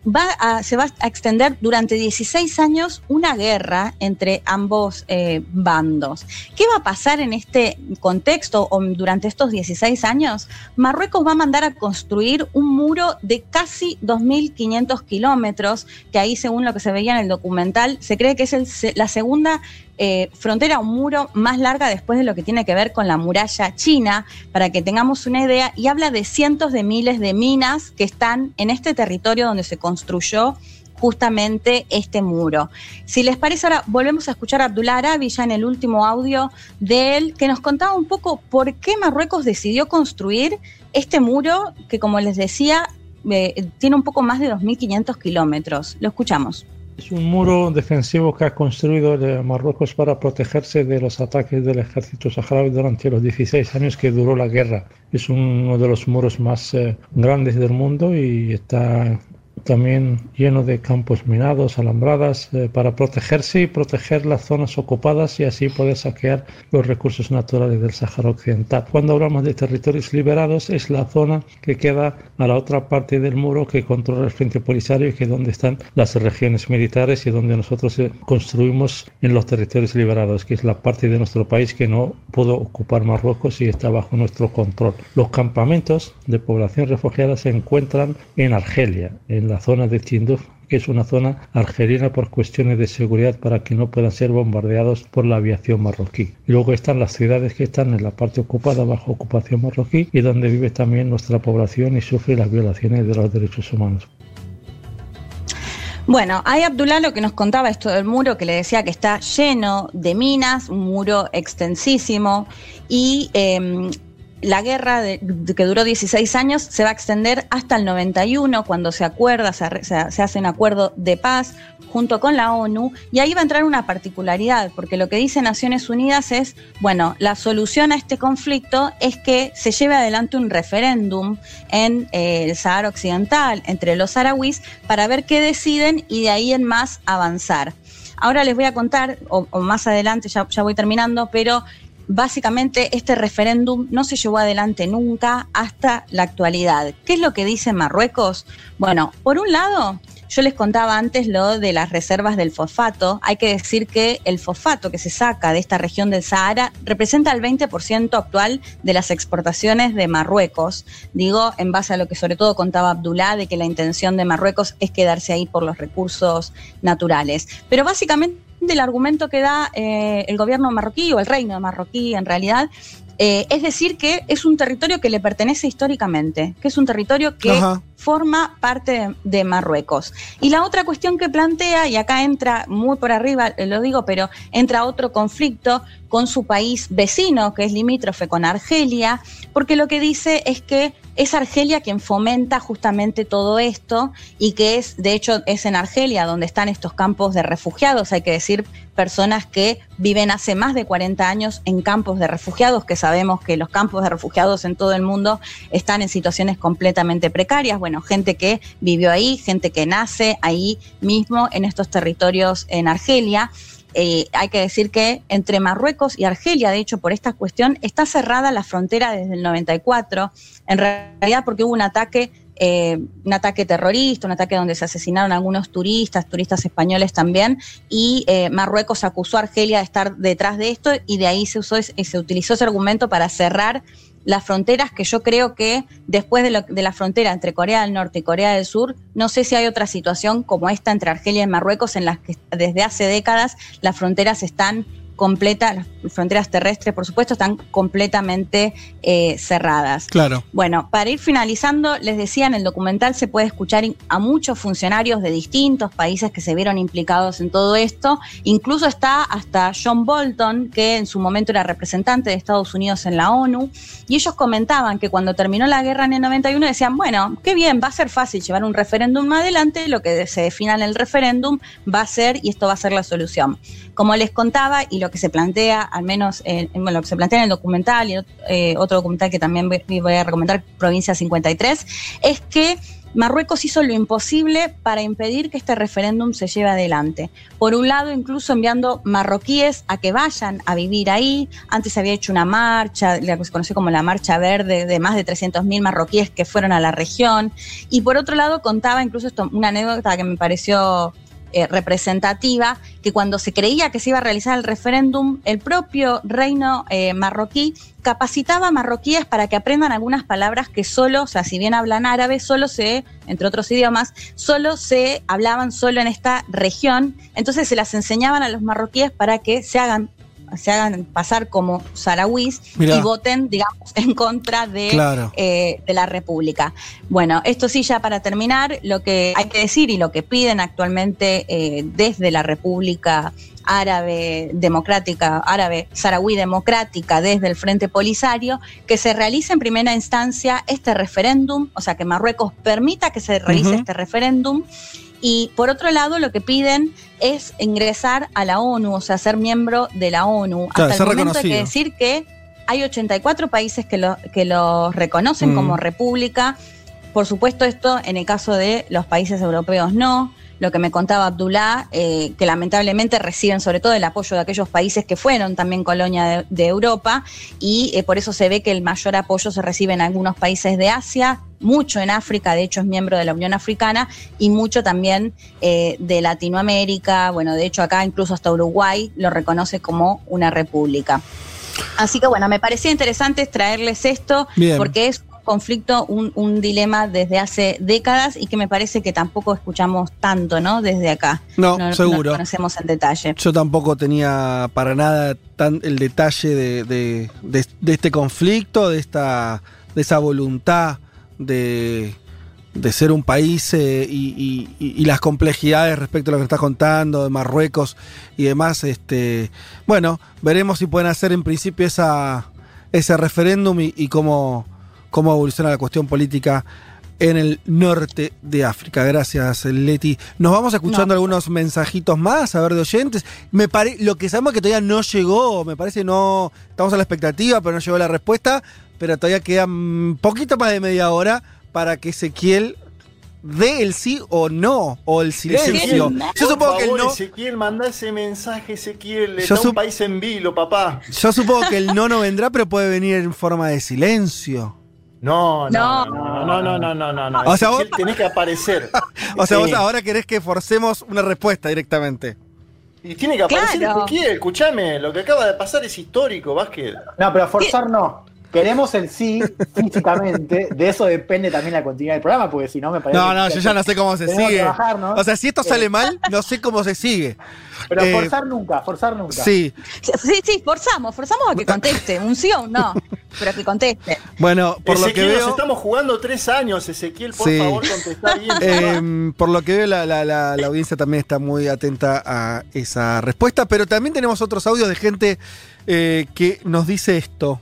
va se va a extender durante 16 años una guerra entre ambos eh, bandos. ¿Qué va a pasar en este contexto o durante estos 16 años? Marruecos va a mandar a construir un muro de casi 2.500 kilómetros, que ahí según lo que se veía en el documental, se cree que es la segunda eh, frontera, un muro más larga después de lo que tiene que ver con la muralla china, para que tengamos una idea, y habla de cientos de miles de minas que están en este territorio donde se construyó justamente este muro. Si les parece, ahora volvemos a escuchar a Abdullah Arabi ya en el último audio de él, que nos contaba un poco por qué Marruecos decidió construir este muro que, como les decía, eh, tiene un poco más de 2.500 kilómetros. Lo escuchamos. Es un muro defensivo que ha construido Marruecos para protegerse de los ataques del ejército saharaui durante los 16 años que duró la guerra. Es uno de los muros más eh, grandes del mundo y está también lleno de campos minados, alambradas, eh, para protegerse y proteger las zonas ocupadas y así poder saquear los recursos naturales del Sáhara Occidental. Cuando hablamos de territorios liberados, es la zona que queda a la otra parte del muro que controla el Frente Polisario y que es donde están las regiones militares y donde nosotros eh, construimos en los territorios liberados, que es la parte de nuestro país que no pudo ocupar Marruecos y está bajo nuestro control. Los campamentos de población refugiada se encuentran en Argelia, en la zona de Tinduf, que es una zona argelina por cuestiones de seguridad para que no puedan ser bombardeados por la aviación marroquí. Luego están las ciudades que están en la parte ocupada bajo ocupación marroquí y donde vive también nuestra población y sufre las violaciones de los derechos humanos. Bueno, hay Abdullah lo que nos contaba esto del muro, que le decía que está lleno de minas, un muro extensísimo, y em, la guerra que duró 16 años se va a extender hasta el 91, cuando se acuerda, se, hace un acuerdo de paz junto con la ONU, y ahí va a entrar una particularidad, porque lo que dice Naciones Unidas es, bueno, la solución a este conflicto es que se lleve adelante un referéndum en eh, el Sahara Occidental entre los saharauis para ver qué deciden y de ahí en más avanzar. Ahora les voy a contar, o, más adelante, ya voy terminando, pero básicamente este referéndum no se llevó adelante nunca hasta la actualidad. ¿Qué es lo que dice Marruecos? Bueno, por un lado, yo les contaba antes lo de las reservas del fosfato. Hay que decir que el fosfato que se saca de esta región del Sahara representa el 20% actual de las exportaciones de Marruecos. Digo, en base a lo que sobre todo contaba Abdullah, de que la intención de Marruecos es quedarse ahí por los recursos naturales. Pero básicamente del argumento que da eh, el gobierno marroquí o el reino de marroquí en realidad. Eh, es decir, que es un territorio que le pertenece históricamente, que es un territorio que Ajá. forma parte de, de Marruecos. Y la otra cuestión que plantea, y acá entra muy por arriba, eh, lo digo, pero entra otro conflicto con su país vecino, que es limítrofe con Argelia, porque lo que dice es que es Argelia quien fomenta justamente todo esto y que es, de hecho, es en Argelia donde están estos campos de refugiados, hay que decir, personas que viven hace más de 40 años en campos de refugiados, que sabemos que los campos de refugiados en todo el mundo están en situaciones completamente precarias. Bueno, gente que vivió ahí, gente que nace ahí mismo en estos territorios en Argelia. Eh, hay que decir que entre Marruecos y Argelia, de hecho, por esta cuestión, está cerrada la frontera desde el 94, en realidad porque hubo un ataque, eh, un ataque terrorista, un ataque donde se asesinaron algunos turistas, turistas españoles también, y eh, Marruecos acusó a Argelia de estar detrás de esto y de ahí se, usó, se utilizó ese argumento para cerrar las fronteras que yo creo que después de, lo- de la frontera entre Corea del Norte y Corea del Sur, no sé si hay otra situación como esta entre Argelia y Marruecos en las que desde hace décadas las fronteras están completas, las fronteras terrestres por supuesto están completamente eh, cerradas. Claro. Bueno, para ir finalizando, les decía, en el documental se puede escuchar a muchos funcionarios de distintos países que se vieron implicados en todo esto. Incluso está hasta John Bolton, que en su momento era representante de Estados Unidos en la ONU, y ellos comentaban que cuando terminó la guerra en el 91 decían, bueno, qué bien, va a ser fácil llevar un referéndum adelante, lo que se defina en el referéndum va a ser, y esto va a ser la solución. Como les contaba, y lo que se plantea, al menos en, en- bueno, lo que se plantea en el documental, y eh, otro documental que también voy, a recomendar, Provincia 53, es que Marruecos hizo lo imposible para impedir que este referéndum se lleve adelante. Por un lado, incluso enviando marroquíes a que vayan a vivir ahí. Antes había hecho una marcha, la que se conoció como la Marcha Verde, de más de 300.000 marroquíes que fueron a la región. Y por otro lado, contaba incluso una anécdota que me pareció eh, representativa, que cuando se creía que se iba a realizar el referéndum, el propio reino eh, marroquí capacitaba a marroquíes para que aprendan algunas palabras que solo, o sea, si bien hablan árabe, solo se, entre otros idiomas, solo se hablaban solo en esta región, entonces se las enseñaban a los marroquíes para que se hagan se hagan pasar como Mirá. y voten, digamos, en contra de, Claro. eh, de la República. Bueno, esto sí, ya para terminar, lo que hay que decir y lo que piden actualmente eh, desde la República Árabe Democrática, Árabe Saharaui Democrática, desde el Frente Polisario, que se realice en primera instancia este referéndum, o sea, que Marruecos permita que se realice este referéndum. Y por otro lado, lo que piden es ingresar a la ONU, o sea, ser miembro de la ONU. Claro, Hasta el momento hay que reconocido. decir que hay 84 países que lo, que lo reconocen Mm. como república. Por supuesto, esto en el caso de los países europeos no. Lo que me contaba Abdullah, eh, que lamentablemente reciben sobre todo el apoyo de aquellos países que fueron también colonia de, de Europa y eh, por eso se ve que el mayor apoyo se recibe en algunos países de Asia, mucho en África, de hecho es miembro de la Unión Africana y mucho también eh, de Latinoamérica. Bueno, de hecho acá incluso hasta Uruguay lo reconoce como una república. Así que bueno, me parecía interesante traerles esto Bien. porque es conflicto, un, un dilema desde hace décadas y que me parece que tampoco escuchamos tanto, ¿no? Desde acá. No, seguro. conocemos en detalle. Yo tampoco tenía para nada tan el detalle de, de- de- de este conflicto, de esta de esa voluntad de, de ser un país eh, y, y- y- y las complejidades respecto a lo que estás contando de Marruecos y demás. Este, bueno, veremos si pueden hacer en principio esa, ese referéndum y, y cómo, cómo evoluciona la cuestión política en el norte de África. Gracias, Leti. Nos vamos escuchando algunos mensajitos más, a ver, de oyentes. Me pare lo que sabemos que todavía no llegó, me parece no. Estamos a la expectativa, pero no llegó la respuesta. Pero todavía queda un poquito más de media hora para que Ezequiel dé el sí o no, o el silencio. Ezequiel, Yo supongo por que el no. Ezequiel, manda ese mensaje, Ezequiel. Yo Está un país en vilo, papá. Yo supongo que el no no vendrá, pero puede venir en forma de silencio. No, no, no, no, no, no, no, O sea, vos... Tenés que aparecer. (laughs) o sea, vos ahora querés que forcemos una respuesta directamente. Y tiene que aparecer claro. el escuchame, lo que acaba de pasar es histórico, Vázquez. No, pero forzar no. Queremos el sí físicamente, de eso depende también la continuidad del programa, porque si no me parece. No, no, yo ya no sé cómo se sigue. O sea, si esto sale Eh, mal, no sé cómo se sigue. Pero Eh, forzar nunca, forzar nunca. Sí. Sí, sí, forzamos, forzamos a que conteste, un sí o un no, pero que conteste. Bueno, por lo que Ezequiel, nos veo. estamos jugando tres años, Ezequiel, por Sí. favor, contestá bien. (laughs) Eh, por lo que veo, la, la- la- la audiencia también está muy atenta a esa respuesta, pero también tenemos otros audios de gente eh, que nos dice esto.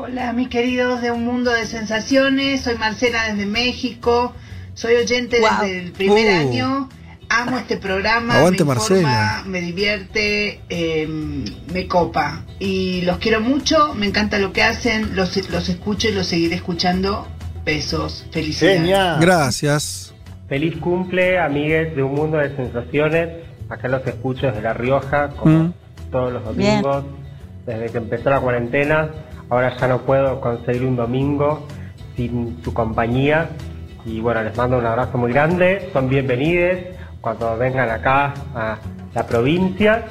Hola, mis queridos de Un Mundo de Sensaciones. Soy Marcela desde México. Soy oyente Wow. desde el primer Uh. año. Amo este programa. Aguante, me informa, Marcela. me divierte, eh, me copa. Y los quiero mucho. Me encanta lo que hacen. Los, los escucho y los seguiré escuchando. Besos. Felicidades. Genial. Gracias. Feliz cumple, amigues de un mundo de sensaciones. Acá los escucho desde La Rioja, como Mm. todos los domingos, desde que empezó la cuarentena. Ahora ya no puedo conseguir un domingo sin su compañía. Y bueno, les mando un abrazo muy grande. Son bienvenidos cuando vengan acá a la provincia.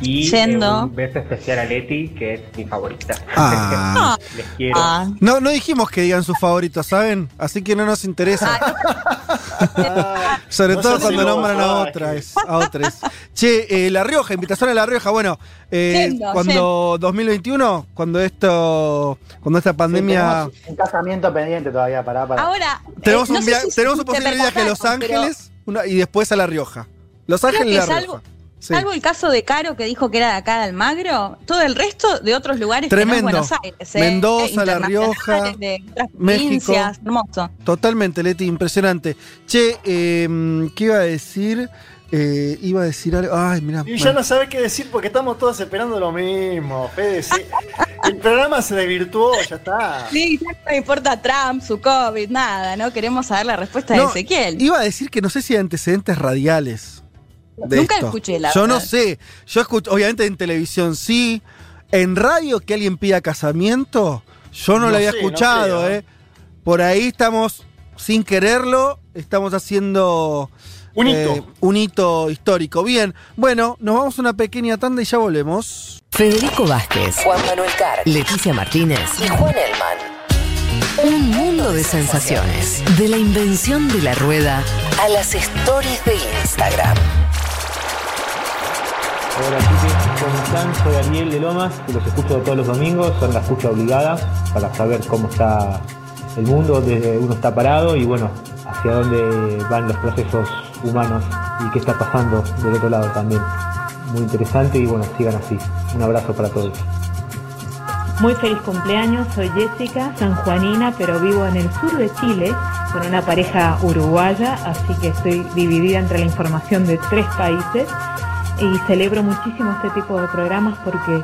Y eh, Yendo. un beso especial a Leti, que es mi favorita. Ah. (laughs) les quiero. Ah, No, no dijimos que digan sus favoritos, ¿saben? Así que no nos interesa. (laughs) Sobre No todo cuando nombran a otras. A otras. Che, eh, La Rioja, invitación a La Rioja. Bueno, eh, Yendo, cuando 2021, cuando esto, cuando esta pandemia. Tenemos un casamiento pendiente todavía, pará, pará. ahora. tenemos eh, no un, sé via- si tenemos un te posible viaje a Los pero Ángeles una- y después a La Rioja. Los Ángeles y La Rioja. Sí. salvo el caso de Caro que dijo que era de acá de Almagro, todo el resto de otros lugares que no es Tremendo. Buenos Aires. ¿eh? Mendoza, La Rioja, de otras México. provincias, hermoso. Totalmente, Leti, impresionante. Che, eh, ¿qué iba a decir? Eh, iba a decir algo. Ay, mira. Y ya no sabes qué decir porque estamos todos esperando lo mismo, Fede. sí. El programa se desvirtuó, ya está. Sí, ya no me importa Trump, su COVID, nada, ¿no? Queremos saber la respuesta de Ezequiel. Iba a decir que no sé si hay antecedentes radiales. De Nunca esto. escuché, la Yo no sé. Yo escucho, obviamente en televisión sí. En radio que alguien pida casamiento, yo no, No lo había sé, escuchado. ¿eh? Por ahí estamos, sin quererlo, estamos haciendo. Un eh, hito. un hito histórico. Bien, bueno, nos vamos a una pequeña tanda y ya volvemos. Federico Vázquez, Juan Manuel Carr, Leticia Martínez y Juan Elman. Un mundo de sensaciones. De la invención de la rueda a las stories de Instagram. Hola chicos, ¿cómo están? Soy Ariel de Lomas y los escucho todos los domingos, son la escucha obligada para saber cómo está el mundo desde uno está parado y bueno, hacia dónde van los procesos humanos y qué está pasando del otro lado también. Muy interesante y bueno, sigan así. Un abrazo para todos. Muy feliz cumpleaños, soy Jessica, sanjuanina, pero vivo en el sur de Chile con una pareja uruguaya, así que estoy dividida entre la información de tres países y celebro muchísimo este tipo de programas porque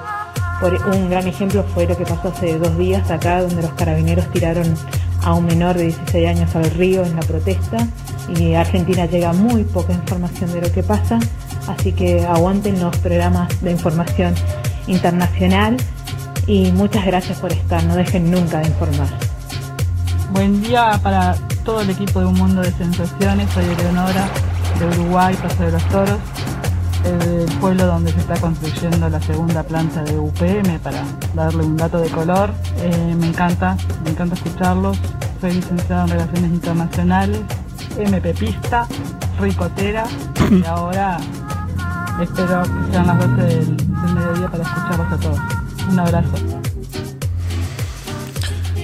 por un gran ejemplo fue lo que pasó hace dos días acá, donde los carabineros tiraron a un menor de 16 años al río en la protesta y Argentina llega muy poca información de lo que pasa, así que aguanten los programas de información internacional y muchas gracias por estar, no dejen nunca de informar. Buen día para todo el equipo de Un Mundo de Sensaciones. Soy Eleonora de Uruguay, Paso de los Toros, el pueblo donde se está construyendo la segunda planta de UPM para darle un dato de color. Eh, me encanta, me encanta escucharlos. Soy licenciada en Relaciones Internacionales, MPPista, ricotera y (coughs) ahora espero que sean las 12 del, del mediodía para escucharlos a todos. Un abrazo.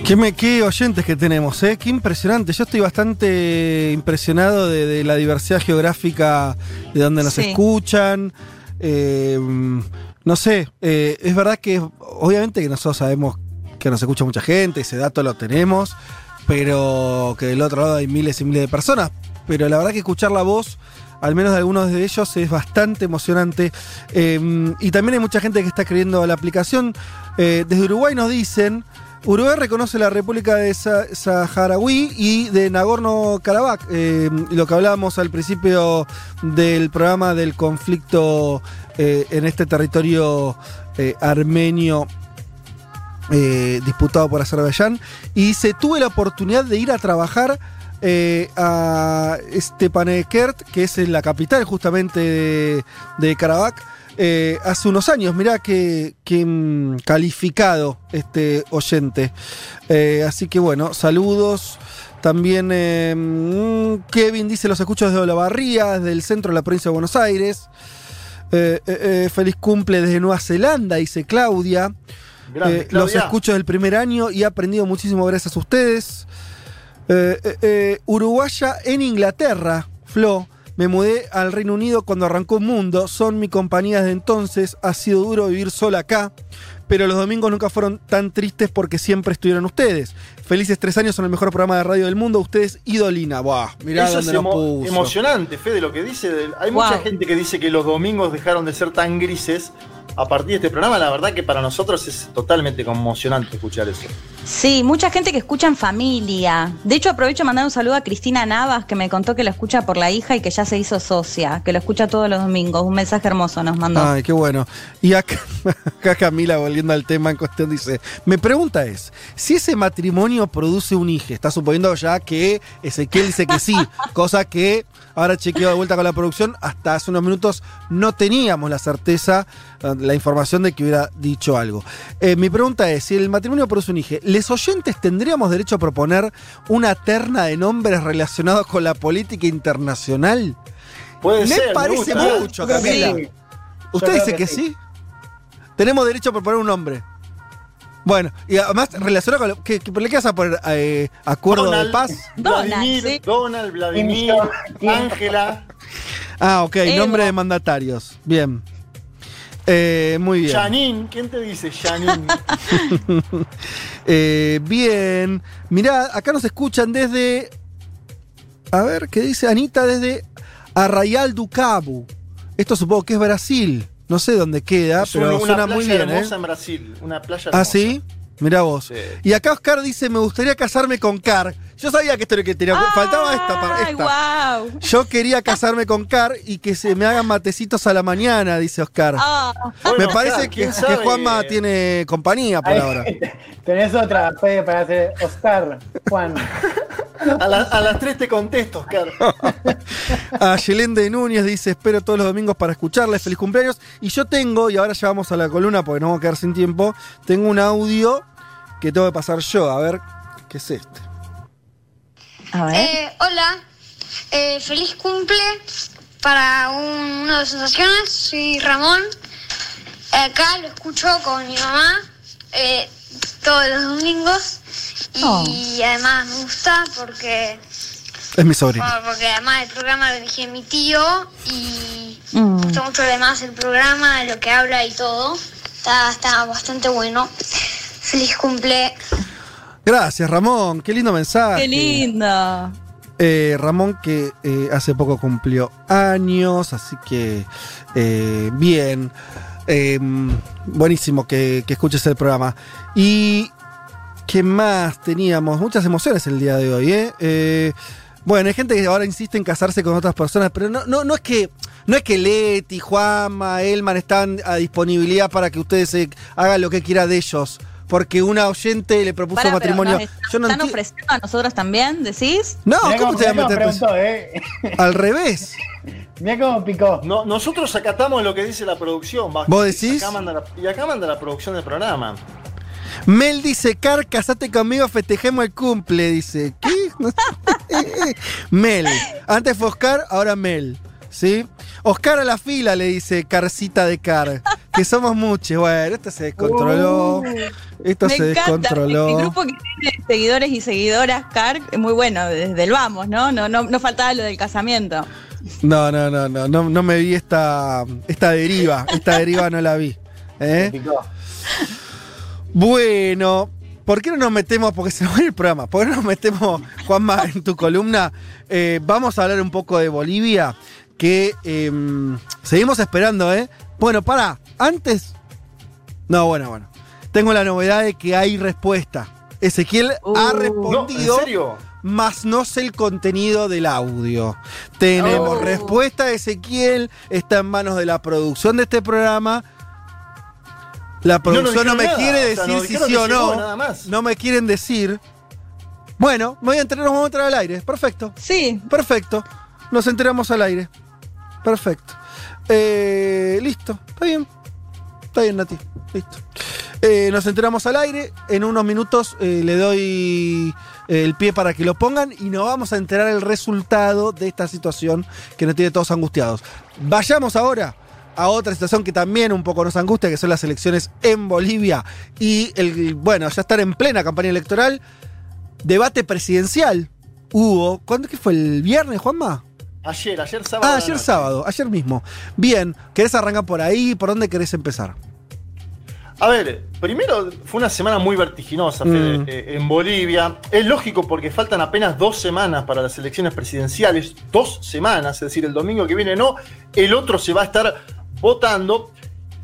¿Qué, me, qué oyentes que tenemos, ¿eh? Qué impresionante. Yo estoy bastante impresionado de, de la diversidad geográfica de donde nos Sí. escuchan. Eh, no sé, eh, es verdad que obviamente que nosotros sabemos que nos escucha mucha gente, ese dato lo tenemos, pero que del otro lado hay miles y miles de personas. Pero la verdad que escuchar la voz, al menos de algunos de ellos, es bastante emocionante. Eh, y también hay mucha gente que está escribiendo la aplicación. Desde Uruguay nos dicen, Uruguay reconoce la República de Sa- Saharaui y de Nagorno-Karabaj, eh, lo que hablábamos al principio del programa del conflicto eh, en este territorio eh, armenio disputado por Azerbaiyán. Y se tuve la oportunidad de ir a trabajar a Stepanakert, que es la capital justamente de, de. Eh, hace unos años. Mirá qué, qué, mm, calificado este oyente. Eh, así que bueno, saludos. También eh, mm, Kevin dice: Los escucho desde Olavarría, desde el centro de la provincia de Buenos Aires. Feliz cumple desde Nueva Zelanda, dice Claudia. Grande, Eh, los Claudia. escucho del primer año y he aprendido muchísimo gracias a ustedes. Uruguaya en Inglaterra, Flo. Me mudé al Reino Unido cuando arrancó Mundo. Son mi compañía desde entonces. Ha sido duro vivir sola acá. Pero los domingos nunca fueron tan tristes porque siempre estuvieron ustedes. Felices tres años son el mejor programa de radio del mundo. Ustedes idolina. Buah, mirá Eso es dónde nos emo- puso. emocionante, Fede, lo que dice. Hay mucha gente que dice que los domingos dejaron de ser tan grises a partir de este programa. La verdad que para nosotros es totalmente conmocionante escuchar eso. Sí, mucha gente que escucha en familia. De hecho, aprovecho a mandar un saludo a Cristina Navas, que me contó que lo escucha por la hija y que ya se hizo socia, que lo escucha todos los domingos. Un mensaje hermoso nos mandó. Ay, qué bueno. Y acá, (laughs) acá Camila, volviendo al tema en cuestión, dice: Mi pregunta es: si ese matrimonio produce un hijo, está suponiendo ya que Ezequiel dice que sí, (laughs) cosa que ahora chequeo de vuelta con la producción, hasta hace unos minutos no teníamos la certeza, eh, la información de que hubiera dicho algo. Eh, mi pregunta es: si el matrimonio produce un hijo, ¿les oyentes tendríamos derecho a proponer una terna de nombres relacionados con la política internacional? Puede me ser, parece mucho, Camila. sí. ¿Usted dice que, que sí? Tenemos derecho a proponer un nombre. Bueno, y además relacionado con lo que, que- ¿le qué vas a poner? Eh, ¿Acuerdo Donald, de paz? Vladimir, Donald, sí. Donald, Vladimir, Ángela, Ah, ok, Evo. nombre de mandatarios. Bien. Eh, muy bien. Janine. ¿Quién te dice Janine? (laughs) Eh, bien. Mirá, acá nos escuchan desde. A ver, ¿qué dice Anita? Desde Arraial do Cabo. Esto supongo que es Brasil. No sé dónde queda, Es pero una, suena playa muy bien, ¿eh? hermosa en Brasil. Una playa Ah, hermosa. sí. Mirá vos. Sí. Y acá Oscar dice: Me gustaría casarme con Car. Yo sabía que esto era lo que tenía. Faltaba esta parte. ¡Ay, wow! Yo quería casarme con Car y que se me hagan matecitos a la mañana, dice Oscar. Ah, Bueno, me Oscar, parece que, ¿quién que? Juanma tiene compañía por Ahí, ahora. (laughs) Tenés otra, Fede, para hacer Oscar, Juan. A, la- a las 3 te contesto, Oscar. (laughs) A Yelende Núñez dice, espero todos los domingos para escucharles, feliz cumpleaños. Y yo tengo, y ahora ya vamos a la columna porque nos vamos a quedar sin tiempo, tengo un audio que tengo que pasar yo. A ver, ¿qué es este? a ver. Eh, hola, Eh, feliz cumple para un- uno de sensaciones. Soy Ramón. Acá lo escucho con mi mamá eh, todos los domingos y además me gusta porque Es mi sobrino. porque además el programa lo dirige mi tío y Mm. me gusta mucho además el programa, lo que habla y todo. Está, está bastante bueno. (laughs) Feliz cumple. Gracias, Ramón. Qué lindo mensaje. ¡Qué lindo! Eh, Ramón que eh, hace poco cumplió años, así que eh, bien. Eh, buenísimo que, que escuches el programa. Y ¿qué más teníamos? Muchas emociones el día de hoy, ¿eh? Eh, bueno, hay gente que ahora insiste en casarse con otras personas, pero no, no, no es que. No es que Leti, Juanma, Elman están a disponibilidad para que ustedes eh, hagan lo que quiera de ellos. Porque una oyente le propuso pero matrimonio. nos Yo no ¿Están ofreciendo a nosotros también, decís? No, Mirá ¿cómo te voy a meter ¿eh? (laughs) Al revés. Mirá cómo picó. No, nosotros acatamos lo que dice la producción. va. ¿Vos decís? Acá manda la- y acá manda la producción del programa. Mel dice, Car, casate conmigo, festejemos el cumple. Dice, ¿qué? (laughs) Mel. Antes fue Oscar, ahora Mel. ¿Sí? Oscar a la fila, le dice Carcita de Car. Que somos muchos. Bueno, esto se descontroló. Esto Uh. Me se encanta. descontroló. El grupo que tiene seguidores y seguidoras, Car, es muy bueno, desde el vamos, ¿no? No, no, no faltaba lo del casamiento. No, no, no, no, no, no me vi esta, esta deriva. Esta deriva no la vi. ¿Eh? Bueno, ¿por qué no nos metemos? Porque se nos va el programa. ¿Por qué no nos metemos, Juanma, en tu columna? Eh, vamos a hablar un poco de Bolivia, que eh, seguimos esperando, ¿eh? Bueno, para, antes... No, bueno, bueno. Tengo la novedad de que hay respuesta. Ezequiel ha Uh. No, ¿En respondido, serio? más no sé el contenido del audio. Tenemos Oh. respuesta de Ezequiel, está en manos de la producción de este programa. La no producción no, me nada, quiere o sea, decir si sí o no. nada más. No me quieren decir. Bueno, me voy a enterar, nos vamos a entrar al aire. Perfecto. Sí. Perfecto. Nos enteramos al aire. Perfecto. Eh, listo, está bien. Está bien, Nati. Listo. Eh, nos enteramos al aire. En unos minutos eh, le doy el pie para que lo pongan y nos vamos a enterar el resultado de esta situación que nos tiene todos angustiados. Vayamos ahora a otra situación que también un poco nos angustia, que son las elecciones en Bolivia. Y el, bueno, ya estar en plena campaña electoral. Debate presidencial hubo. ¿Cuándo que fue? ¿El viernes, Juanma? Ayer, ayer sábado. Ah, ayer sábado, ayer mismo. Bien, ¿querés arrancar por ahí? ¿Por dónde querés empezar? A ver, primero fue una semana muy vertiginosa Mm. eh, en Bolivia. Es lógico porque faltan apenas dos semanas para las elecciones presidenciales. Dos semanas, es decir, el domingo que viene no, el otro se va a estar votando.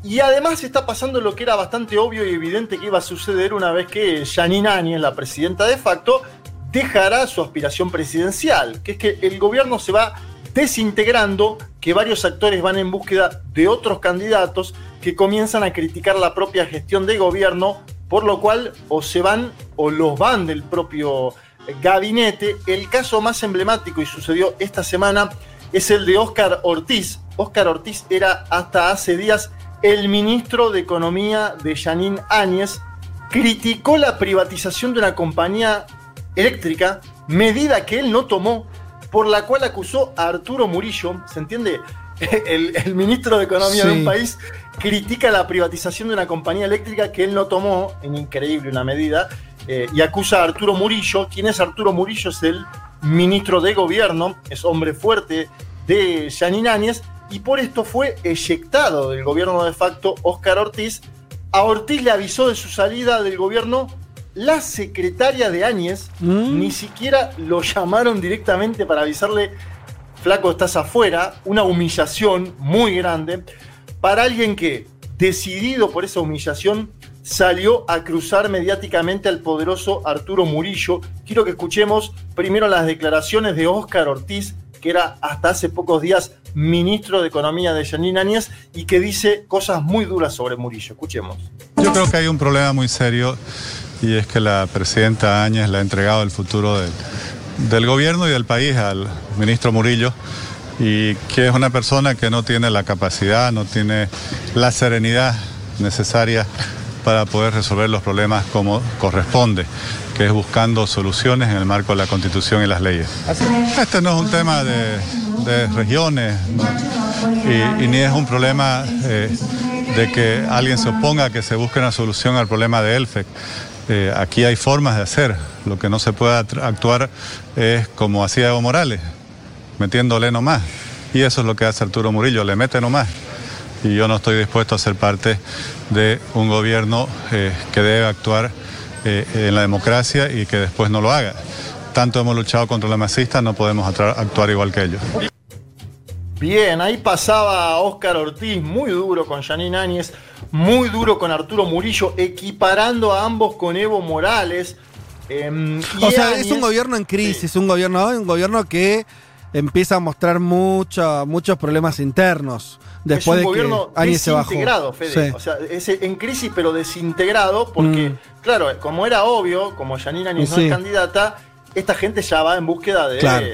Y además está pasando lo que era bastante obvio y evidente que iba a suceder una vez que Janine Áñez, la presidenta de facto, dejará su aspiración presidencial, que es que el gobierno se va desintegrando, que varios actores van en búsqueda de otros candidatos que comienzan a criticar la propia gestión de gobierno, por lo cual o se van o los van del propio gabinete. El caso más emblemático y sucedió esta semana es el de Óscar Ortiz. Óscar Ortiz era hasta hace días el ministro de Economía de Janine Áñez, criticó la privatización de una compañía eléctrica, medida que él no tomó, por la cual acusó a Arturo Murillo, ¿se entiende? (laughs) El, el ministro de Economía de un país critica la privatización de una compañía eléctrica que él no tomó, en increíble una medida, eh, y acusa a Arturo Murillo. ¿Quién es Arturo Murillo? Es el ministro de Gobierno, es hombre fuerte de Janine Áñez, y por esto fue eyectado del gobierno de facto Óscar Ortiz. A Ortiz le avisó de su salida del gobierno la secretaria de Áñez, ni siquiera lo llamaron directamente para avisarle, flaco, estás afuera, una humillación muy grande. Para alguien que, decidido por esa humillación, salió a cruzar mediáticamente al poderoso Arturo Murillo. Quiero que escuchemos primero las declaraciones de Óscar Ortiz, que era hasta hace pocos días ministro de Economía de Janine Áñez y que dice cosas muy duras sobre Murillo. Escuchemos. Yo creo que hay un problema muy serio y es que la presidenta Áñez le ha entregado el futuro del, del gobierno y del país al ministro Murillo y que es una persona que no tiene la capacidad, no tiene la serenidad necesaria para poder resolver los problemas como corresponde, que es buscando soluciones en el marco de la Constitución y las leyes. Este no es un tema de, de regiones ¿no? y, y ni es un problema eh, de que alguien se oponga a que se busque una solución al problema de ELFEC. Eh, aquí hay formas de hacer. Lo que no se puede actuar es como hacía Evo Morales, metiéndole nomás. Y eso es lo que hace Arturo Murillo, le mete nomás. Y yo no estoy dispuesto a ser parte de un gobierno eh, que debe actuar eh, en la democracia y que después no lo haga. Tanto hemos luchado contra la masista, no podemos actuar igual que ellos. Bien, ahí pasaba Óscar Ortiz, muy duro con Janine Áñez, muy duro con Arturo Murillo, equiparando a ambos con Evo Morales. Em, O sea, Áñez- es un gobierno en crisis, un gobierno, un gobierno que empieza a mostrar mucha- muchos problemas internos. Después es un de gobierno que Áñez se bajó. desintegrado, Fede. Sí. O sea, es en crisis pero desintegrado porque, Mm. claro, como era obvio, como Janine Áñez no es candidata, esta gente ya va en búsqueda de Claro.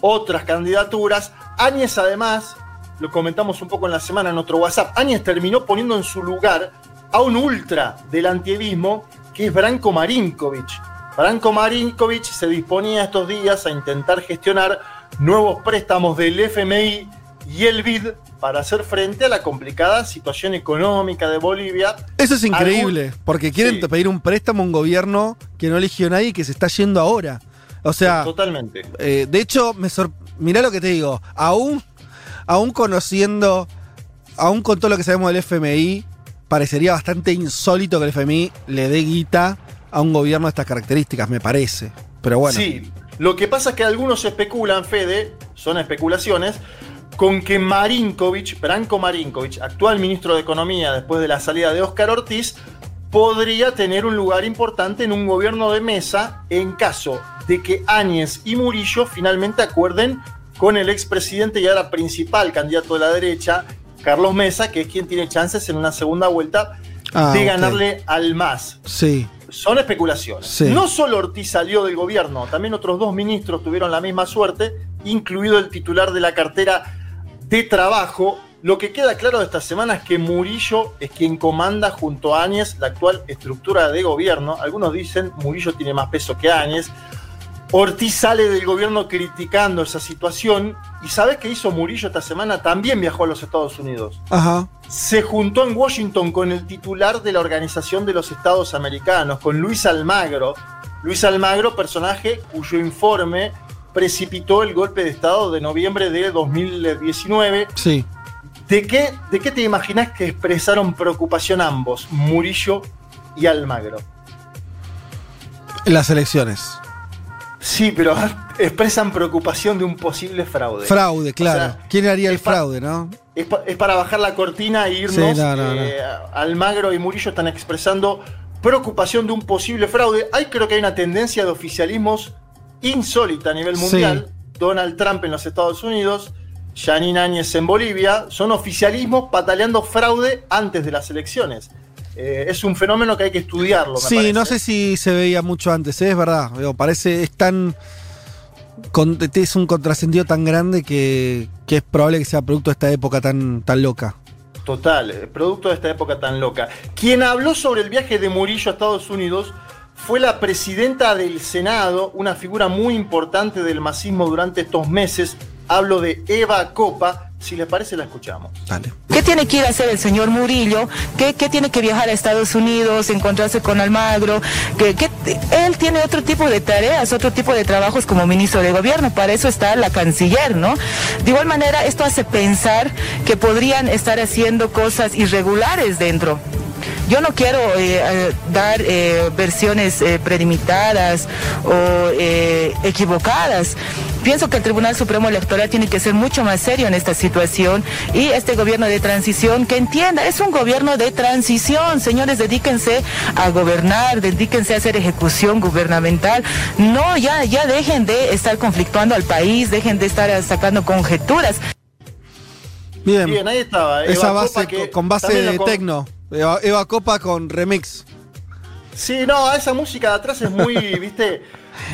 otras candidaturas. Áñez además, lo comentamos un poco en la semana en otro WhatsApp, Áñez terminó poniendo en su lugar a un ultra del antievismo que es Branko Marinkovic. Branko Marinkovic se disponía estos días a intentar gestionar nuevos préstamos del FMI y el BID para hacer frente a la complicada situación económica de Bolivia. Eso es Algún- increíble, porque quieren Sí. pedir un préstamo a un gobierno que no eligió a nadie y que se está yendo ahora. O sea, Totalmente. eh, de hecho, me sor- mirá lo que te digo, aún, aún conociendo, aún con todo lo que sabemos del FMI, parecería bastante insólito que el FMI le dé guita a un gobierno de estas características, me parece. Pero bueno. Sí, lo que pasa es que algunos especulan, Fede, son especulaciones, con que Marinkovic, Branko Marinkovic, actual ministro de Economía después de la salida de Óscar Ortiz, podría tener un lugar importante en un gobierno de mesa en caso de que Áñez y Murillo finalmente acuerden con el expresidente y ahora principal candidato de la derecha, Carlos Mesa, que es quien tiene chances en una segunda vuelta Ah, de ganarle al MAS. Sí. Son especulaciones. Sí. No solo Ortiz salió del gobierno, también otros dos ministros tuvieron la misma suerte, incluido el titular de la cartera de trabajo, Lo que queda claro de esta semana es que Murillo es quien comanda junto a Áñez la actual estructura de gobierno. Algunos dicen Murillo tiene más peso que Áñez. Ortiz sale del gobierno criticando esa situación. ¿Y sabes qué hizo Murillo esta semana? También viajó a los Estados Unidos. Ajá. Se juntó en Washington con el titular de la Organización de los Estados Americanos, con Luis Almagro. Luis Almagro, personaje cuyo informe precipitó el golpe de Estado de noviembre de 2019. Sí. ¿De qué, ¿De qué te imaginas que expresaron preocupación ambos, Murillo y Almagro? Las elecciones. Sí, pero (laughs) expresan preocupación de un posible fraude. Fraude, claro. O sea, ¿Quién haría el fraude, no? Es, pa- es para bajar la cortina e irnos. Sí, no, no, no. eh, Almagro y Murillo están expresando preocupación de un posible fraude. Hay creo que hay una tendencia de oficialismos insólita a nivel Sí. mundial. Donald Trump en los Estados Unidos, Janine Áñez en Bolivia, son oficialismos pataleando fraude antes de las elecciones. Eh, es un fenómeno que hay que estudiarlo. me Sí, parece. no sé si se veía mucho antes, ¿eh? es verdad. Digo, parece, es tan. con- es un contrasentido tan grande que, que es probable que sea producto de esta época tan, tan loca. Total, eh, producto de esta época tan loca. Quien habló sobre el viaje de Murillo a Estados Unidos fue la presidenta del Senado, una figura muy importante del masismo durante estos meses. Hablo de Eva Copa. Si les parece, la escuchamos. ¿Qué tiene que ir a hacer el señor Murillo? ¿Qué, qué tiene que viajar a Estados Unidos, encontrarse con Almagro? ¿Qué, qué- él tiene otro tipo de tareas, otro tipo de trabajos como ministro de gobierno. Para eso está la canciller, ¿no? De igual manera, esto hace pensar que podrían estar haciendo cosas irregulares dentro. Yo no quiero eh, eh, dar eh, versiones eh, prelimitadas o eh, equivocadas. Pienso que el Tribunal Supremo Electoral tiene que ser mucho más serio en esta situación y este gobierno de transición que entienda, es un gobierno de transición, señores, dedíquense a gobernar, dedíquense a hacer ejecución gubernamental. No, ya, ya dejen de estar conflictuando al país, dejen de estar sacando conjeturas. Bien. Bien, ahí estaba. Eva Esa Copa, base que con base de tecno. Eva, Eva Copa con remix. Sí, no, esa música de atrás es muy, (laughs) viste,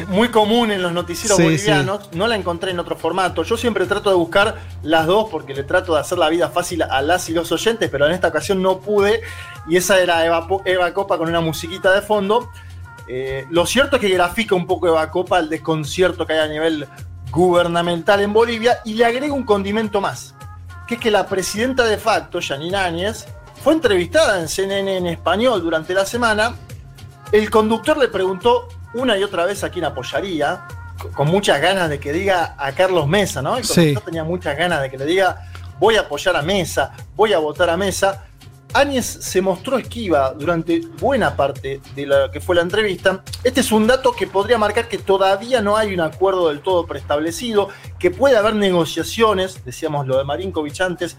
muy común en los noticieros Sí, bolivianos. No la encontré en otro formato. Yo siempre trato de buscar las dos porque le trato de hacer la vida fácil a las y los oyentes, pero en esta ocasión no pude. Y esa era Eva Copa con una musiquita de fondo. Eh, lo cierto es que grafica un poco Eva Copa el desconcierto que hay a nivel gubernamental en Bolivia y le agrega un condimento más, que es que la presidenta de facto, Janine Áñez, fue entrevistada en CNN en español durante la semana el conductor le preguntó una y otra vez a quién apoyaría, co- con muchas ganas de que diga a Carlos Mesa, ¿no? El Sí. conductor tenía muchas ganas de que le diga, voy a apoyar a Mesa, voy a votar a Mesa. Áñez se mostró esquiva durante buena parte de lo que fue la entrevista. Este es un dato que podría marcar que todavía no hay un acuerdo del todo preestablecido, que puede haber negociaciones, decíamos lo de Marinkovic antes,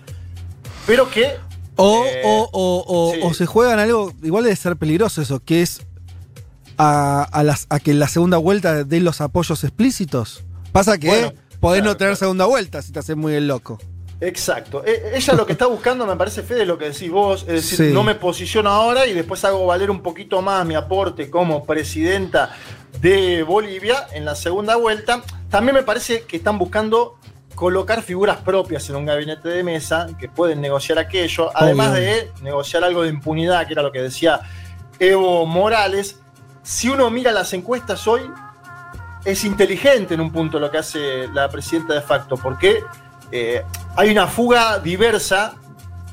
pero que O, Eh, o, o, o, sí. o se juegan algo, igual debe ser peligroso eso, que es a, a las, a que en la segunda vuelta den los apoyos explícitos. Pasa que Bueno, podés no tener segunda vuelta si te haces muy el loco. Exacto. E- Ella lo que está buscando, me parece, Fede, lo que decís vos, es decir, Sí. no me posiciono ahora y después hago valer un poquito más mi aporte como presidenta de Bolivia en la segunda vuelta. También me parece que están buscando colocar figuras propias en un gabinete de mesa que pueden negociar aquello, además de negociar algo de impunidad, que era lo que decía Evo Morales. Si uno mira las encuestas hoy, es inteligente en un punto lo que hace la presidenta de facto, porque eh, hay una fuga diversa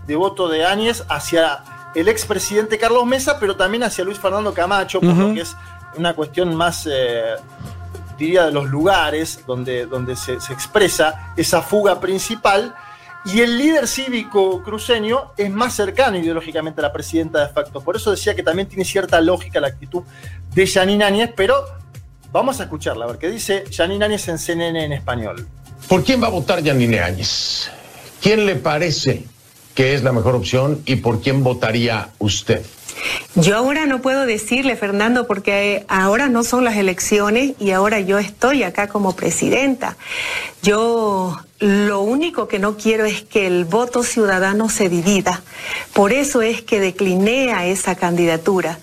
de voto de Áñez hacia el expresidente Carlos Mesa, pero también hacia Luis Fernando Camacho, por lo que es una cuestión más, eh, diría, de los lugares donde, donde se, expresa esa fuga principal. Y el líder cívico cruceño es más cercano ideológicamente a la presidenta de facto. Por eso decía que también tiene cierta lógica la actitud de Janine Áñez, pero vamos a escucharla, a ver qué dice Janine Áñez en CNN en español. ¿Por quién va a votar Yanine Áñez? ¿Quién le parece que es la mejor opción y por quién votaría usted? Yo ahora no puedo decirle, Fernando, porque ahora no son las elecciones y ahora yo estoy acá como presidenta. Yo lo único que no quiero es que el voto ciudadano se divida. Por eso es que decliné a esa candidatura,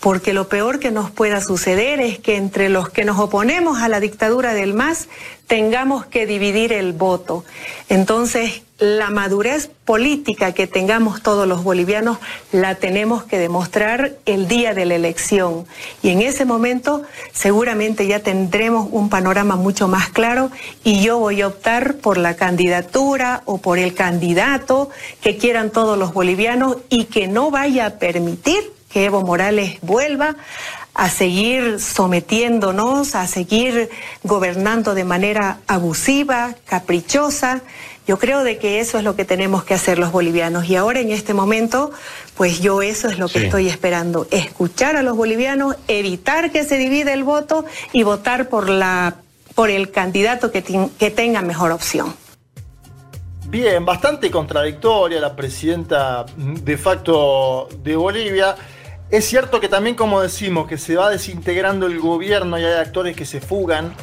porque lo peor que nos pueda suceder es que entre los que nos oponemos a la dictadura del MAS tengamos que dividir el voto. Entonces, la madurez política que tengamos todos los bolivianos la tenemos que demostrar el día de la elección. Y en ese momento seguramente ya tendremos un panorama mucho más claro y yo voy a optar por la candidatura o por el candidato que quieran todos los bolivianos y que no vaya a permitir que Evo Morales vuelva a seguir sometiéndonos, a seguir gobernando de manera abusiva, caprichosa. Yo creo de que eso es lo que tenemos que hacer los bolivianos y ahora en este momento, pues yo eso es lo que estoy esperando, escuchar a los bolivianos, evitar que se divide el voto y votar por la por el candidato que, que tenga mejor opción. Bien, bastante contradictoria la presidenta de facto de Bolivia. Es cierto que también, como decimos, que se va desintegrando el gobierno y hay actores que se fugan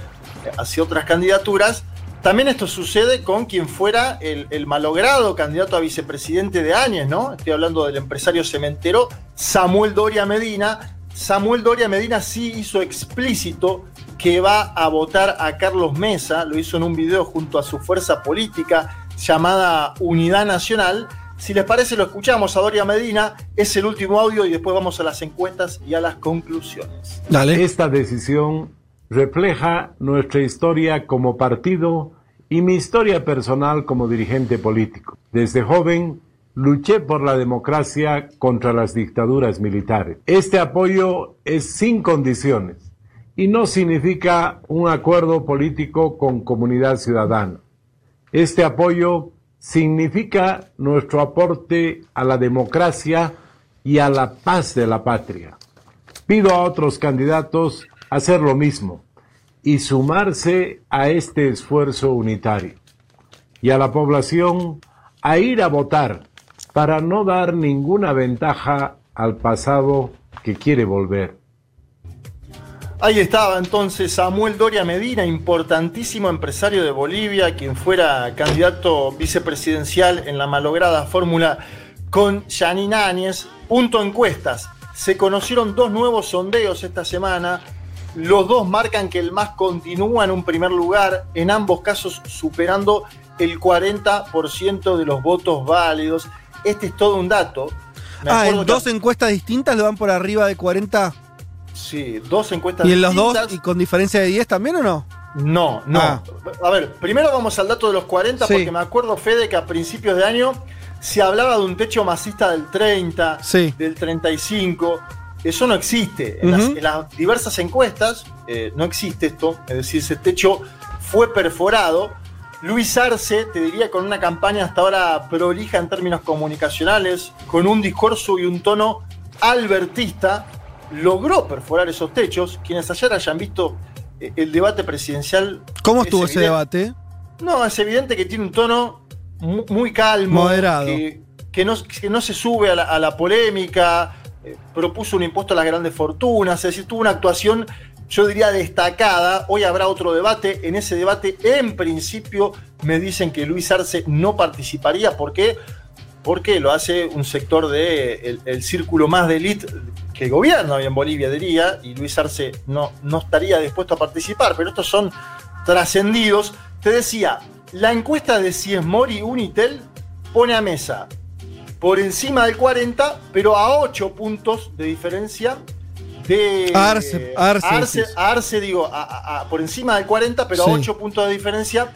hacia otras candidaturas. También esto sucede con quien fuera el, malogrado candidato a vicepresidente de Áñez, ¿no? Estoy hablando del empresario cementero Samuel Doria Medina. Samuel Doria Medina sí hizo explícito que va a votar a Carlos Mesa, lo hizo en un video junto a su fuerza política llamada Unidad Nacional. Si les parece, lo escuchamos a Doria Medina, es el último audio y después vamos a las encuestas y a las conclusiones. Esta decisión refleja nuestra historia como partido y mi historia personal como dirigente político. Desde joven luché por la democracia contra las dictaduras militares. Este apoyo es sin condiciones y no significa un acuerdo político con comunidad ciudadana. Este apoyo significa nuestro aporte a la democracia y a la paz de la patria. Pido a otros candidatos hacer lo mismo y sumarse a este esfuerzo unitario. Y a la población a ir a votar para no dar ninguna ventaja al pasado que quiere volver. Ahí estaba entonces Samuel Doria Medina, importantísimo empresario de Bolivia, quien fuera candidato vicepresidencial en la malograda fórmula con Janine Áñez. Punto encuestas. Se conocieron dos nuevos sondeos esta semana los dos marcan que el MAS continúa en un primer lugar, en ambos casos superando el 40% de los votos válidos. Este es todo un dato. ah, en dos encuestas distintas lo dan por arriba de 40. Sí, dos encuestas distintas. ¿Y en los dos y con diferencia de 10 también o no? No, no. Ah. A ver, primero vamos al dato de los 40 porque me acuerdo, Fede, que a principios de año se hablaba de un techo masista del 30, del 35. Eso no existe. En, las, diversas encuestas eh, no existe esto. Es decir, ese techo fue perforado. Luis Arce, te diría, con una campaña hasta ahora prolija en términos comunicacionales, con un discurso y un tono albertista, logró perforar esos techos. Quienes ayer hayan visto eh, el debate presidencial. ¿Cómo estuvo ese debate? No, es evidente que tiene un tono muy, calmo. Moderado. Que, no, no, se sube a la, a la polémica eh, propuso un impuesto a las grandes fortunas, es decir, tuvo una actuación, yo diría, destacada. Hoy habrá otro debate. En ese debate, en principio, me dicen que Luis Arce no participaría. ¿Por qué? Porque lo hace un sector del de el círculo más de élite que gobierna hoy en Bolivia, diría, y Luis Arce no, no estaría dispuesto a participar, pero estos son trascendidos. Te decía, la encuesta de si es Mori Unitel pone a mesa por encima del 40, pero a 8 puntos de diferencia de Arce, Arce, Arce, digo, por encima del 40, pero a 8 puntos de diferencia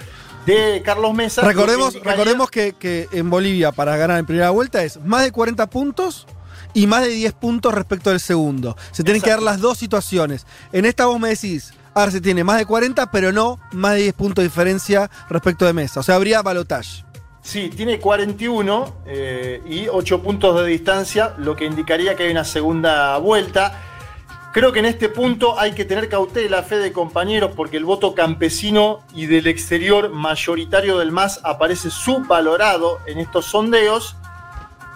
de Carlos Mesa. Recordemos, que, recordemos que, en Bolivia para ganar en primera vuelta es más de 40 puntos y más de 10 puntos respecto del segundo. Se tienen que dar las dos situaciones. En esta vos me decís, Arce tiene más de 40, pero no más de 10 puntos de diferencia respecto de Mesa. O sea, habría balotaje. Sí, tiene 41 eh, y 8 puntos de distancia, lo que indicaría que hay una segunda vuelta. Creo que en este punto hay que tener cautela, fe de compañeros, porque el voto campesino y del exterior mayoritario del MAS aparece subvalorado en estos sondeos.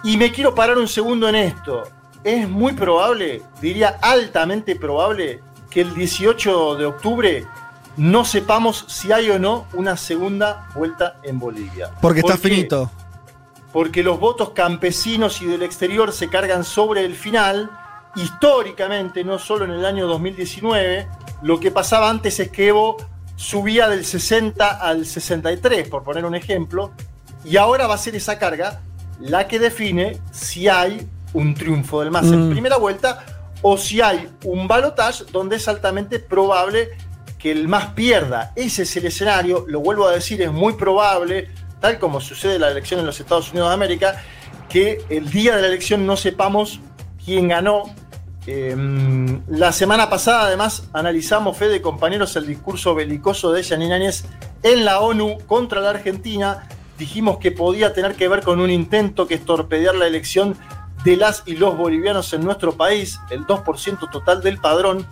Y me quiero parar un segundo en esto. Es muy probable, diría altamente probable, que el 18 de octubre no sepamos si hay o no una segunda vuelta en Bolivia. Porque está finito. Porque los votos campesinos y del exterior se cargan sobre el final. Históricamente, no solo en el año 2019, lo que pasaba antes es que Evo subía del 60 al 63, por poner un ejemplo, Y ahora va a ser esa carga la que define si hay un triunfo del MAS en Mm. primera vuelta o si hay un balotaje donde es altamente probable que el MAS pierda. Ese es el escenario, lo vuelvo a decir, es muy probable, tal como sucede en la elección en los Estados Unidos de América, que el día de la elección no sepamos quién ganó. Eh, la semana pasada, además, analizamos, Fede, compañeros, el discurso belicoso de Janine Áñez en la ONU contra la Argentina. Dijimos que podía tener que ver con un intento que es torpedear la elección de las y los bolivianos en nuestro país, el 2% total del padrón.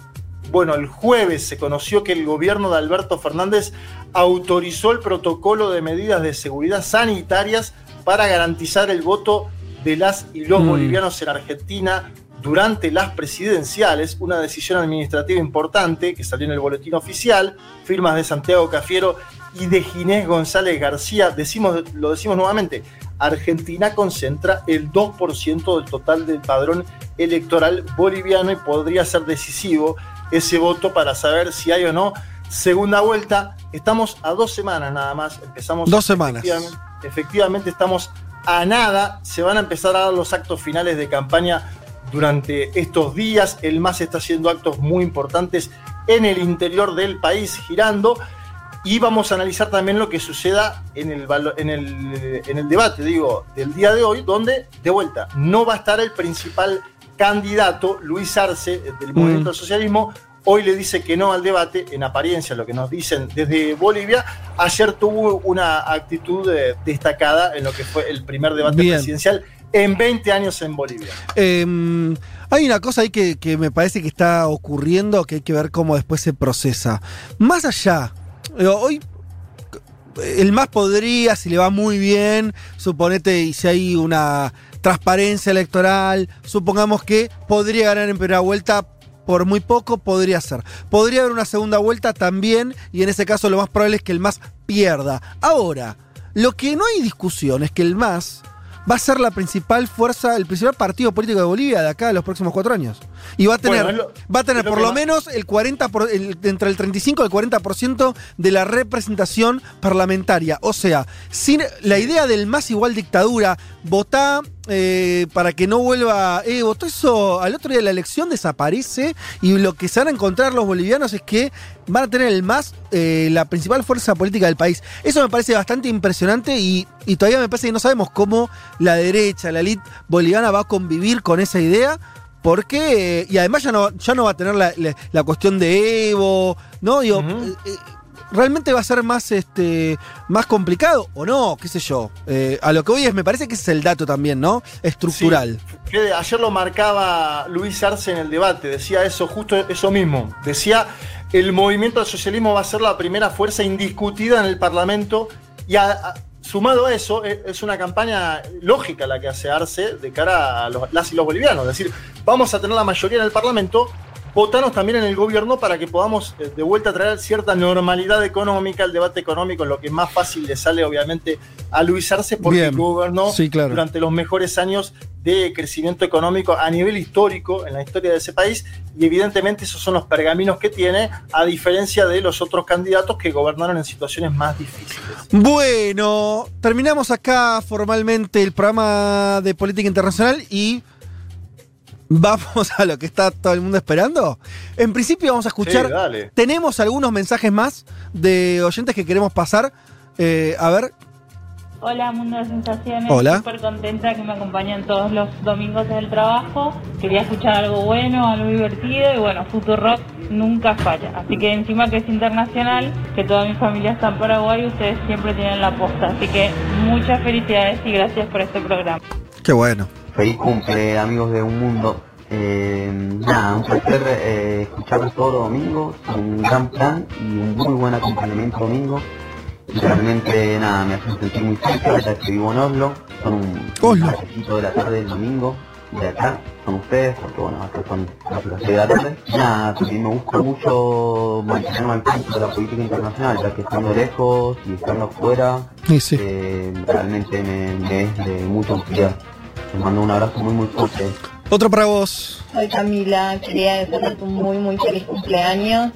Bueno, el jueves se conoció que el gobierno de Alberto Fernández autorizó el protocolo de medidas de seguridad sanitarias para garantizar el voto de las y los Mm. bolivianos en Argentina durante las presidenciales, una decisión administrativa importante que salió en el boletín oficial, firmas de Santiago Cafiero y de Ginés González García. Decimos, lo decimos nuevamente, Argentina concentra el 2% del total del padrón electoral boliviano y podría ser decisivo ese voto para saber si hay o no segunda vuelta. Estamos a dos semanas nada más. Empezamos Dos semanas. Efectivamente, efectivamente estamos a nada. Se van a empezar a dar los actos finales de campaña durante estos días. El MAS está haciendo actos muy importantes en el interior del país, girando. Y vamos a analizar también lo que suceda en el, en el, en el debate, digo, del día de hoy, donde, de vuelta, no va a estar el principal candidato, Luis Arce, del Movimiento del Socialismo. Hoy le dice que no al debate, en apariencia, lo que nos dicen desde Bolivia. Ayer tuvo una actitud eh, destacada en lo que fue el primer debate Bien. presidencial en 20 años en Bolivia. Eh, hay una cosa ahí que, que me parece que está ocurriendo que hay que ver cómo después se procesa. Más allá, digo, hoy el más podría, si le va muy bien, suponete, y si hay una transparencia electoral, supongamos que podría ganar en primera vuelta. Por muy poco podría ser. Podría haber una segunda vuelta también, y en ese caso lo más probable es que el MAS pierda. Ahora, lo que no hay discusión es que el MAS va a ser la principal fuerza, el principal partido político de Bolivia de acá a los próximos cuatro años. Y va a tener, Bueno, es lo- va a tener por lo menos el 40 por- el- entre el 35 y el 40% de la representación parlamentaria. O sea, sin la idea del más igual dictadura, votá eh, para que no vuelva. Eh, votó eso al otro día de la elección, desaparece. Y lo que se van a encontrar los bolivianos es que van a tener el más, eh, la principal fuerza política del país. Eso me parece bastante impresionante y, y todavía me parece que no sabemos cómo la derecha, la elite boliviana va a convivir con esa idea. Porque, eh, y además ya no, ya no va a tener la, la- la cuestión de Evo, ¿no? Digo, realmente va a ser más, este, más complicado o no, qué sé yo. Eh, a lo que voy es, me parece que ese es el dato también, ¿no? Estructural. Fede, ayer lo marcaba Luis Arce en el debate, decía eso, justo eso mismo. Decía, el movimiento del socialismo va a ser la primera fuerza indiscutida en el Parlamento y sumado a eso, e- es una campaña lógica la que hace Arce de cara a los- las y los bolivianos. Es decir, vamos a tener la mayoría en el Parlamento, votanos también en el gobierno para que podamos eh, de vuelta traer cierta normalidad económica, el debate económico, lo que más fácil le sale obviamente a Luis Arce porque Bien. gobernó Sí, claro. durante los mejores años de crecimiento económico a nivel histórico en la historia de ese país y evidentemente esos son los pergaminos que tiene a diferencia de los otros candidatos que gobernaron en situaciones más difíciles. Bueno, terminamos acá formalmente el programa de política internacional y vamos a lo que está todo el mundo esperando. En principio vamos a escuchar. Sí, dale. Tenemos algunos mensajes más de oyentes que queremos pasar. Eh, a ver, Hola, Mundo de Sensaciones. Hola. Súper contenta que me acompañan todos los domingos en el trabajo. Quería escuchar algo bueno, algo divertido y bueno, Rock nunca falla. Así que encima que es internacional, que toda mi familia está en Paraguay, ustedes siempre tienen la posta. Así que muchas felicidades y gracias por este programa. qué bueno. Feliz cumple, amigos de Un Mundo. Eh, nada, un placer eh, escucharlos todos los domingos, un gran plan y un muy buen acompañamiento domingo. Y realmente, nada, me hacen sentir muy cerca, ya que vivo en Oslo, son un tardecito de la tarde del domingo, de acá, son ustedes, porque bueno, acá son las 6 de la tarde. Nada, también me gusta mucho mantenerme al tanto de la política internacional, ya que estando lejos y estando afuera, Sí, sí. eh, realmente me, me es de mucha utilidad. Les mando un abrazo muy muy fuerte. Otro para vos. Soy Camila, quería desearte un muy muy feliz cumpleaños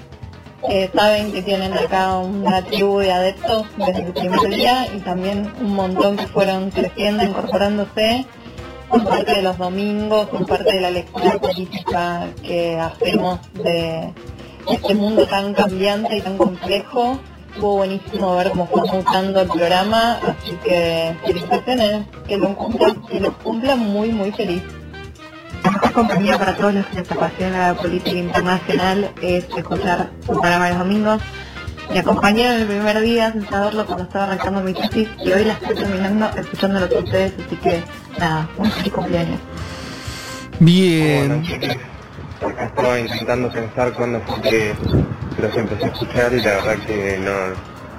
Eh, saben que tienen acá una tribu de adeptos desde el primer día y también un montón que fueron creciendo, incorporándose en parte de los domingos, en parte de la lectura política que hacemos de este mundo tan cambiante y tan complejo. Estuvo buenísimo ver cómo fue mutando el programa, así que felicitaciones, que lo cumpla, que lo cumpla muy muy feliz. La mejor compañía para todos los que les apasiona la política internacional es escuchar su programa los domingos. Me acompañaron el primer día sin saberlo cuando estaba arrancando mi tesis y hoy la estoy terminando escuchándolo con ustedes, así que nada, un feliz cumpleaños. Bien. Estaba intentando pensar cuándo fue que los empecé a escuchar y la verdad que no,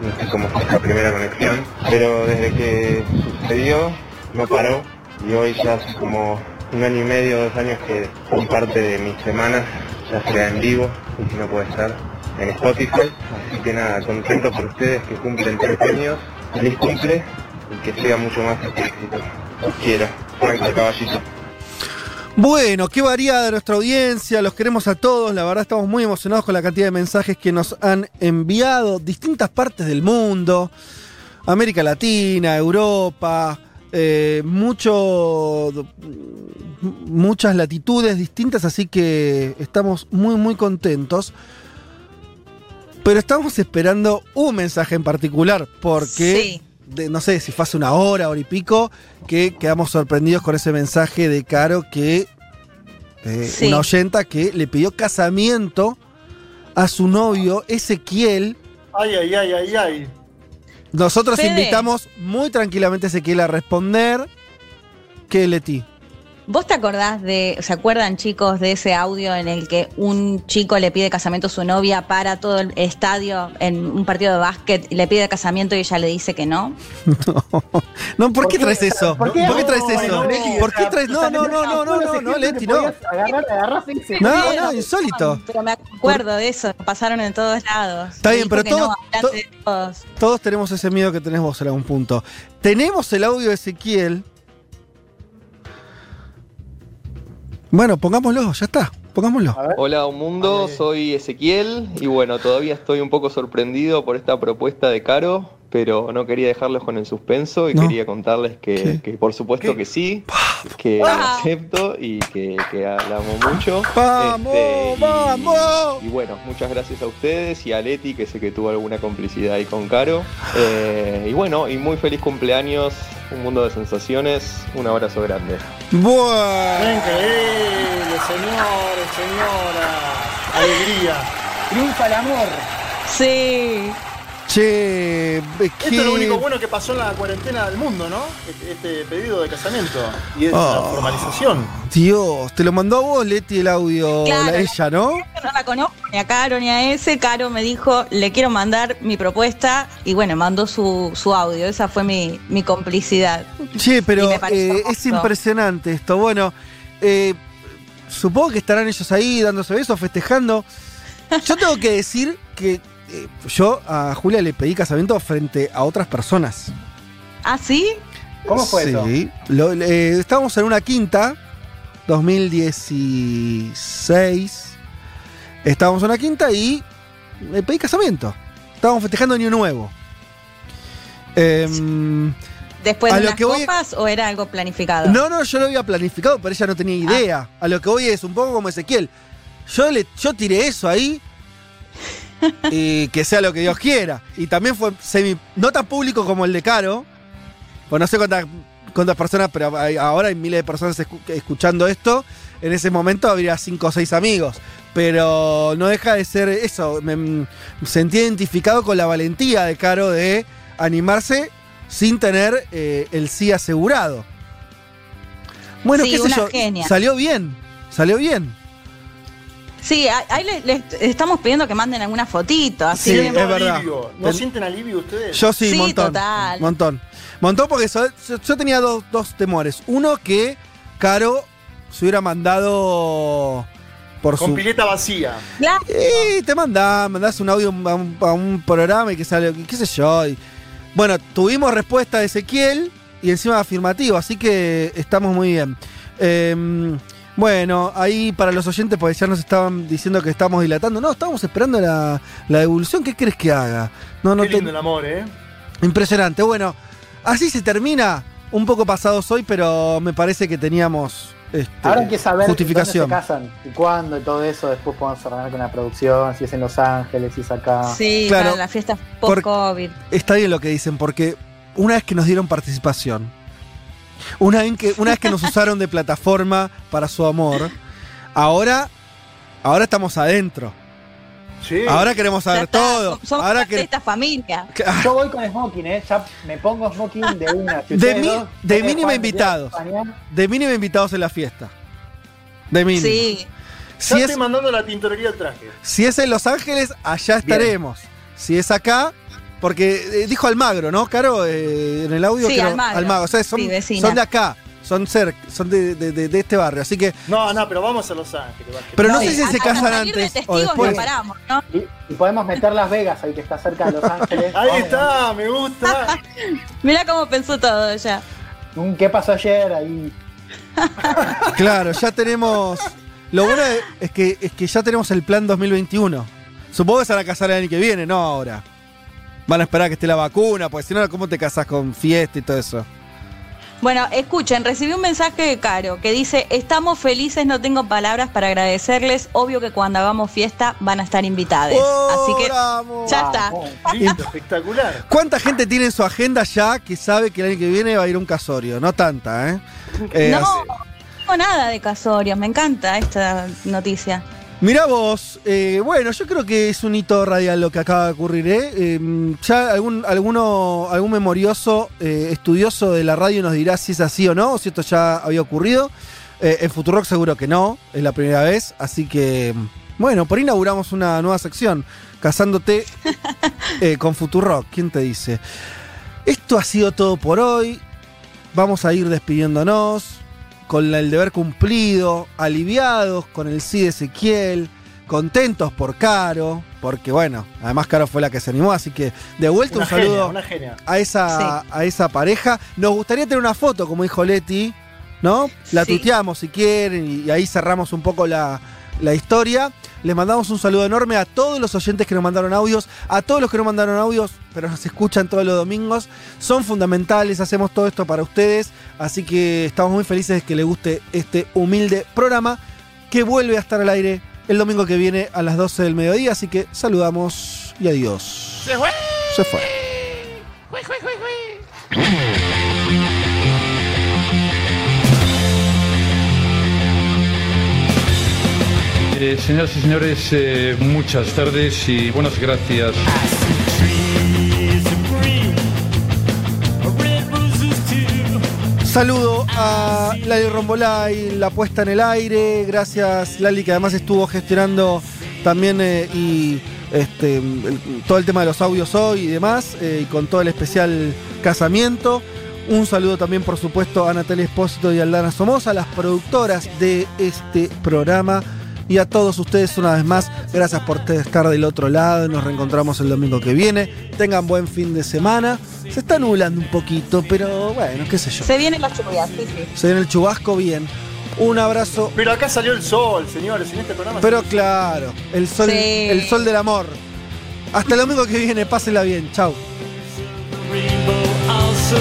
no sé cómo fue la primera conexión, pero desde que sucedió no paró y hoy ya hace como un año y medio, dos años que son parte de mis semanas, ya sea en vivo y si no puede estar en Spotify, así que nada, contento por ustedes que cumplen tres años, feliz cumple y que siga mucho más este éxito. Quiero, Franco Caballito. Bueno, qué variada nuestra audiencia, los queremos a todos, la verdad estamos muy emocionados con la cantidad de mensajes que nos han enviado distintas partes del mundo, América Latina, Europa, eh, mucho, muchas latitudes distintas, así que estamos muy muy contentos. Pero estamos esperando un mensaje en particular, porque de- no sé si fue hace una hora, hora y pico, que quedamos sorprendidos con ese mensaje de Caro que eh, Sí. una oyenta que le pidió casamiento a su novio Ezequiel. Ay, ay, ay, ay, ay. Nosotros Fede. invitamos muy tranquilamente a Ezequiel a responder. ¿Qué, Leti? ¿Vos te acordás de, se acuerdan chicos de ese audio en el que un chico le pide casamiento a su novia para todo el estadio en un partido de básquet y le pide casamiento y ella le dice que no? (laughs) No, ¿por, qué traes eso? ¿Por ¿Por qué? traes No, eso? ¿Por qué traes? No, no, no, no, no, no, no, Leti, no. No, no, insólito. Pero me acuerdo de eso, pasaron en todos lados. Está bien, pero todos. Todos tenemos ese miedo que tenés vos en algún punto. Tenemos el audio de Ezequiel. Bueno, pongámoslo, ya está. Pongámoslo. Hola un mundo, soy Ezequiel y bueno, todavía estoy un poco sorprendido por esta propuesta de Caro, pero no quería dejarlos con el suspenso y No. quería contarles que, que por supuesto que sí, que Ah. acepto y que, que la amo mucho. ¡Vamos, Este, y- vamos! Y bueno, muchas gracias a ustedes y a Leti, que sé que tuvo alguna complicidad ahí con Caro. Eh, y bueno, y muy feliz cumpleaños, un mundo de sensaciones, un abrazo grande. Bueno. Increíble, señores, señoras. Alegría. Triunfa el amor. Sí. Che, Esto es lo único bueno que pasó en la cuarentena del mundo, ¿no? Este, este pedido de casamiento. Y es la Oh. formalización. Dios, te lo mandó a vos, Leti, el audio, Claro. la ella, ¿no? Yo no la conozco ni a Caro ni a ese. Caro me dijo, le quiero mandar mi propuesta y bueno, mandó su, su audio. Esa fue mi, mi complicidad. Che, pero eh, es impresionante esto. Bueno, eh, supongo que estarán ellos ahí dándose besos, festejando. Yo tengo que decir que eh, yo a Julia le pedí casamiento frente a otras personas. ¿Ah, sí? ¿Cómo fue eso? Sí. Lo- eh, estábamos en una quinta, 2016. Estábamos en una quinta y le pedí casamiento. Estábamos festejando Año Nuevo. Em, ¿Después de lo unas que voy- copas o era algo planificado? no, no, yo lo había planificado, pero ella no tenía idea. A lo que voy es un poco como Ezequiel. Yo, le, yo tiré eso ahí y que sea lo que Dios quiera. Y también fue semi, no tan público como el de Caro. Pues no sé cuántas, cuántas personas, pero hay- ahora hay miles de personas escu- escuchando esto. En ese momento habría cinco o seis amigos. Pero no deja de ser eso. Me, me sentí identificado con la valentía de Caro de animarse sin tener eh, el sí asegurado. Bueno, Sí, qué sé yo. genia. Salió bien. Salió bien. Sí, ahí- ahí le, le estamos pidiendo que manden alguna fotito. Así Sí, es verdad. Alivio. ¿No Ten- sienten alivio ustedes? Yo sí, Sí, montón. total. Montón. Montón porque so- yo, yo tenía dos, dos temores. Uno que Caro se hubiera mandado por Con su. pileta vacía. Y te mandás, mandás un audio a un, a un programa y que sale, qué sé yo. y- bueno, tuvimos respuesta de Ezequiel y encima afirmativo, así que estamos muy bien. Eh, Bueno, ahí para los oyentes, porque ya nos estaban diciendo que estamos dilatando. No, estábamos esperando la, la devolución. ¿Qué crees que haga? No, no Qué te- el amor, ¿eh? Impresionante. Bueno, así se termina. Un poco pasados hoy, pero me parece que teníamos este, Ahora hay que saber justificación. dónde se casan y cuándo y todo eso. Después podemos ordenar con la producción, si es en Los Ángeles, si es acá. Sí, Claro. para la fiesta Por- post-COVID. Está bien lo que dicen, porque una vez que nos dieron participación, una vez que, una vez que nos (laughs) usaron de plataforma para su amor, ahora, ahora estamos adentro. Sí. Ahora queremos saber está, todo. Somos Ahora parte de que, esta familia. Yo voy con smoking, ¿eh? Ya me pongo smoking de una. Si de, mi- dos de mínima invitados. De mínima invitados en la fiesta. De mínimo. Sí. Si ya es, estoy mandando la tintorería del traje. si es en Los Ángeles, allá estaremos. Si es acá, porque eh, dijo Almagro, ¿no, Caro? Eh, en el audio. Sí, creo- Almagro. O sea, son, Sí, vecina. son de acá. Son cerca, son de, de- de- de este barrio. Así que. No, no, pero vamos a Los Ángeles. Pero no, No, sé si se casan de antes o después. no paramos, ¿no? Y, y podemos meter Las Vegas ahí que está cerca de Los Ángeles. Ahí Vamos. está, me gusta. (laughs) Mira cómo pensó todo ya. Un ¿Qué pasó ayer? Ahí. (laughs) Claro, ya tenemos. Lo bueno es- es que, es que ya tenemos el plan 2021. Supongo que se van a casar el año que viene, no ahora. Van a esperar a que esté la vacuna, porque si no, ¿cómo te casas con fiesta y todo eso? Bueno, escuchen, recibí un mensaje de Caro que dice, estamos felices, no tengo palabras para agradecerles, obvio que cuando hagamos fiesta van a estar invitados. Así que ¡Bravo! ya está. Espectacular. ¿Cuánta gente tiene en su agenda ya que sabe que el año que viene va a ir un casorio? No tanta, ¿eh? Eh, no, así- no tengo nada de casorios, me encanta esta noticia. Mirá vos, eh, bueno, yo creo que es un hito radial lo que acaba de ocurrir, ¿eh? Eh, ya algún, alguno, algún memorioso eh, estudioso de la radio nos dirá si es así o no, o si esto ya había ocurrido. En Futurock seguro que no, es la primera vez, así que, bueno, por ahí inauguramos una nueva sección, casándote (laughs) con Futurock, ¿quién te dice? Esto ha sido todo por hoy, vamos a ir despidiéndonos con el deber cumplido, aliviados con el sí de Ezequiel, contentos por Caro, porque bueno, además Caro fue la que se animó, así que de vuelta Una un saludo genia, una genia. a esa, a esa pareja. Nos gustaría tener una foto, como dijo Leti, ¿no? La Sí. tuteamos si quieren y, y ahí cerramos un poco la, la historia. Les mandamos un saludo enorme a todos los oyentes que nos mandaron audios, a todos los que no mandaron audios, pero nos escuchan todos los domingos. Son fundamentales, hacemos todo esto para ustedes, así que estamos muy felices de que les guste este humilde programa que vuelve a estar al aire el domingo que viene a las 12 del mediodía, así que saludamos y adiós. Se fue. Se fue. Jue. Eh, señoras y señores, eh, muchas tardes y buenas gracias. Saludo a Lali Rombolay, la puesta en el aire. Gracias, Lali, que además estuvo gestionando también eh, y este, todo el tema de los audios hoy y demás, y con todo el especial casamiento. Un saludo también, por supuesto, a Natalia Espósito y Aldana Somoza, las productoras de este programa. Y a todos ustedes una vez más, gracias por estar del otro lado. Nos reencontramos el domingo que viene. Tengan buen fin de semana. Se está nublando un poquito, pero bueno, qué sé yo. Se vienen las lluvias, sí, sí. Se viene el chubasco bien. Un abrazo. Pero acá salió el sol, señores, en este programa. Pero claro, el sol, Sí. el sol del amor. Hasta el domingo que viene, pásenla bien. Also